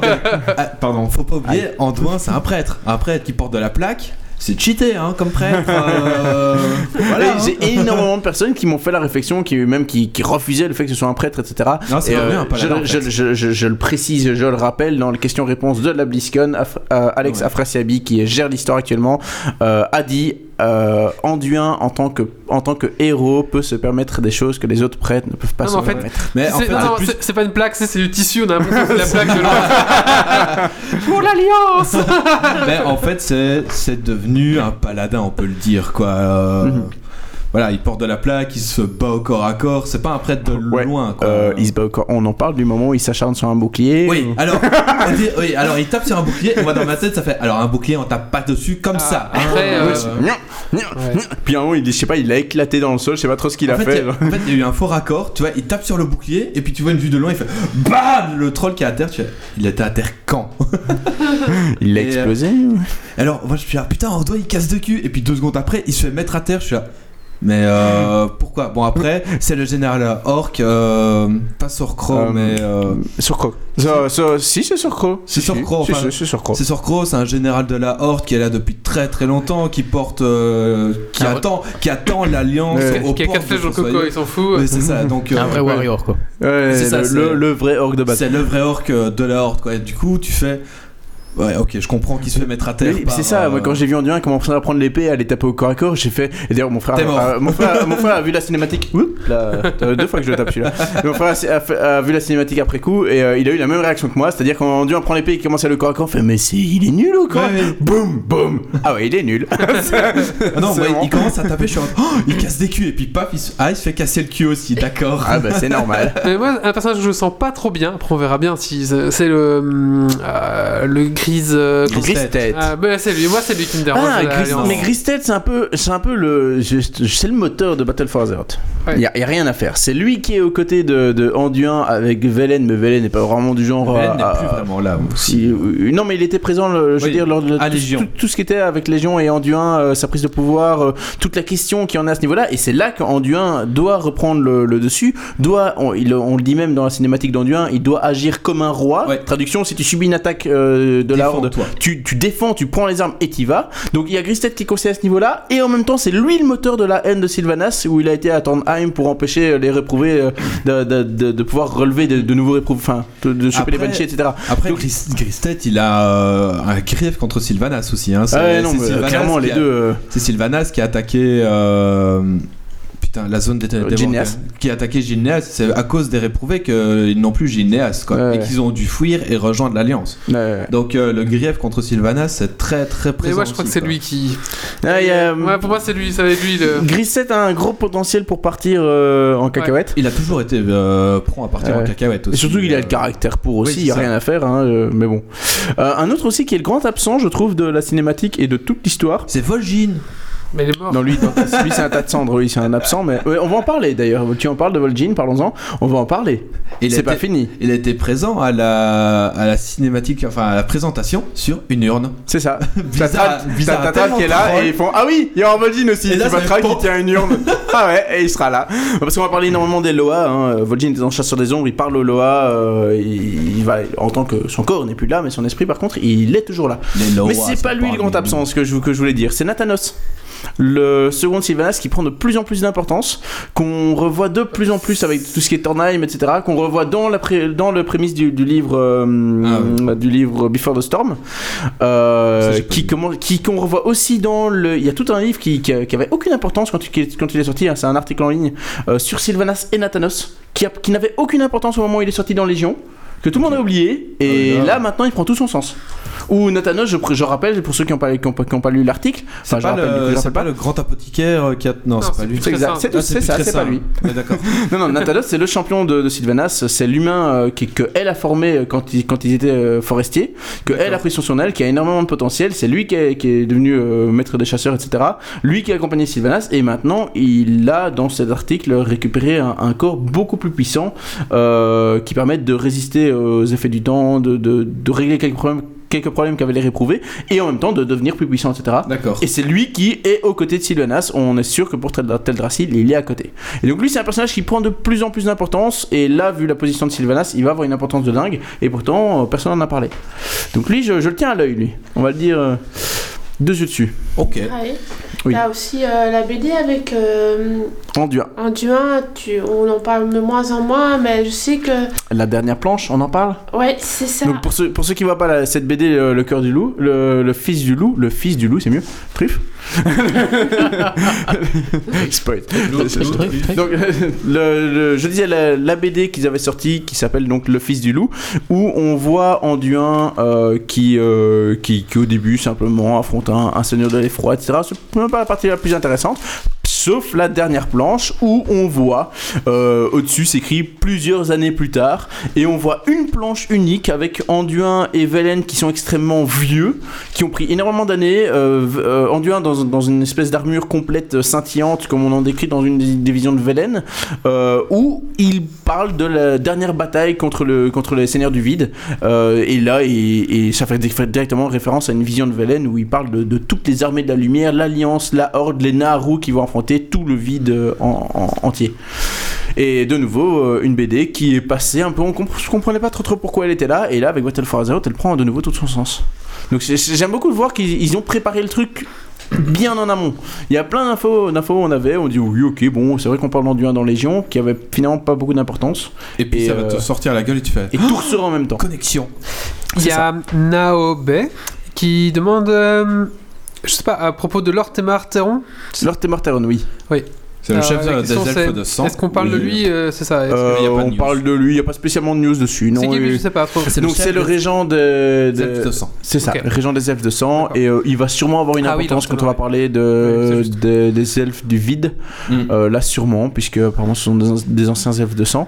ah, pardon, faut pas oublier, Antoine c'est un prêtre. Un prêtre qui porte de la plaque, c'est cheaté hein, comme prêtre. euh, voilà. Hein. J'ai énormément de personnes qui m'ont fait la réflexion, qui même qui, qui refusaient le fait que ce soit un prêtre, etc. Non, Et, euh, je, je, fait. je- je- je le précise, je le rappelle, dans les questions-réponses de la BlizzCon, Af- euh, Alex Ouais. Afrasiabi, qui gère l'histoire actuellement, euh, a dit euh, Anduin, en tant, que, en tant que héros, peut se permettre des choses que les autres prêtres ne peuvent pas Non, se mais en fait, permettre. Mais en C'est- fait, non, c'est non, plus- c'est- c'est pas une plaque, c'est c'est du tissu, on a l'impression que c'est la plaque de l'autre. Pour l'Alliance mais en fait, c'est c'est devenu un paladin, on peut le dire quoi. Euh, Mhm. Voilà, il porte de la plaque, il se bat au corps à corps. C'est pas un prêtre de Ouais. loin quoi. Euh, il se bat au corps. On en parle du moment où il s'acharne sur un bouclier. Oui, alors, on dit- oui, alors il tape sur un bouclier. Moi dans ma tête, ça fait. Alors un bouclier, on tape pas dessus comme Ah, ça. hein. après, euh, Puis à un moment, il, je sais pas, il a éclaté dans le sol, je sais pas trop ce qu'il a fait, a- en fait, il y a eu un faux raccord, tu vois, il tape sur le bouclier et puis tu vois une vue de loin, il fait BAM Le troll qui est à terre, tu fais, il était à terre quand? Il l'a euh, explosé. Alors, moi je suis là, putain, Ordo il casse de cul, et puis deux secondes après, il se fait mettre à terre, je suis là. Mais euh, pourquoi? Bon, après, c'est le général Orc, euh, pas Sorcro, Euh, mais. euh, Sur Croc. Sur- sur- Si, c'est sur Croc. C'est Si, sur si, c'est sur Croc. C'est un général de la Horde qui est là depuis très très longtemps, qui porte. euh, qui, Ah ouais. attend, qui attend l'alliance. Ouais. aux Qui a portes quatre flèches son coco, il s'en fout. Ouais, c'est ça, donc. Un vrai ouais. warrior quoi. Ouais, C'est ça, le, c'est- le- le vrai orc de base. C'est le vrai orc de la Horde, quoi. Et du coup, tu fais. Ouais, ok, je comprends qu'il se fait mettre à terre. Oui, c'est ça, euh, moi quand j'ai vu Anduin commencer à prendre l'épée, à aller taper au corps à corps, j'ai fait. Et d'ailleurs, mon frère, a, mon, frère, mon frère a vu la cinématique. Oups, là, euh, deux fois que je le tape celui-là. Mon frère a, a fait- a vu la cinématique après coup et euh, il a eu la même réaction que moi, c'est-à-dire quand Anduin prend l'épée et commence à le corps à corps, il fait Mais c'est, il est nul ou quoi Ouais, ouais. Boum, boum Ah ouais, il est nul. Ah non, vraiment- il commence à taper, je suis en mode, oh, il casse des culs, et puis paf, il se, ah, il se fait casser le cul aussi, d'accord. Ah bah c'est normal. Mais moi, un personnage que je sens pas trop bien, après on verra bien si c'est le, euh, le grise. euh, tête. Ah, bah, c'est lui, moi c'est lui qui me dérange. Ah, mais Gristed, c'est un peu, c'est un peu le, c'est le moteur de Battle for Azeroth. Il Ouais. y, a- y a rien à faire. C'est lui qui est aux côtés de, de Anduin avec Velen, mais Velen n'est pas vraiment du genre. Velen n'est plus vraiment là. Si, euh, non, mais il était présent, le- je veux dire, lors de à tout, Légion. tout- tout ce qui était avec Légion et Anduin, euh, sa prise de pouvoir, euh, toute la question qu'il y en a à ce niveau-là. Et c'est là qu'Anduin doit reprendre le, le dessus. Doit, on, il- on le dit même dans la cinématique d'Anduin, il doit agir comme un roi. Ouais. Traduction si tu subis une attaque euh, de la Horde, Défends-toi. tu, tu défends, tu prends les armes et t'y vas. Donc il y a Gristed qui est conseillé à ce niveau-là. Et en même temps, c'est lui le moteur de la haine de Sylvanas, où il a été à Tandheim pour empêcher les réprouvés euh, de, de- de- de pouvoir relever de, de nouveaux réprouvés, enfin, de, de choper les Banshee, etc. Après, Donc- Gris- Gristet, il a euh, un grief contre Sylvanas aussi. Hein. C'est- Ah ouais, non, c'est mais, Sylvanas clairement, qui les a- deux. euh, C'est Sylvanas qui a attaqué. euh, Putain, la zone des ténèbres. Gilneas. Qui a attaqué Gilneas. C'est à cause des réprouvés qu'ils n'ont plus Gilneas. Quoi, Ouais. Et qu'ils ont dû fuir et rejoindre l'Alliance. ouais. Donc euh, le grief contre Sylvanas, c'est très très Mais présent. moi je crois que c'est lui qui. Ah, Ouais, pour moi c'est lui, ça va être lui le. Grisset a un gros potentiel pour partir euh, en cacahuète. Il a toujours été euh, prompt à partir Ouais. en cacahuète aussi. Et surtout, il a euh, le caractère pour aussi, oui, il n'y a rien à faire, hein, euh, mais bon. Euh, un autre aussi qui est le grand absent, je trouve, de la cinématique et de toute l'histoire. C'est Vol'jin. Mais il est mort. Non, lui, lui c'est un tas de cendres, oui, c'est un absent, mais ouais, on va en parler d'ailleurs. Tu en parles de Vol'jin, parlons-en. On va en parler. Il C'est pas fini. Il a été présent à la, à la cinématique, enfin à la présentation sur une urne. C'est ça. Bizarre- bizarre, qui est là et ils font Ah oui, il y a Vol'jin aussi. C'est ça pas Tral fait qui tient une urne. ah ouais, et il sera là. Parce qu'on va parler énormément des Loa. Hein. Vol'jin est dans Chasseur des Ombres, il parle aux Loa. euh, il, il va, en tant que son corps n'est plus là, mais son esprit par contre, il est toujours là. Les Loa, Mais c'est pas lui le grand absent, ce que je, que je voulais dire. C'est Nathanos. Le second Sylvanas qui prend de plus en plus d'importance, qu'on revoit de plus en plus avec tout ce qui est Tornheim, etc., qu'on revoit dans, la pré- dans le prémisse du, du livre, euh, du livre Before the Storm, euh, Ça, qui qu'on revoit aussi dans le. Il y a tout un livre qui, qui, qui avait aucune importance quand, il- quand il est sorti. hein, c'est un article en ligne euh, sur Sylvanas et Nathanos, qui, qui n'avait aucune importance au moment où il est sorti dans Légion. Que tout le monde a oublié, et oui, là. maintenant il prend tout son sens. Ou Nathanos, je, je rappelle pour ceux qui n'ont pas, qui ont pas, qui ont pas lu l'article, C'est enfin, pas, coup, le, pas grand apothicaire euh, qui a. Non, Non, c'est pas lui. C'est Ah, ça, c'est pas lui. Ouais, D'accord. Non, non, Natalos, c'est le champion de, de Sylvanas. C'est l'humain euh, qui- que elle a formé euh, quand ils, quand ils étaient euh, forestiers, que elle a pris sur son aile, qui a énormément de potentiel. C'est lui qui est, qui est devenu euh, maître des chasseurs, etc. Lui qui a accompagné Sylvanas, et maintenant il a dans cet article récupéré un, un corps beaucoup plus puissant euh, qui permet de résister aux effets du temps, de, de, de régler quelques problèmes quelques problèmes qu'avaient les réprouvés et en même temps de devenir plus puissant etc D'accord. et c'est lui qui est aux côtés de Sylvanas. On est sûr que pour Tel- Teldrassil, il est à côté. Et donc lui, c'est un personnage qui prend de plus en plus d'importance. Et là, vu la position de Sylvanas, il va avoir une importance de dingue. Et pourtant, euh, personne n'en a parlé. Donc lui, je, je le tiens à l'œil, lui. On va le dire euh, deux yeux dessus. Ok. Ouais. Oui. Il y a aussi euh, la BD avec euh, Anduin. Anduin, tu, on en parle de moins en moins, mais je sais que. La dernière planche, on en parle? Ouais, c'est ça. Donc pour ceux, pour ceux qui voient pas la- cette BD, le, le cœur du loup, le, le fils du loup, le fils du loup, c'est mieux. Truffe. Spoil. Donc, le, le- je disais la, la BD qu'ils avaient sortie qui s'appelle donc Le Fils du Loup, où on voit Anduin euh, qui, euh, qui, qui au début simplement affronte un, un seigneur de l'effroi, etc. C'est même pas la partie la plus intéressante. Sauf la dernière planche où on voit euh, au-dessus s'écrit plusieurs années plus tard et on voit une planche unique avec Anduin et Velen qui sont extrêmement vieux, qui ont pris énormément d'années. Euh, euh, Anduin dans, une espèce d'armure complète scintillante comme on en décrit dans une des, visions de Velen, où il parle de la dernière bataille contre le contre les seigneurs du vide. Euh, et là, et, ça fait, directement référence à une vision de Velen où il parle de, toutes les armées de la lumière, l'Alliance, la Horde, les Naru qui vont affronter tout le vide euh, en, en- entier. Et de nouveau, euh, une BD qui est passée un peu, on comp- je comprenais pas trop trop pourquoi elle était là, et là avec Battle for Azeroth, elle prend de nouveau tout son sens. Donc j'aime beaucoup de voir qu'ils ils ont préparé le truc bien en amont. Il y a plein d'infos, d'infos on avait, on dit oui ok bon, c'est vrai qu'on parle d'Anduin dans Légion, qui avait finalement pas beaucoup d'importance, Et puis Et, ça va euh, te sortir la gueule et tu fais. et tout ressort en même temps. Connexion. Il y a Naobe qui demande, euh, je sais pas, à propos de Lord Temar Teron. Lord Temorteron, oui. C'est le chef des elfes de sang. Est-ce qu'on parle de lui euh, C'est ça. Euh, il y a pas de on parle de lui, il n'y a pas spécialement de news dessus. Non, Je sais pas Donc c'est le régent de, des elfes de- sang. C'est ça, régent des elfes de sang, et euh, il va sûrement avoir une Ah oui, importance quand on va parler de, des elfes du vide. Mm. Euh, là sûrement, puisque apparemment ce sont des, anciens elfes de sang.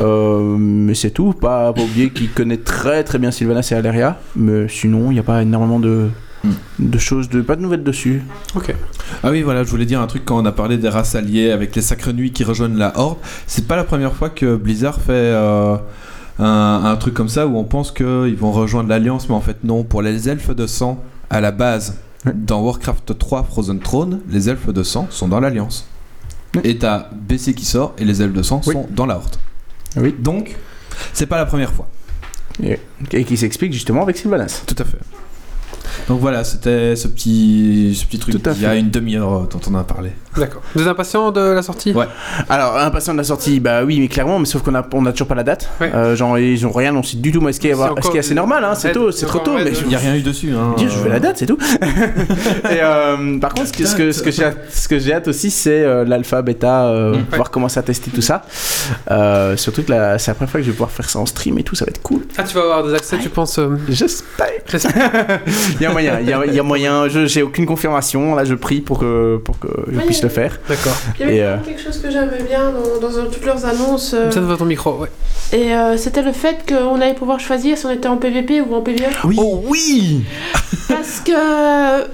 Euh, mais c'est tout, pas, pas oublier qu'il connaît très très bien Sylvanas et Aleria, mais sinon il n'y a pas énormément de. De choses, de, pas de nouvelles dessus. Ok. Ah oui, voilà, je voulais dire un truc quand on a parlé des races alliées avec les sacres nuits qui rejoignent la Horde. C'est pas la première fois que Blizzard fait euh, un, un truc comme ça où on pense qu'ils vont rejoindre l'Alliance, mais en fait non. Pour les elfes de sang, à la base, Ouais. dans Warcraft 3 Frozen Throne, les elfes de sang sont dans l'Alliance. Ouais. Et t'as BC qui sort et les elfes de sang Oui. sont dans la Horde. Oui. Donc, c'est pas la première fois. Et qui s'explique justement avec Sylvanas. Tout à fait. Donc voilà, c'était ce petit, ce petit truc il y a une demi-heure euh, dont on a parlé. D'accord. Vous êtes impatient de la sortie? Ouais. Alors, impatient de la sortie, bah oui, mais clairement, mais sauf qu'on a, on a toujours pas la date. Ouais. Euh, genre, ils ont rien annoncé du tout, mais ce qui est, encore ce qui est assez normal, hein, c'est tôt, c'est trop tôt, mais Il n'y a rien eu dessus. Hein, dire, je veux la date, c'est tout. Et euh, par contre, ce que, ce que, ce que j'ai hâte- ce que j'ai hâte aussi, c'est euh, l'alpha, bêta, euh, Mm. pouvoir commencer à tester tout ça. Euh, surtout que c'est la première fois que je vais pouvoir faire ça en stream et tout, ça va être cool. Ah, tu vas avoir des accès, tu penses euh, J'espère. Il y a moyen, il y a, il y a moyen. Je, j'ai aucune confirmation. Là, je prie pour que, pour que je Oui. puisse le faire. D'accord. Il y avait euh, quelque chose que j'aimais bien dans, dans toutes leurs annonces. euh, Ça devant ton micro, ouais. et euh, c'était le fait qu'on allait pouvoir choisir si on était en PVP ou en PVE. Oh oui Parce que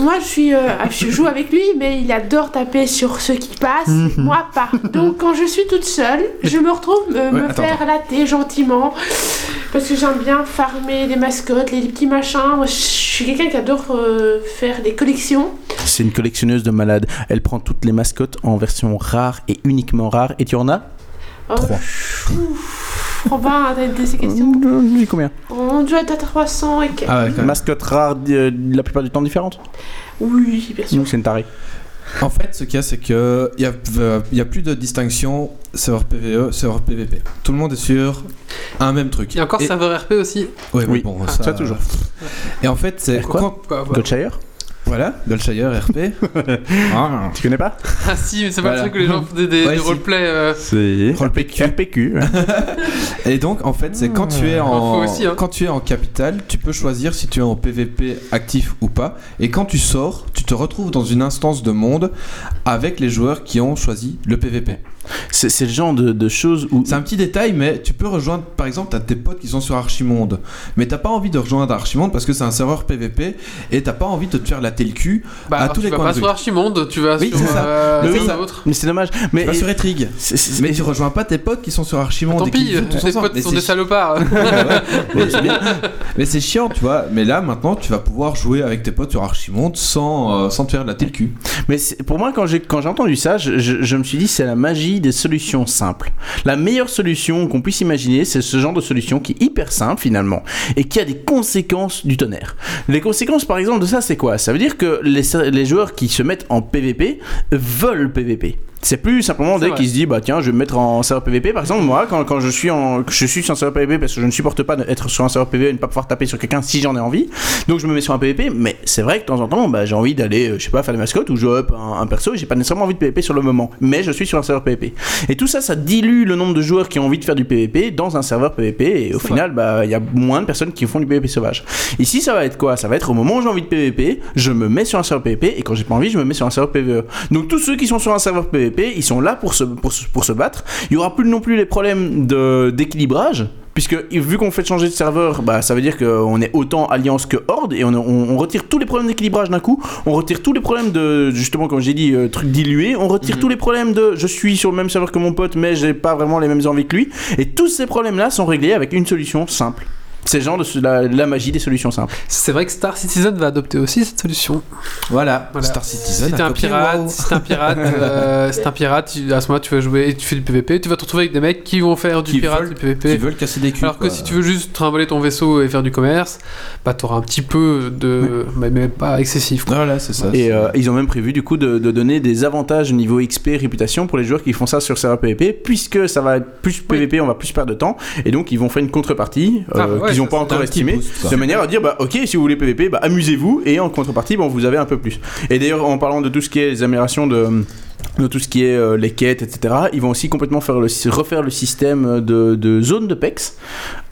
moi je suis, euh, je joue avec lui, mais il adore taper sur ceux qui passent, Mhm. moi pas. Donc quand je suis toute seule, je me retrouve euh, Ouais, me attends, faire latter gentiment. Parce que j'aime bien farmer des mascottes, les petits machins. Moi, je suis quelqu'un qui adore euh, faire des collections. C'est une collectionneuse de malades. Elle prend toutes les mascottes en version rare et uniquement rare. Et tu en as? Oh, Trois. ouf, Robin, t'as de ces questions Je dis combien On doit être à 300 et quelques. Ah ouais, quand même. Mascottes rares euh, la plupart du temps différentes Oui, bien sûr. Donc c'est une tarée. En fait, ce qu'il y a, c'est que il y a, euh, il y a plus de distinction serveur PVE, serveur PVP. Tout le monde est sur un même truc. Il y a encore Et- serveur RP aussi. Ouais, Oui. mais bon, Ah, ça, toujours. Et en fait, c'est Quoi Quoi, voilà. Goldshire voilà, Goldshire RP. Ah. Tu connais pas? Ah si, mais c'est pas Voilà. le truc que les gens font des, des, Ouais, des si. roleplays. euh, C'est Roll PQ. RPQ. Et donc, en fait, c'est quand tu es en Info aussi, hein. quand tu es en capital, tu peux choisir si tu es en PVP actif ou pas. Et quand tu sors, tu te retrouves dans une instance de monde avec les joueurs qui ont choisi le PVP. C'est c'est le genre de, de choses où. C'est un petit détail, mais tu peux rejoindre, par exemple, t'as tes potes qui sont sur Archimonde, mais t'as pas envie de rejoindre Archimonde parce que c'est un serveur PVP et t'as pas envie de te faire le cul Bah, à alors, tous tu les vas coins pas de sur. Archimonde, tu vas Oui, sur. c'est ça. euh, Mais c'est oui. ça, autre. Mais c'est dommage. Mais Tu vas sur Etrig. c'est- c'est- Mais tu rejoins pas tes potes qui sont sur Archimonde. Tant et qui pis, tes potes Mais sont c'est des salopards. mais c'est bien. Mais c'est chiant, tu vois. Mais là, maintenant, tu vas pouvoir jouer avec tes potes sur Archimonde sans, euh, sans te faire latter le cul. Mais c'est- pour moi, quand j'ai quand j'ai entendu ça, je, je- je me suis dit c'est la magie des solutions simples. La meilleure solution qu'on puisse imaginer, c'est ce genre de solution qui est hyper simple finalement et qui a des conséquences du tonnerre. Les conséquences, par exemple, de ça, c'est quoi? Ça veut dire que les, joueurs qui se mettent en PVP veulent PVP. C'est plus simplement dès qu'il se dit bah tiens je vais me mettre en serveur PVP par exemple moi quand, quand je suis en je suis sur un serveur PVP parce que je ne supporte pas d'être sur un serveur PVP et ne pas pouvoir taper sur quelqu'un si j'en ai envie donc je me mets sur un PVP mais c'est vrai que de temps en temps bah, j'ai envie d'aller euh, je sais pas faire des mascottes ou jouer up un, un perso et j'ai pas nécessairement envie de PVP sur le moment mais je suis sur un serveur PVP et tout ça ça dilue le nombre de joueurs qui ont envie de faire du PVP dans un serveur PVP et au final bah il y a moins de personnes qui font du PVP sauvage ici ça va être quoi ça va être au moment où j'ai envie de PVP je me mets sur un serveur PVP et quand j'ai pas envie je me mets sur un serveur PVE donc tous ceux qui sont sur un serveur PVP ils sont là pour se, pour, pour se battre il y aura plus non plus les problèmes d'équilibrage Puisque vu qu'on fait changer de serveur, bah, ça veut dire qu'on est autant alliance que horde et on, on- on retire tous les problèmes d'équilibrage d'un coup. On retire tous les problèmes de justement comme j'ai dit euh, trucs dilués. On retire tous les problèmes de je suis sur le même serveur que mon pote mais j'ai pas vraiment les mêmes envies que lui. Et tous ces problèmes là sont réglés avec une solution simple. C'est le genre de la, la magie des solutions simples. C'est vrai que Star Citizen va adopter aussi cette solution. Voilà, Voilà. Star Citizen. Si t'es un pirate, WoW. si t'es un pirate, euh, si un pirate, tu- à ce moment-là tu vas jouer et tu fais du PVP, tu vas te retrouver avec des mecs qui vont faire du Qui pirate, veulent- du PVP. Qui veulent casser des culs. Alors que quoi. si tu veux juste trimballer ton vaisseau et faire du commerce, bah t'auras un petit peu de. Mais, mais pas excessif. Quoi. Voilà, c'est ça. Et euh, ils ont même prévu du coup de, de donner des avantages niveau XP réputation pour les joueurs qui font ça sur serveur PvP, puisque ça va être plus PvP, on va plus perdre de temps, et donc ils vont faire une contrepartie euh, Ah, ouais, qu'ils n'ont pas encore boost, quoi. de manière à dire bah ok si vous voulez PvP, bah amusez-vous, et en contrepartie bah, vous avez un peu plus. Et d'ailleurs en parlant de tout ce qui est les améliorations de de tout ce qui est euh, les quêtes, etc. Ils vont aussi complètement refaire le système de, de zone de PEX,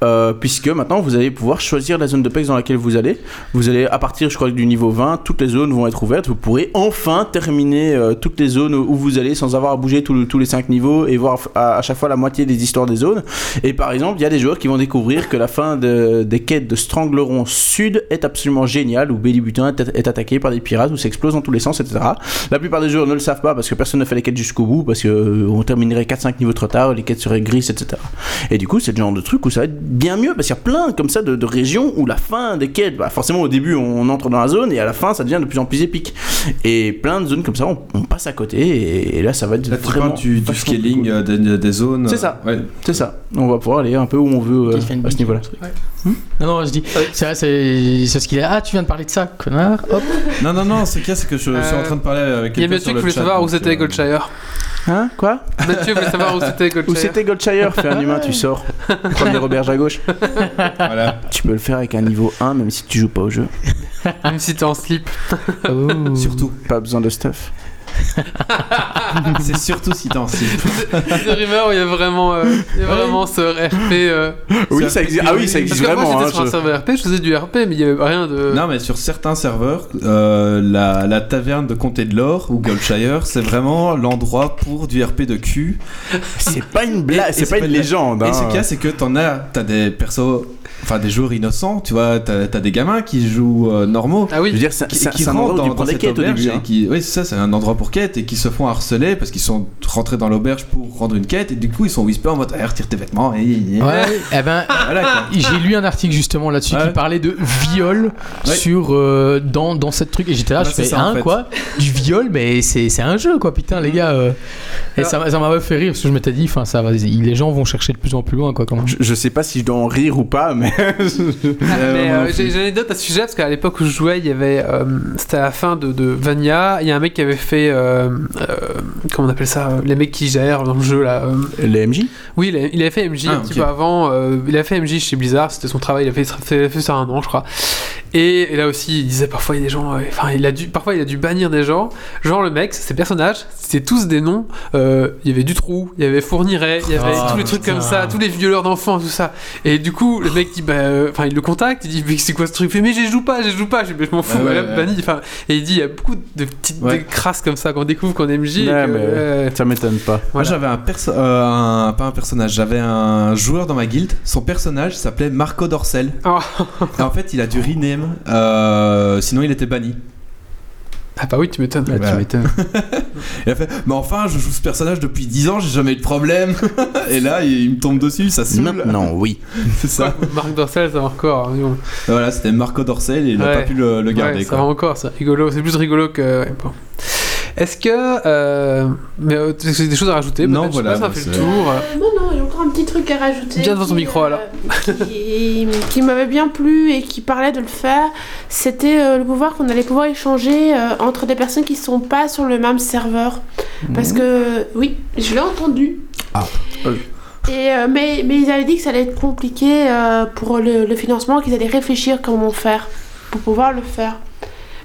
euh, puisque maintenant vous allez pouvoir choisir la zone de PEX dans laquelle vous allez. Vous allez, à partir, je crois, du niveau 20, toutes les zones vont être ouvertes. Vous pourrez enfin terminer euh, toutes les zones où vous allez sans avoir à bouger tous les 5 niveaux et voir à, chaque fois la moitié des histoires des zones. Et par exemple, il y a des joueurs qui vont découvrir que la fin de- des quêtes de Strangleron Sud est absolument géniale, où Belly Butin est, est attaqué par des pirates, où ça explose dans tous les sens, etc. La plupart des joueurs ne le savent pas parce que personne ne fait les quêtes jusqu'au bout, parce qu'on terminerait 4-5 niveaux trop tard, les quêtes seraient grises, etc. Et du coup, c'est le genre de truc où ça va être bien mieux, parce qu'il y a plein comme ça de, de régions où la fin des quêtes, bah, forcément au début on entre dans la zone, et à la fin ça devient de plus en plus épique. Et plein de zones comme ça, on, on passe à côté, et, et là ça va être Là, vraiment. du, scaling cool. euh, des, des zones. C'est ça. Ouais. C'est ça. On va pouvoir aller un peu où on veut euh, à ce niveau-là. Non, non, je dis. C'est vrai, c'est c'est ce qu'il est. Ah, tu viens de parler de ça, connard. Hop. Non, non, non, ce qu'il y a, c'est que je suis Euh, en train de parler avec Il y a quelqu'un Mathieu qui voulait savoir où c'était euh, Goldshire. Hein Quoi? Mathieu voulait savoir où c'était Où Goldshire. c'était Goldshire Fais un humain, tu sors. Première auberge à gauche. Voilà. Tu peux le faire avec un niveau 1, même si tu joues pas au jeu. Même si t'es en slip. Oh. Surtout. Pas besoin de stuff. c'est surtout si slip. Des rumeurs où il y a vraiment, euh, il y a vraiment ce RP. euh, Oui, ça existe. Ah oui, ça existe Parce que moi vraiment. j'étais hein, sur un je- serveur RP, je faisais du RP, mais il y avait rien de. Non, mais sur certains serveurs, euh, la, la taverne de Comté de l'Or ou Goldshire, c'est vraiment l'endroit pour du RP de cul. C'est pas une blague, c'est pas une légende. Et hein. ce qu'il y a, c'est que t'en as, t'as des persos, enfin des joueurs innocents, tu vois, t'as as des gamins qui jouent euh, normaux. Ah Je oui. veux dire, c'est qui, c'est- qui c'est un endroit rentrent où tu dans, prends dans des cette quêtes au auberge début. et hein. qui, oui, c'est ça, c'est un endroit pour quête et qui se font harceler parce qu'ils sont rentrés dans l'auberge pour rendre une quête et du coup ils sont whisper en mode eh, retire tes vêtements et, et- Ouais, eh ben. voilà. J'ai lu un article justement là-dessus Ouais. qui parlait de viol Ouais. sur euh, dans, dans cette truc et j'étais là je fais ça, en hein fait. quoi? Du viol mais c'est c'est un jeu quoi putain les gars euh. et ça m'a- ça m'a fait rire parce que je m'étais dit enfin ça va les gens vont chercher de plus en plus loin quoi quand même. Je, je sais pas si je dois en rire ou pas, mais. Ah, mais j'ai j'ai une anecdote à ce sujet parce qu'à l'époque où je jouais, il y avait. euh, C'était à la fin de, de Vania. Il y a un mec qui avait fait. Euh, euh, comment on appelle ça euh, Les mecs qui gèrent dans le jeu là. euh, Les MJ Oui, il, a- il avait fait MJ Ah, un petit peu avant. euh, il a fait MJ chez Blizzard, c'était son travail. Il a fait, fait, fait ça un an, je crois. Et, et là aussi, il disait parfois il y a des gens. euh, Enfin, il a dû, parfois il a dû bannir des gens. Genre le mec, ses personnages, c'était tous des noms. euh, il y avait Dutroux, il y avait Fourniret, il y avait Ah, tous les trucs comme ça, tous les violeurs d'enfants, tout ça. Et du coup, le mec dit, bah, euh, il le contacte, il dit, mais c'est quoi ce truc? Il fait, mais j'y joue pas, j'y joue pas. Je, je m'en fous, ouais, ouais. banni. Enfin, et il dit, il y a beaucoup de petites Ouais. de crasses comme ça qu'on découvre qu'on MJ. et Ouais, que, mais- Ça m'étonne pas. Moi Voilà. j'avais un perso, un, pas un personnage, j'avais un joueur dans ma guilde. Son personnage s'appelait Marco Dorcel. Oh. Et en fait, il a dû euh, sinon il était banni. Ah bah oui, tu m'étonnes. Tu m'étonnes. Il a fait, mais enfin, je joue ce personnage depuis 10 ans, j'ai jamais eu de problème. Et là, il, il me tombe dessus, ça saoule. Maintenant, oui. C'est ça. Marc Dorcel, ça va encore. hein. Voilà, c'était Marco Dorcel et il n'a Ouais. pas pu le, le garder. Ouais, ça quoi. va encore, c'est rigolo. C'est plus rigolo que. ouais, bon. Est-ce que. euh, mais euh, est-ce que c'est des choses à rajouter Non, peut-être? Je sais voilà, pas, ça bah, fait le tour. Euh, non, non, il y a encore un petit truc à rajouter. Viens devant ton micro, alors. Qui, qui m'avait bien plu et qui parlait de le faire, c'était euh, le pouvoir qu'on allait pouvoir échanger euh, entre des personnes qui sont pas sur le même serveur. Parce que, oui, je l'ai entendu. Ah. Et, euh, mais, mais ils avaient dit que ça allait être compliqué euh, pour le, le financement, qu'ils allaient réfléchir comment faire pour pouvoir le faire.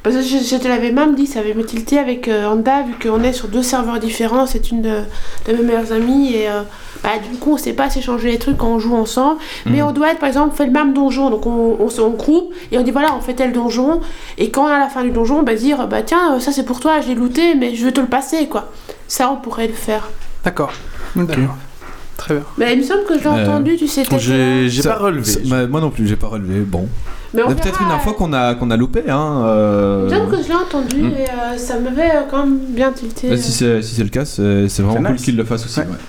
Parce que je, je te l'avais même dit, ça avait me tilté avec euh, Anda, vu qu'on est sur deux serveurs différents, c'est une de, de mes meilleures amies, et euh, bah, du coup on sait pas s'échanger les trucs quand on joue ensemble, mais on doit être par exemple, on fait le même donjon, donc on, on se on groupe, et on dit voilà, on fait tel donjon, et quand à la fin du donjon, bah dire bah tiens, ça c'est pour toi, j'ai looté, mais je veux te le passer, quoi. Ça on pourrait le faire. D'accord. D'accord. Très bien. Mais il me semble que je l'ai Euh, entendu, tu sais. J'ai j'ai Ça- pas relevé. ça- bah, moi non plus, j'ai pas relevé. Bon. Mais on peut-être une info euh, qu'on a, qu'on a loupé. Hein, euh, que je l'ai entendu, Hmm. et euh, ça m'avait euh, quand même bien tilté. bah, si c'est si c'est le cas, c'est c'est vraiment C'est cool nice. qu'il le fasse aussi. Ouais. ouais. Bah,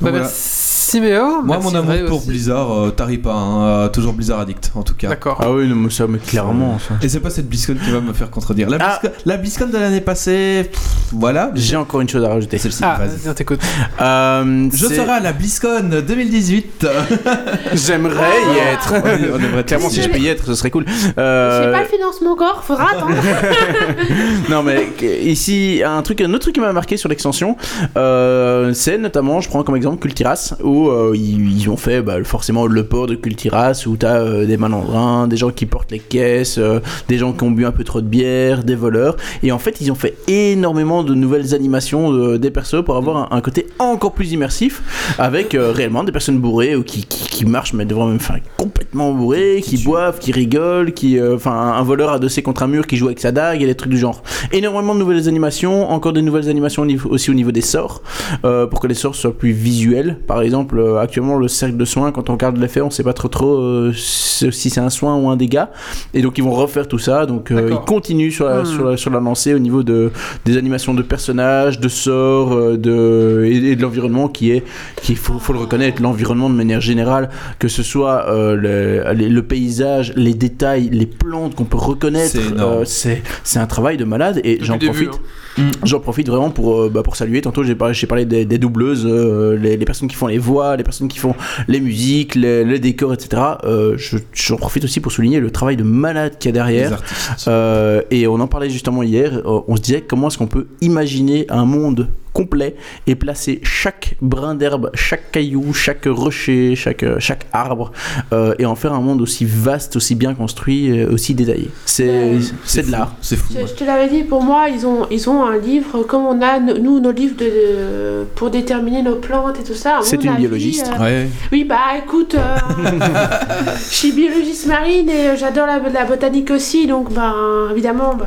Donc, voilà. merci Moi, mon amour pour aussi. Blizzard, euh, tarit pas. hein, euh, toujours Blizzard addict, en tout cas. D'accord. Ah oui, non, mais ça, mais clairement. Ça. Et c'est pas cette BlizzCon qui va me faire contredire. La Ah. BlizzCon, la BlizzCon de l'année passée, pff, voilà. J'ai encore une chose à rajouter. Celle-ci, Ah, vas-y. t'écoute. Euh, Je serai à la BlizzCon 2018. J'aimerais y être. On aimerait Clairement, si je peux y être, ce serait cool. Je Euh, n'ai pas le financement encore, faudra attendre. non mais ici un truc un autre truc qui m'a marqué sur l'extension euh, c'est notamment je prends comme exemple Cultiras où euh, ils, ils ont fait bah, forcément le port de Cultiras où t'as euh, des malandrins des gens qui portent les caisses euh, des gens qui ont bu un peu trop de bière des voleurs et en fait ils ont fait énormément de nouvelles animations de- des persos pour avoir un, un côté encore plus immersif avec euh, réellement des personnes bourrées ou qui, qui, qui marchent mais devant même enfin complètement bourrées qui boivent qui rigolent qui euh, enfin un voleur adossé contre un mur qui joue avec sa dague et des trucs du genre énormément de nouvelles animations, encore de nouvelles animations aussi au niveau des sorts, euh, pour que les sorts soient plus visuels. Par exemple, euh, actuellement, le cercle de soins, quand on regarde l'effet, on sait pas trop trop euh, si c'est un soin ou un dégât. Et donc, ils vont refaire tout ça. Donc, euh, ils continuent sur la, Hmm. sur, la, sur la lancée au niveau de, des animations de personnages, de sorts, de, et, et de l'environnement qui est, qui faut, faut le reconnaître, l'environnement de manière générale, que ce soit euh, le, les- le paysage, les détails, les plantes qu'on peut reconnaître. C'est énorme. euh, c'est c'est un travail de malade et j'en début, profite. Hein. J'en profite vraiment pour, euh, bah, pour saluer. Tantôt, j'ai parlé, des, des doubleuses, euh, les, les personnes qui font les voix, les personnes qui font les musiques, les, les décors, etc. Euh, je- J'en profite aussi pour souligner le travail de malade qu'il y a derrière. Euh, et on en parlait justement hier. euh, on se disait comment est-ce qu'on peut imaginer un monde complet et placer chaque brin d'herbe, chaque caillou, chaque rocher, chaque, chaque arbre euh, et en faire un monde aussi vaste, aussi bien construit, aussi détaillé. C'est de l'art. C'est fou. Je, ouais. je te l'avais dit, pour moi, ils ont, ils ont un livre comme on a, no- nous, nos livres de, de- pour déterminer nos plantes et tout ça. C'est une avis, biologiste. euh, Ouais. Oui, bah écoute, euh, je suis biologiste marine et euh, j'adore la, la botanique aussi, donc bah évidemment, bah,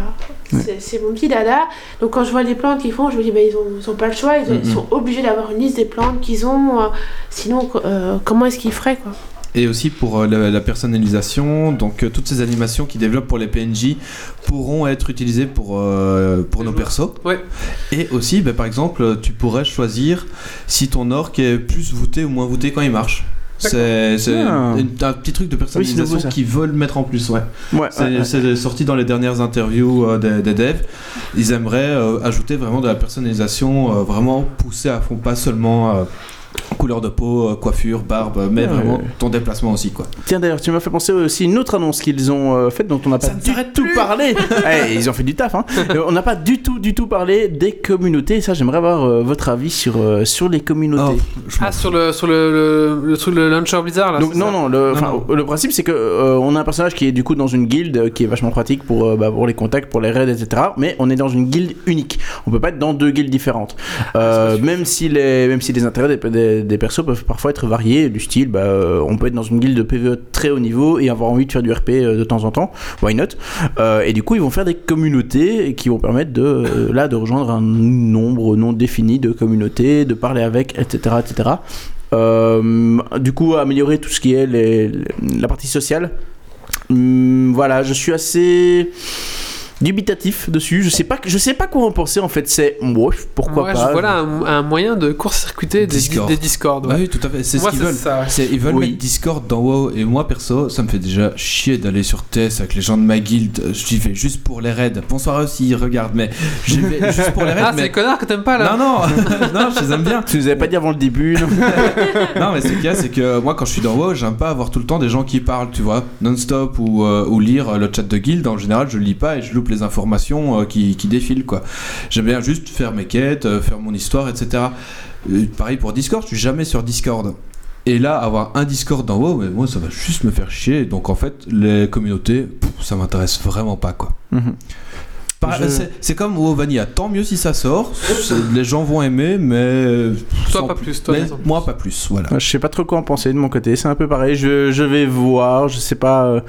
c'est- c'est mon petit dada. Donc quand je vois les plantes qu'ils font, je me dis, bah, ils, ont, ils ont pas le choix, ils, ont- ils sont obligés d'avoir une liste des plantes qu'ils ont, euh, sinon euh, comment est-ce qu'ils feraient quoi Et aussi pour euh, la, la personnalisation, donc euh, toutes ces animations qu'ils développent pour les PNJ pourront être utilisées pour, euh, pour nos persos. Ouais. Et aussi, bah, par exemple, tu pourrais choisir si ton orc est plus voûté ou moins voûté quand il marche. C'est Ah. un petit truc de personnalisation ça. qu'ils veulent mettre en plus, ouais. Ouais, C'est ouais, ouais. c'est sorti dans les dernières interviews euh, des, des devs. Ils aimeraient euh, ajouter vraiment de la personnalisation, euh, vraiment poussée à fond, pas seulement euh, couleur de peau, euh, coiffure, barbe, mais Ouais. vraiment ton déplacement aussi, quoi. Tiens d'ailleurs, tu m'as fait penser aussi une autre annonce qu'ils ont euh, faite dont on n'a pas Ça ne du tout plus. parlé. Eh, ils ont fait du taf. Hein. Euh, on n'a pas du tout, du tout parlé des communautés. Et ça, j'aimerais avoir euh, votre avis sur euh, sur les communautés. Oh, Ah, sur le, sur le, le, le truc, le launcher Blizzard là Donc non non le, Non, enfin, non. le principe c'est que euh, on a un personnage qui est du coup dans une guilde euh, qui est vachement pratique pour euh, bah, pour les contacts pour les raids etc mais on est dans une guilde unique on peut pas être dans deux guildes différentes Euh, même si les même si les intérêts des, des, des persos peuvent parfois être variés du style bah, euh, on peut être dans une guilde de PvE très haut niveau et avoir envie de faire du RP euh, de temps en temps why not? Euh, et du coup ils vont faire des communautés qui vont permettre de là de rejoindre un nombre non défini de communautés de parler avec etc etc du coup, améliorer tout ce qui est la partie sociale. Hum, voilà, je suis assez. Dubitatif dessus. Je sais pas, je sais pas quoi en penser en fait. C'est moi, pourquoi pas. je, voilà un, un moyen de court-circuiter des Discord. des Discord. ouais. Ah oui, tout à fait. C'est ce qu'ils c'est veulent. ça. C'est, ils veulent Oui. mettre Discord dans WoW. Et moi, perso, ça me fait déjà chier d'aller sur TS avec les gens de ma guilde. J'y vais juste pour les raids. Bonsoir aussi, regarde, mais j'y vais juste pour les raids. Ah, c'est mais... les connards que t'aimes pas là Non, non, non, je les aime bien. Tu nous avais pas dit avant le début. non Non, mais ce qu'il y a, c'est que moi, quand je suis dans WoW, j'aime pas avoir tout le temps des gens qui parlent, tu vois, non-stop ou, euh, ou lire le chat de guild. En général, je le lis pas et je loupe les informations euh, qui, défilent, quoi. J'aime bien juste faire mes quêtes, euh, faire mon histoire, etc. Euh, pareil pour Discord, je suis jamais sur Discord. Et là, avoir un Discord dans WoW, mais moi, ça va juste me faire chier. Donc, en fait, les communautés, pff, ça m'intéresse vraiment pas, quoi. Mhm. Je- c'est- comme WoW Vanilla, tant mieux si ça sort, les gens vont aimer, mais. Toi, sans pas plus, toi, mais moi, pas plus, voilà. Je sais pas trop quoi en penser de mon côté. C'est un peu pareil. Je, je vais voir. Je sais pas. euh,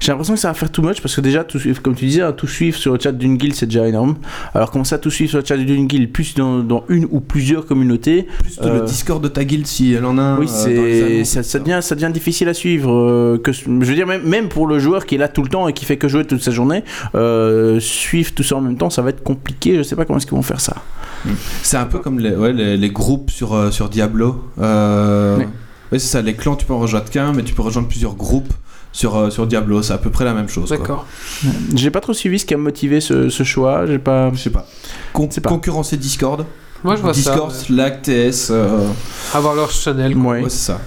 J'ai l'impression que ça va faire too much parce que déjà, tout suivre, comme tu disais, hein, tout suivre sur le chat d'une guilde, c'est déjà énorme. Alors, comment ça, tout suivre sur le chat d'une guilde, plus dans, dans une ou plusieurs communautés Plus Euh, le Discord de ta guilde si elle en a un. Oui, euh, c'est ça, devient ça devient difficile à suivre. euh, que je veux dire même même pour le joueur qui est là tout le temps et qui fait que jouer toute sa journée, euh, suivre tout ça en même temps, ça va être compliqué. Je sais pas comment est-ce qu'ils vont faire ça. C'est un peu comme les, ouais, les, les groupes sur, euh, sur Diablo. Euh, Oui. ouais, c'est ça, les clans, tu peux en rejoindre qu'un, mais tu peux rejoindre plusieurs groupes sur, euh, sur Diablo. C'est à peu près la même chose. quoi. D'accord. J'ai pas trop suivi ce qui a motivé ce, ce choix. J'ai pas. Je sais pas. Con- C'est pas. Concurrencer Discord. Moi, je vois Discord, ça. Slack, TS. euh. Avoir leur channel. quoi. Ouais. ouais, c'est ça.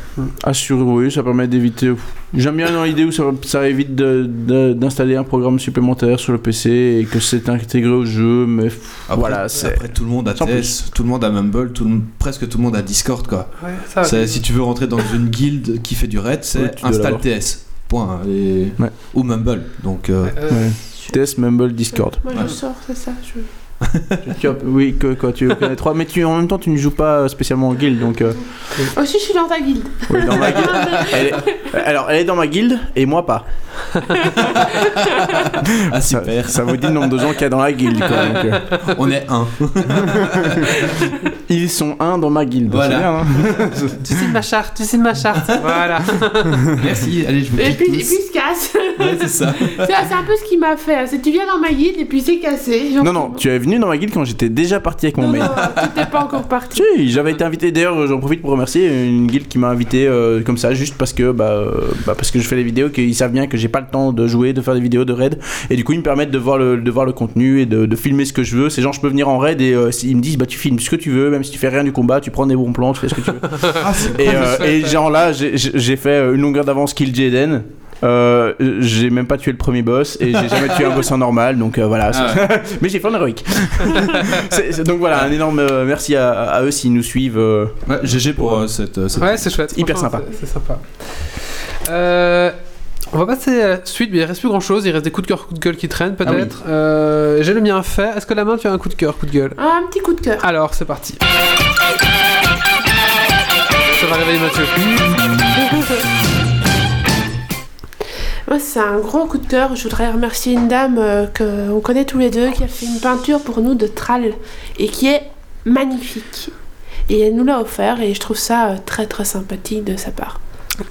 Assurer, oui, ça permet d'éviter. J'aime bien dans l'idée où ça, ça évite de- de- d'installer un programme supplémentaire sur le PC et que c'est intégré au jeu, mais pff, Après, voilà, c'est. après, tout le monde a Sans TS, tout le monde a Mumble, tout le monde- presque tout le monde a Discord. Quoi. Ouais, ça va. C'est- si tu veux rentrer dans une guilde qui fait du raid, c'est Ouais, installe. TS. Point. Et... Ouais. Ou Mumble. Donc, euh, Euh, Ouais. TS, Mumble, Discord. Moi, Ouais. je sors, c'est ça. Je... Tu as- oui, que, quoi, tu connais trois, mais tu, en même temps, tu ne joues pas spécialement en guilde, donc. euh, Aussi, je suis dans ta guilde. oui, dans ma guilde. Elle est- alors, elle est dans ma guilde et moi pas. ah, Ça, super. ça vous dit le nombre de gens qu'il y a dans la guilde. quoi, donc, euh, On est un. ils sont un dans ma guilde. Voilà. bien, hein. Tu signes ma charte, tu signes ma charte. voilà. Merci. Allez, je vous Et puis, et puis, il se casse. Ouais, c'est ça. c'est un peu ce qu'il m'a fait. C'est tu viens dans ma guilde et puis c'est cassé. Non, non, tu es venu dans ma guilde quand j'étais déjà parti avec mon non, tu pas encore parti. Si, j'avais été invité. D'ailleurs, j'en profite pour remercier une guilde qui m'a invité euh, comme ça, juste parce que, bah, euh, bah, parce que je fais des vidéos, qu'ils savent bien que j'ai pas le temps de jouer, de faire des vidéos de raid, et du coup ils me permettent de voir le, de voir le contenu et de, de filmer ce que je veux. Ces gens, je peux venir en raid et euh, ils me disent, bah tu filmes ce que tu veux, même si tu fais rien du combat, tu prends des bons plans, tu fais ce que tu veux. Ah, et, euh, et genre là, j'ai- fait une longueur d'avance kill Jaden. Euh, j'ai même pas tué le premier boss et j'ai jamais tué un boss en normal donc euh, voilà Ah mais j'ai fait en héroïque donc voilà un énorme euh, merci à, à eux s'ils nous suivent euh, Ouais, GG pour cette, cette- Ouais, c'est chouette. Hyper sympa. c'est- sympa. Euh, on va passer à la suite, mais il reste plus grand chose. Il reste des coups de cœur, coups de gueule qui traînent peut-être. Euh, J'ai le mien fait. Est-ce que la main, tu as un coup de cœur, coup de gueule? Un petit coup de cœur. Alors, c'est parti. Ça va réveiller Mathieu. Moi, c'est un gros coup de cœur. Je voudrais remercier une dame euh, que on connaît tous les deux qui a fait une peinture pour nous de Thrall et qui est magnifique. Et elle nous l'a offert et je trouve ça euh, très très sympathique de sa part.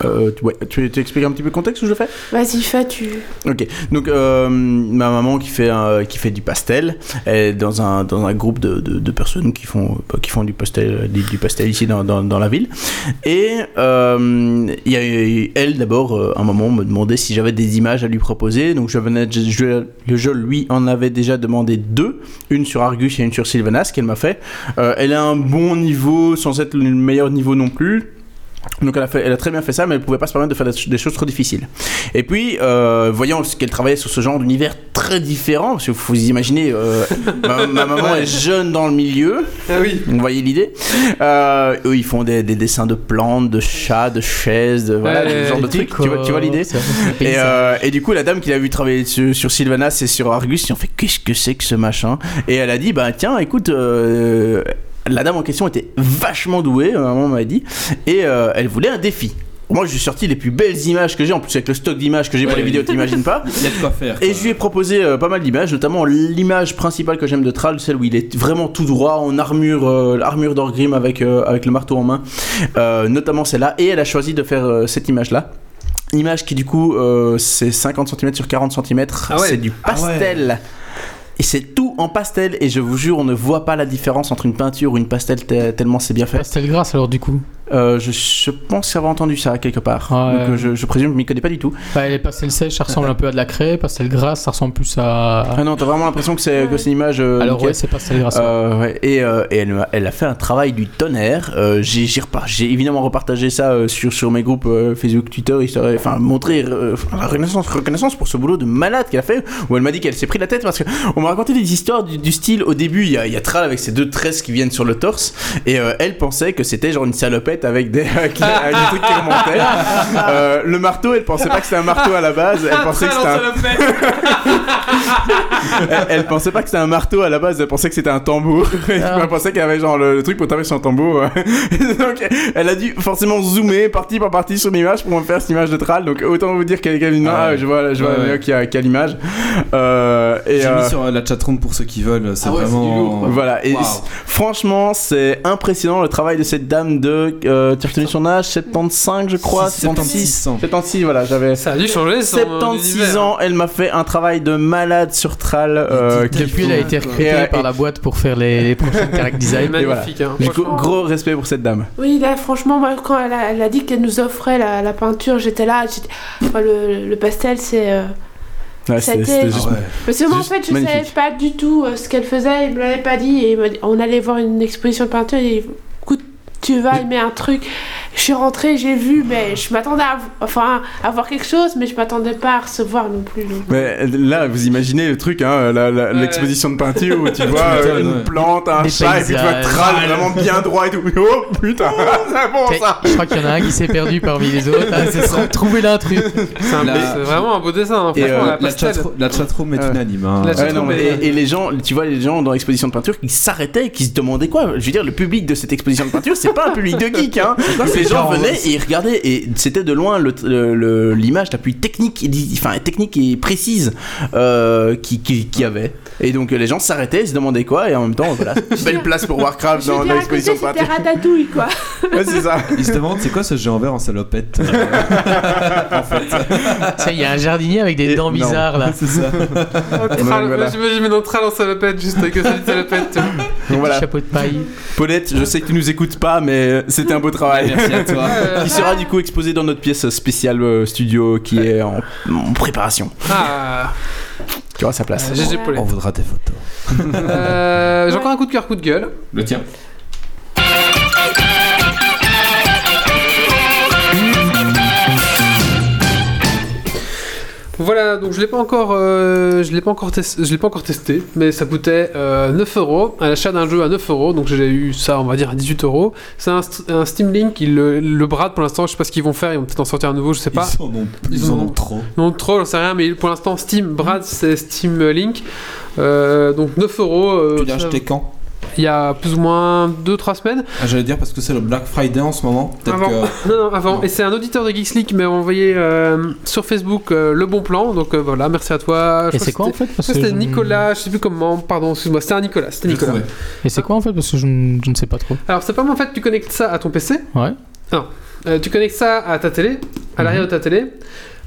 Euh, tu- ouais, tu, tu expliques un petit peu le contexte où je fais? Vas-y, fais, tu. Ok, donc euh, ma maman qui fait, un- qui fait du pastel, elle est dans un, dans un groupe de, de, de personnes qui font, qui font du pastel, du, du pastel ici dans, dans, dans la ville. Et euh, y a eu- elle d'abord, euh, un moment, me demandait si j'avais des images à lui proposer. Donc je venais, je, je- le jeu lui en avait déjà demandé deux, une sur Argus et une sur Sylvanas qu'elle m'a fait. Elle a un bon niveau sans être le meilleur niveau non plus. Donc elle a, fait, elle a très bien fait ça, mais elle pouvait pas se permettre de faire des, choses trop difficiles. Et puis, euh, voyant qu'elle travaillait sur ce genre d'univers très différent, parce que vous imaginez, euh, ma, ma maman est jeune dans le milieu, Ah oui. vous voyez l'idée. Euh, eux, ils font des, des dessins de plantes, de chats, de chaises, de voilà, Ouais, ce genre de trucs. Tu vois, tu vois l'idée et, euh, et du coup, la dame qui l'a vu travailler sur, sur Sylvanas et sur Argus, ils ont fait qu'est-ce que c'est que ce machin? Et elle a dit bah tiens, écoute. La dame en question était vachement douée, maman m'avait dit, et euh, elle voulait un défi. Moi, j'ai sorti les plus belles images que j'ai, en plus avec le stock d'images que j'ai pour les vidéos, t'imagines pas Il y a de quoi faire. et quoi. je lui ai proposé euh, pas mal d'images, notamment l'image principale que j'aime de Thrall, celle où il est vraiment tout droit en armure, euh, armure d'Orgrim avec, euh, avec le marteau en main, notamment celle-là. Et elle a choisi de faire cette image-là. image qui du coup c'est 50 cm sur 40 cm, Ah ouais. c'est du pastel. Et c'est tout en pastel et je vous jure on ne voit pas la différence entre une peinture ou une pastel te- tellement c'est bien fait. Pastel grasse alors du coup. Euh, je, je pense avoir entendu ça quelque part. Ouais. Donc je, je présume que je m'y connais pas du tout. Bah, les pastels sèches, ça ressemble un peu à de la craie. Pastel grasse, ça ressemble plus à. Ah non, t'as vraiment l'impression que c'est une image. euh, Alors nickel. ouais, c'est pastel grasse. Euh, ouais, et, euh, et elle, a fait un travail du tonnerre. Euh, j'ai évidemment repartagé ça euh, sur, sur mes groupes euh, Facebook, Twitter, histoire, enfin montrer euh, la reconnaissance, reconnaissance pour ce boulot de malade qu'elle a fait. Où elle m'a dit qu'elle s'est pris la tête parce que on m'a raconté des histoires du, du style. Au début, il y a, y a Tral avec ses deux tresses qui viennent sur le torse, et euh, elle pensait que c'était genre une salopette avec des, avec, avec des trucs qui remontaient. Euh, le marteau, elle pensait pas que c'était un marteau à la base. Elle pensait que c'était un elle, elle pensait pas que c'était un marteau à la base, elle pensait que c'était un tambour. elle pensait qu'il y avait genre le, le truc pour taper sur un tambour. donc elle a dû forcément zoomer partie par partie sur l'image pour me faire cette image de Tral. Donc autant vous dire qu'elle a une main, Ah ouais. ah, je vois, je vois Ouais, le ouais. mec qui a, qui a l'image. Euh, et J'ai euh, mis sur euh, la chatroom pour ceux qui veulent. C'est Ah ouais, vraiment. lourd. Voilà, et franchement, c'est impressionnant le travail de cette dame de. Euh, tu as retenu son âge 75, je crois 76 ans. 76, voilà, j'avais. Ça a dû changer son 76 univers. ans, elle m'a fait un travail de malade sur Tral. euh, qui- Depuis, elle a été recrutée Et, par et- la boîte pour faire les, les prochaines character C'est design. magnifique. Hein, Du coup, franchement. gros respect pour cette dame. Oui, là, franchement, moi, quand elle a, elle a dit qu'elle nous offrait la, la peinture, j'étais là. enfin, le, le pastel, c'est. euh, Ouais, juste. Parce que moi, en fait, je magnifique. savais pas du tout euh, ce qu'elle faisait. Il me l'avait pas dit. Et on allait voir une exposition de peinture. Et tu vas aimer un truc. Je suis rentrée, j'ai vu, mais je m'attendais à, enfin, à voir quelque chose, mais je m'attendais pas à recevoir non plus. donc. Mais là, vous imaginez le truc, hein, l'exposition de peinture où tu vois euh, une ouais. plante, un Des chat, et puis tu vois. Tral vraiment bien droit et tout. Oh putain, c'est bon ça! Je crois qu'il y en a un qui s'est perdu parmi les autres. Ah, c'est ça. Trouver l'intrus. C'est vraiment un beau dessin. hein, Et, franchement, euh, la La, chatroom est unanime. hein. Non, est- et les gens, tu vois, les gens dans l'exposition de peinture qui s'arrêtaient, qui se demandaient quoi? Je veux dire, le public de cette exposition de peinture, c'est pas un public de geek, hein. Les gens venaient et ils regardaient, et c'était de loin le- le- le- l'image la plus technique, enfin technique et précise euh, qui, qui, qui avait. Et donc les gens s'arrêtaient, ils se demandaient quoi, et en même temps, voilà, belle place pour Warcraft dans l'exposition c'était ratatouille, quoi. Ouais, c'est ça. Ils se demandent c'est quoi ce géant vert en salopette euh, Tiens, il y a un jardinier avec des Et- dents non. bizarres là. C'est ça. Tral- voilà. J'imagine dans Tral en salopette, juste avec une salopette. Donc voilà, Chapeau de paille. Paulette, je sais que tu nous écoutes pas, mais c'était un beau travail. Merci à toi. qui sera du coup exposé dans notre pièce spéciale euh, studio qui est en, en préparation. Ah, Qui aura sa place. GG Paulette. On voudra tes photos. Euh, J'ai encore un coup de cœur, coup de gueule. Le tien. Voilà, donc je l'ai pas encore, euh, je l'ai pas encore testé, je l'ai pas encore testé, mais ça coûtait euh, 9 euros à l'achat d'un jeu à 9 euros, donc j'ai eu ça, on va dire à 18 euros. C'est un, st- un Steam Link, ils le, le bradent pour l'instant, je sais pas ce qu'ils vont faire, ils vont peut-être en sortir un nouveau, je sais pas. Ils en ont, Ils ils en en ont ont- trop. Non, trop, j'en sais rien, mais pour l'instant Steam brade, c'est Steam Link, Euh, donc 9 euros. euh, Tu l'as acheté quand? Il y a plus ou moins 2-3 semaines. Ah, J'allais dire parce que c'est le Black Friday en ce moment. Avant. que. Non, non, avant. Non. Et c'est un auditeur de Geeks League qui m'a envoyé euh, sur Facebook euh, le bon plan. Donc euh, voilà, merci à toi. Je Et c'est quoi en fait C'était je- Nicolas, je sais plus comment, pardon, excuse-moi, c'était un Nicolas, c'était Nicolas. trouvé. Et c'est quoi en fait Parce que je, ne- je ne sais pas trop. Alors c'est pas moi en fait, tu connectes ça à ton PC, Ouais. euh, tu connectes ça à ta télé, à l'arrière Mhm. de ta télé.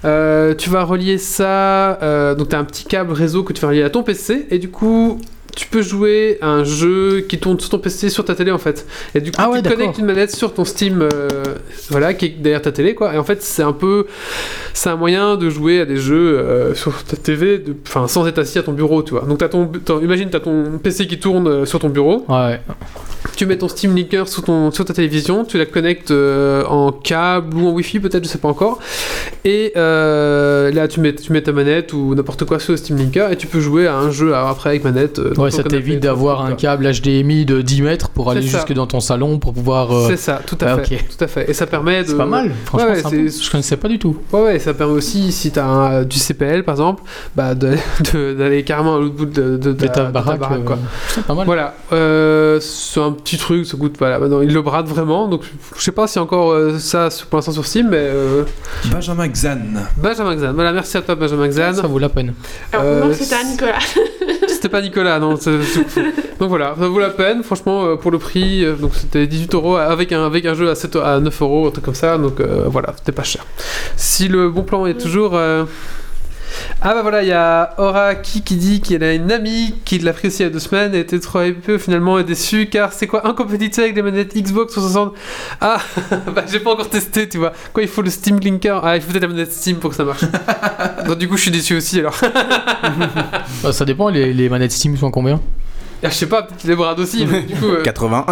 Euh, tu vas relier ça, euh, donc tu as un petit câble réseau que tu vas relier à ton PC, et du coup, tu peux jouer à un jeu qui tourne sur ton PC, sur ta télé en fait. Et du coup, Ah ouais, tu connectes une manette sur ton Steam, euh, voilà, qui est derrière ta télé, quoi. Et en fait, c'est un peu, c'est un moyen de jouer à des jeux euh, sur ta TV, enfin, sans être assis à ton bureau, tu vois. Donc, t'as ton, t'as- imagine, tu as ton PC qui tourne euh, sur ton bureau, Ouais. tu mets ton Steam Linker sur, ton, sur ta télévision, tu la connectes en câble ou en Wi-Fi, peut-être, je sais pas encore. Et là, tu mets, tu mets ta manette ou n'importe quoi sur le Steam Linker et tu peux jouwer à un jeu alors après avec manette. Euh, Ouais, ça t'évite d'avoir un câble HDMI de 10 mètres pour aller jusque dans ton salon pour pouvoir. euh, C'est ça, tout à ouais, fait. ok. Tout à fait. Et ça permet de. C'est pas mal. Franchement, Ouais, peu- je connaissais pas du tout. Ouais, ouais, ça permet aussi, si t'as un- du CPL par exemple, bah, d'aller carrément à l'autre bout de, de, De ta baraque, euh, quoi. C'est pas mal. Voilà, euh, c'est un petit truc, ça coûte, voilà, maintenant il le brade vraiment, donc je sais pas si encore euh, ça pour l'instant sur Steam, mais euh, Benjamin Xan. Benjamin Xan, voilà, merci à toi Benjamin Xan. Ça vaut la peine. Alors, Euh, non, c'était un Nicolas. c'était pas Nicolas, non. c'est- Donc voilà, ça vaut la peine, franchement, euh, pour le prix. euh, Donc c'était 18 euros avec un, avec un jeu à, 7, à 9 euros, un truc comme ça. Donc euh, voilà, c'était pas cher. Si le bon plan est toujours. Ah bah voilà, il y a Oraki qui dit qu'elle a une amie qui l'a pris aussi il y a deux semaines et était trop hypée finalement est déçue car c'est quoi incompatibilité avec les manettes Xbox 360 Ah bah j'ai pas encore testé tu vois. Quoi il faut le Steam Linker? Ah il faut peut-être la manette Steam pour que ça marche. Donc du coup je suis déçu aussi alors. Bah, ça dépend, les, les manettes Steam sont combien? Je sais pas, peut-être les bras aussi mais du coup... euh, 80.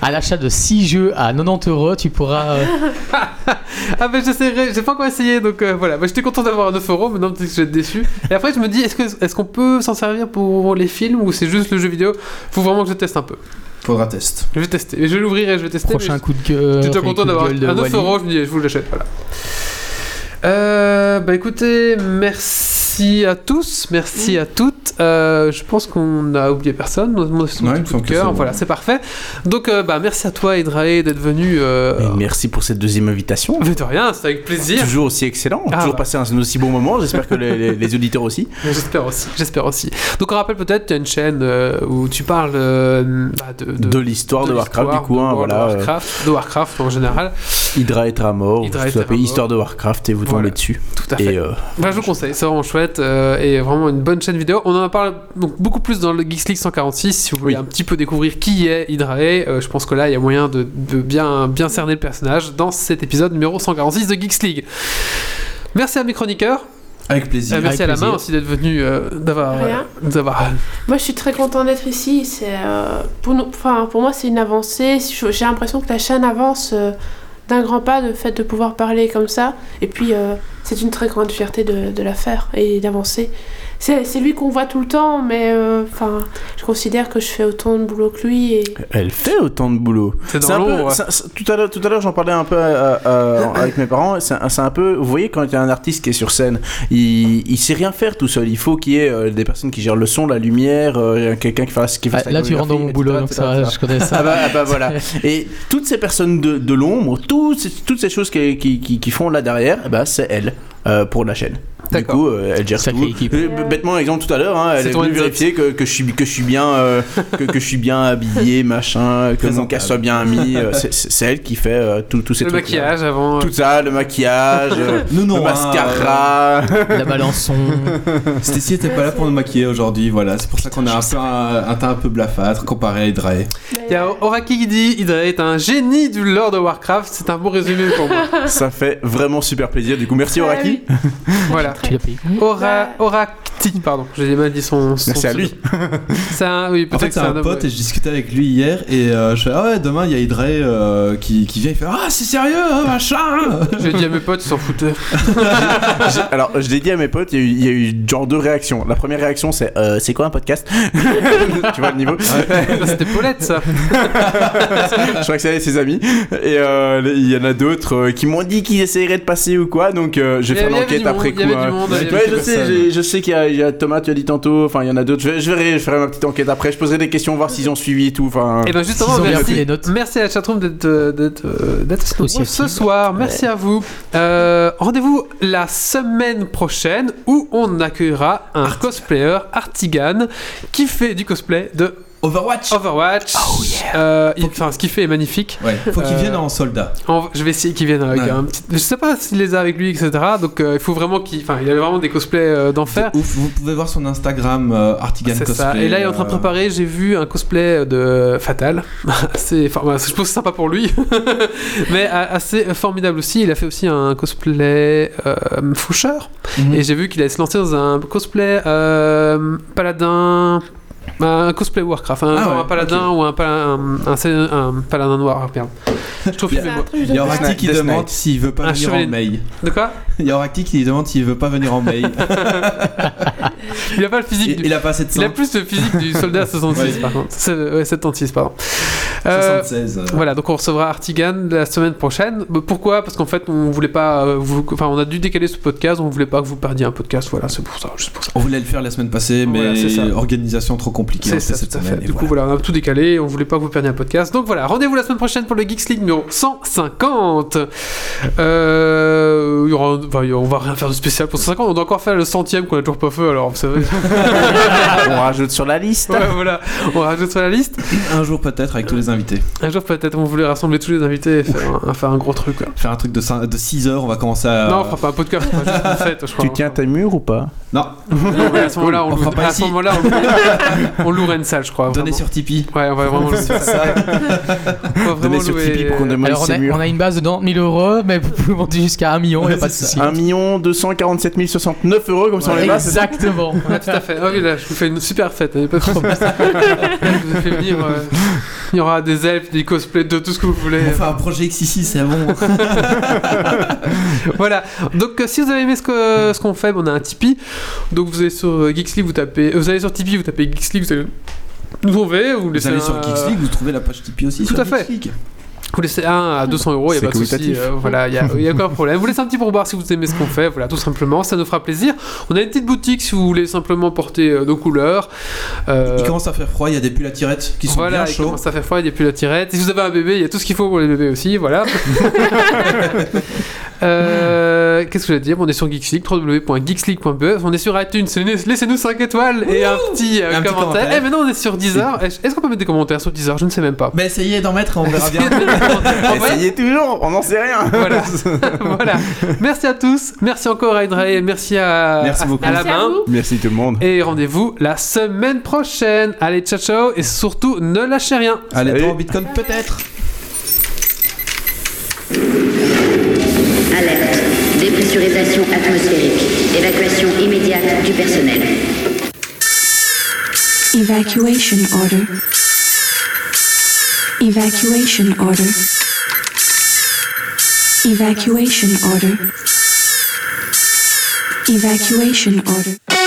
À l'achat de 6 jeux à 90 euros, tu pourras. euh, Ah bah j'essaierai, j'ai pas encore essayé donc euh, voilà, bah, j'étais content d'avoir un 9 euros, maintenant peut-être que je vais être déçu. Et après je me dis, est-ce que est-ce qu'on peut s'en servir pour les films ou c'est juste le jeu vidéo? Faut vraiment que je teste un peu. Faudra test. Je vais tester, et je l'ouvrirai, je vais tester. prochain mais coup de gueule. J'étais content d'avoir un 9 Wally. euros, je me dis, je vous l'achète, voilà. Euh, bah écoutez, merci à tous, merci à toutes. Euh, je pense qu'on a oublié personne. Mon, Ouais, cœur, voilà, c'est parfait. Donc euh, bah merci à toi Hydrae d'être venu. Euh, Et merci pour cette deuxième invitation. mais de rien, c'est avec plaisir. Toujours aussi excellent, Ah, toujours bah. passé un aussi bon moment. J'espère que les, les- les auditeurs aussi. J'espère aussi, j'espère aussi. Donc on rappelle peut-être, tu as une chaîne euh, où tu parles euh, bah, de, De l'histoire de, Warcraft, du coup, de hein, voilà. of euh, Warcraft, de Warcraft en général. Hydra et Tramor, Hydra vous tapez. Histoire de Warcraft et vous tombez Voilà. dessus. Tout à fait. Et euh, Bah, je vous conseille, c'est vraiment chouette euh, et vraiment une bonne chaîne vidéo. On en parle donc beaucoup plus dans le Geeks League 146 si vous voulez Oui. un petit peu découvrir qui est Hydrae. euh, je pense que là il y a moyen de, de bien, bien cerner le personnage dans cet épisode numéro 146 de Geeks League. Merci à mes chroniqueurs, Avec plaisir. Euh, merci à la plaisir. main aussi d'être venu, euh, d'avoir, euh, d'avoir- Moi, je suis très content d'être ici. C'est euh, pour nous, enfin pour moi, c'est une avancée. J'ai l'impression que la chaîne avance euh, d'un grand pas, le fait de pouvoir parler comme ça. Et puis, euh, c'est une très grande fierté de, de la faire et d'avancer. C'est lui qu'on voit tout le temps, mais euh, enfin, je considère que je fais autant de boulot que lui. Et... elle fait autant de boulot. C'est peu- ça- tout à l'heure, tout à l'heure, j'en parlais un peu euh, euh, avec mes parents. C'est un, peu, vous voyez, quand il y a un artiste qui est sur scène, il, il sait rien faire tout seul. Il faut qu'il y ait euh, des personnes qui gèrent le son, la lumière, euh, quelqu'un qui fasse, qui fasse Ah, la là, tu rentres dans mon boulot, donc ça, je connais ça. Ah bah, ah bah voilà. Et toutes ces personnes de, de l'ombre, toutes ces, toutes ces choses qui, qui, qui, qui font là derrière, ben, c'est elle euh, pour la chaîne. Du D'accord. coup, euh, elle gère Sacrée tout. équipe. Euh, bêtement, exemple tout à l'heure, hein, elle C'est est ton venue vérifier que, que je suis que je suis bien euh, que, que je suis bien habillé, machin, que mon casque soit bien mis. euh, c'est- elle qui fait euh, tout- tous ces le trucs. maquillage avant. Tout ça, le maquillage, non, le hein, mascara. La balançon. Stacy était pas là pour nous maquiller aujourd'hui, voilà. C'est pour ça qu'on a un peu un, un teint un peu blafâtre comparé à Hydrae. Il y a Oraki qui dit Hydrae est un génie du lore de Warcraft. C'est un bon résumé pour moi. Ça fait vraiment super plaisir. Du coup, merci Oraki. voilà. Tu l'as payé Aura, pardon, j'ai mal dit son. son Merci à lui. C'est un, oui, En peut-être fait, que c'est un homme, pote ouais. et je discutais avec lui hier et euh, je fais Ah ouais, demain il y a Hydrae euh, qui, qui vient, il fait Ah, c'est sérieux, hein, machin J'ai dit à mes potes, ils s'en foutaient. J'ai- Alors, je l'ai dit à mes potes, il y, a eu- il y a eu genre deux réactions. La première réaction, c'est euh, c'est quoi un podcast? Tu vois le niveau C'était Paulette, ça. Je crois que c'est ses amis. Et euh, il y en a d'autres euh, qui m'ont dit qu'ils essaieraient de passer ou quoi. Donc, euh, je vais faire avait l'enquête après il coup. y avait du monde, Ouais, je sais, je sais qu'il y, a- il y a Thomas, tu as dit tantôt. Enfin, il y en a d'autres. Je, je verrai, je ferai ma petite enquête après. Je poserai des questions, voir s'ils ont suivi et tout. Enfin, Et ben justement, Ils ont bien merci, pris les notes. merci à la chatroom d'être euh, euh, Aussi ce soir. Merci à vous. Euh, Rendez-vous la semaine prochaine où on accueillera un cosplayer Artigan qui fait du cosplay de Overwatch Overwatch. Euh, il- Enfin, ce qu'il fait est magnifique. Ouais, faut qu'il Euh, vienne en soldat. En- je vais essayer qu'il vienne avec Ouais. un petit. Je sais pas s'il les a avec lui, etc. Donc euh, il faut vraiment qu'il. Enfin, il avait vraiment des cosplays euh, d'enfer. De Ouf, vous pouvez voir son Instagram euh, Artigan C'est Cosplay. ça. Et là, il est en train de euh, préparer. J'ai vu un cosplay de Fatal. assez, enfin, je pense que c'est sympa pour lui, mais assez formidable aussi. Il a fait aussi un cosplay euh, Foucheur. mhm. Et j'ai vu qu'il allait se lancer dans un cosplay euh, Paladin. Un cosplay Warcraft, un, Ah genre ouais, un paladin ou un, pala- un, un- un paladin noir. Merde. Je trouve Il y a-. Oracti qui demande s'il veut pas venir en mail. De quoi Il y a Oracti qui demande s'il veut pas venir en mail. Il a pas le physique. il, du- il a pas de Il a plus le physique du soldat 66 Ouais. par contre. Ouais, 76 pardon. Euh, 76. euh, Voilà, donc on recevra Artigan la semaine prochaine. Euh, Pourquoi? Parce qu'en fait, on voulait pas, euh, vous, enfin, on a dû décaler ce podcast. On voulait pas que vous perdiez un podcast. Voilà, c'est pour ça, juste pour ça. On voulait le faire la semaine passée, mais Voilà, organisation trop compliquée. On C'est le fait ça, cette tout à semaine. fait. et Du coup, voilà. voilà, on a tout décalé. On voulait pas que vous perdiez un podcast. Donc voilà, rendez-vous la semaine prochaine pour le Geeks League numéro 150. Euh, il y aura, enfin, on va rien faire de spécial pour 150. On doit encore faire le centième qu'on a toujours pas fait. Alors, vous savez. On rajoute sur la liste. Ouais, voilà, on rajoute sur la liste. Un jour peut-être avec tous les invités. Un jour peut-être, on voulait rassembler tous les invités et faire un, faire un gros truc. Quoi. Faire un truc de, 5 de 6 heures, on va commencer à. Non, on fera pas un podcast, on fera juste une fête, je crois. Tu tiens tes murs ou pas? Non, Non, à ce moment-là, on, On pas à ici. ce moment-là, on, on louerait une salle, je crois. donnez sur Tipeee. Ouais, on va vraiment louer. ça. On Donnez sur Tipeee pour qu'on demande Alors on ses a, murs. on a une base de 90 000 euros, mais vous pouvez monter jusqu'à 1 million, il n'y a pas de souci. 1 247 069 euros comme ça on c'est ça Exactement. Ouais, tout à fait. Ah oui, là, je vous fais une super fête. hein, pas de problème. je vous ai fait venir. euh, il y aura des elfes, des cosplays, de tout ce que vous voulez. Enfin, un projet X6, c'est bon. voilà. Donc, euh, si vous avez aimé ce qu'on fait, on a un Tipeee. Donc, vous allez sur euh, Geeks League, vous tapez. Vous allez sur Tipeee, vous tapez Geeks League, nous trouver. Vous Vous laissez allez un- sur Geeks League, vous trouvez la page Tipeee aussi Tout sur à fait. Geeks League. Vous laissez 1 à 200 euros, il n'y a pas de souci. euh, voilà, il n'y a, y a aucun problème. Vous laissez un petit pourboire si vous aimez ce qu'on fait, voilà, tout simplement, ça nous fera plaisir. On a une petite boutique si vous voulez simplement porter euh, nos couleurs. Euh, Il commence à faire froid, il y a des pulls à tirettes qui sont voilà, bien il chauds. commence à faire froid, il n'y a plus la tirette. Si vous avez un bébé, il y a tout ce qu'il faut pour les bébés aussi, voilà. Euh, Qu'est-ce que je vais dire? On est sur Geeksleague, www.geeksleague.be. On est sur iTunes, laissez-nous 5 étoiles et un petit, euh, Un commentaire. commentaire. Eh, maintenant on est sur Deezer. Est-ce qu'on peut mettre des commentaires sur Deezer? Je ne sais même pas. Mais essayez d'en mettre, on verra bien. Essayez toujours, on n'en sait rien. voilà. voilà. Merci à tous. Merci encore à Hydrae. Merci à, Merci à- beaucoup. à la Merci à main. vous. Merci tout le monde. Et rendez-vous la semaine prochaine. Allez, ciao ciao. Et surtout, ne lâchez rien. Allez, en Bitcoin peut-être. Dépressurisation atmosphérique. Évacuation immédiate du personnel. Evacuation order. Evacuation order. Evacuation order. Evacuation order.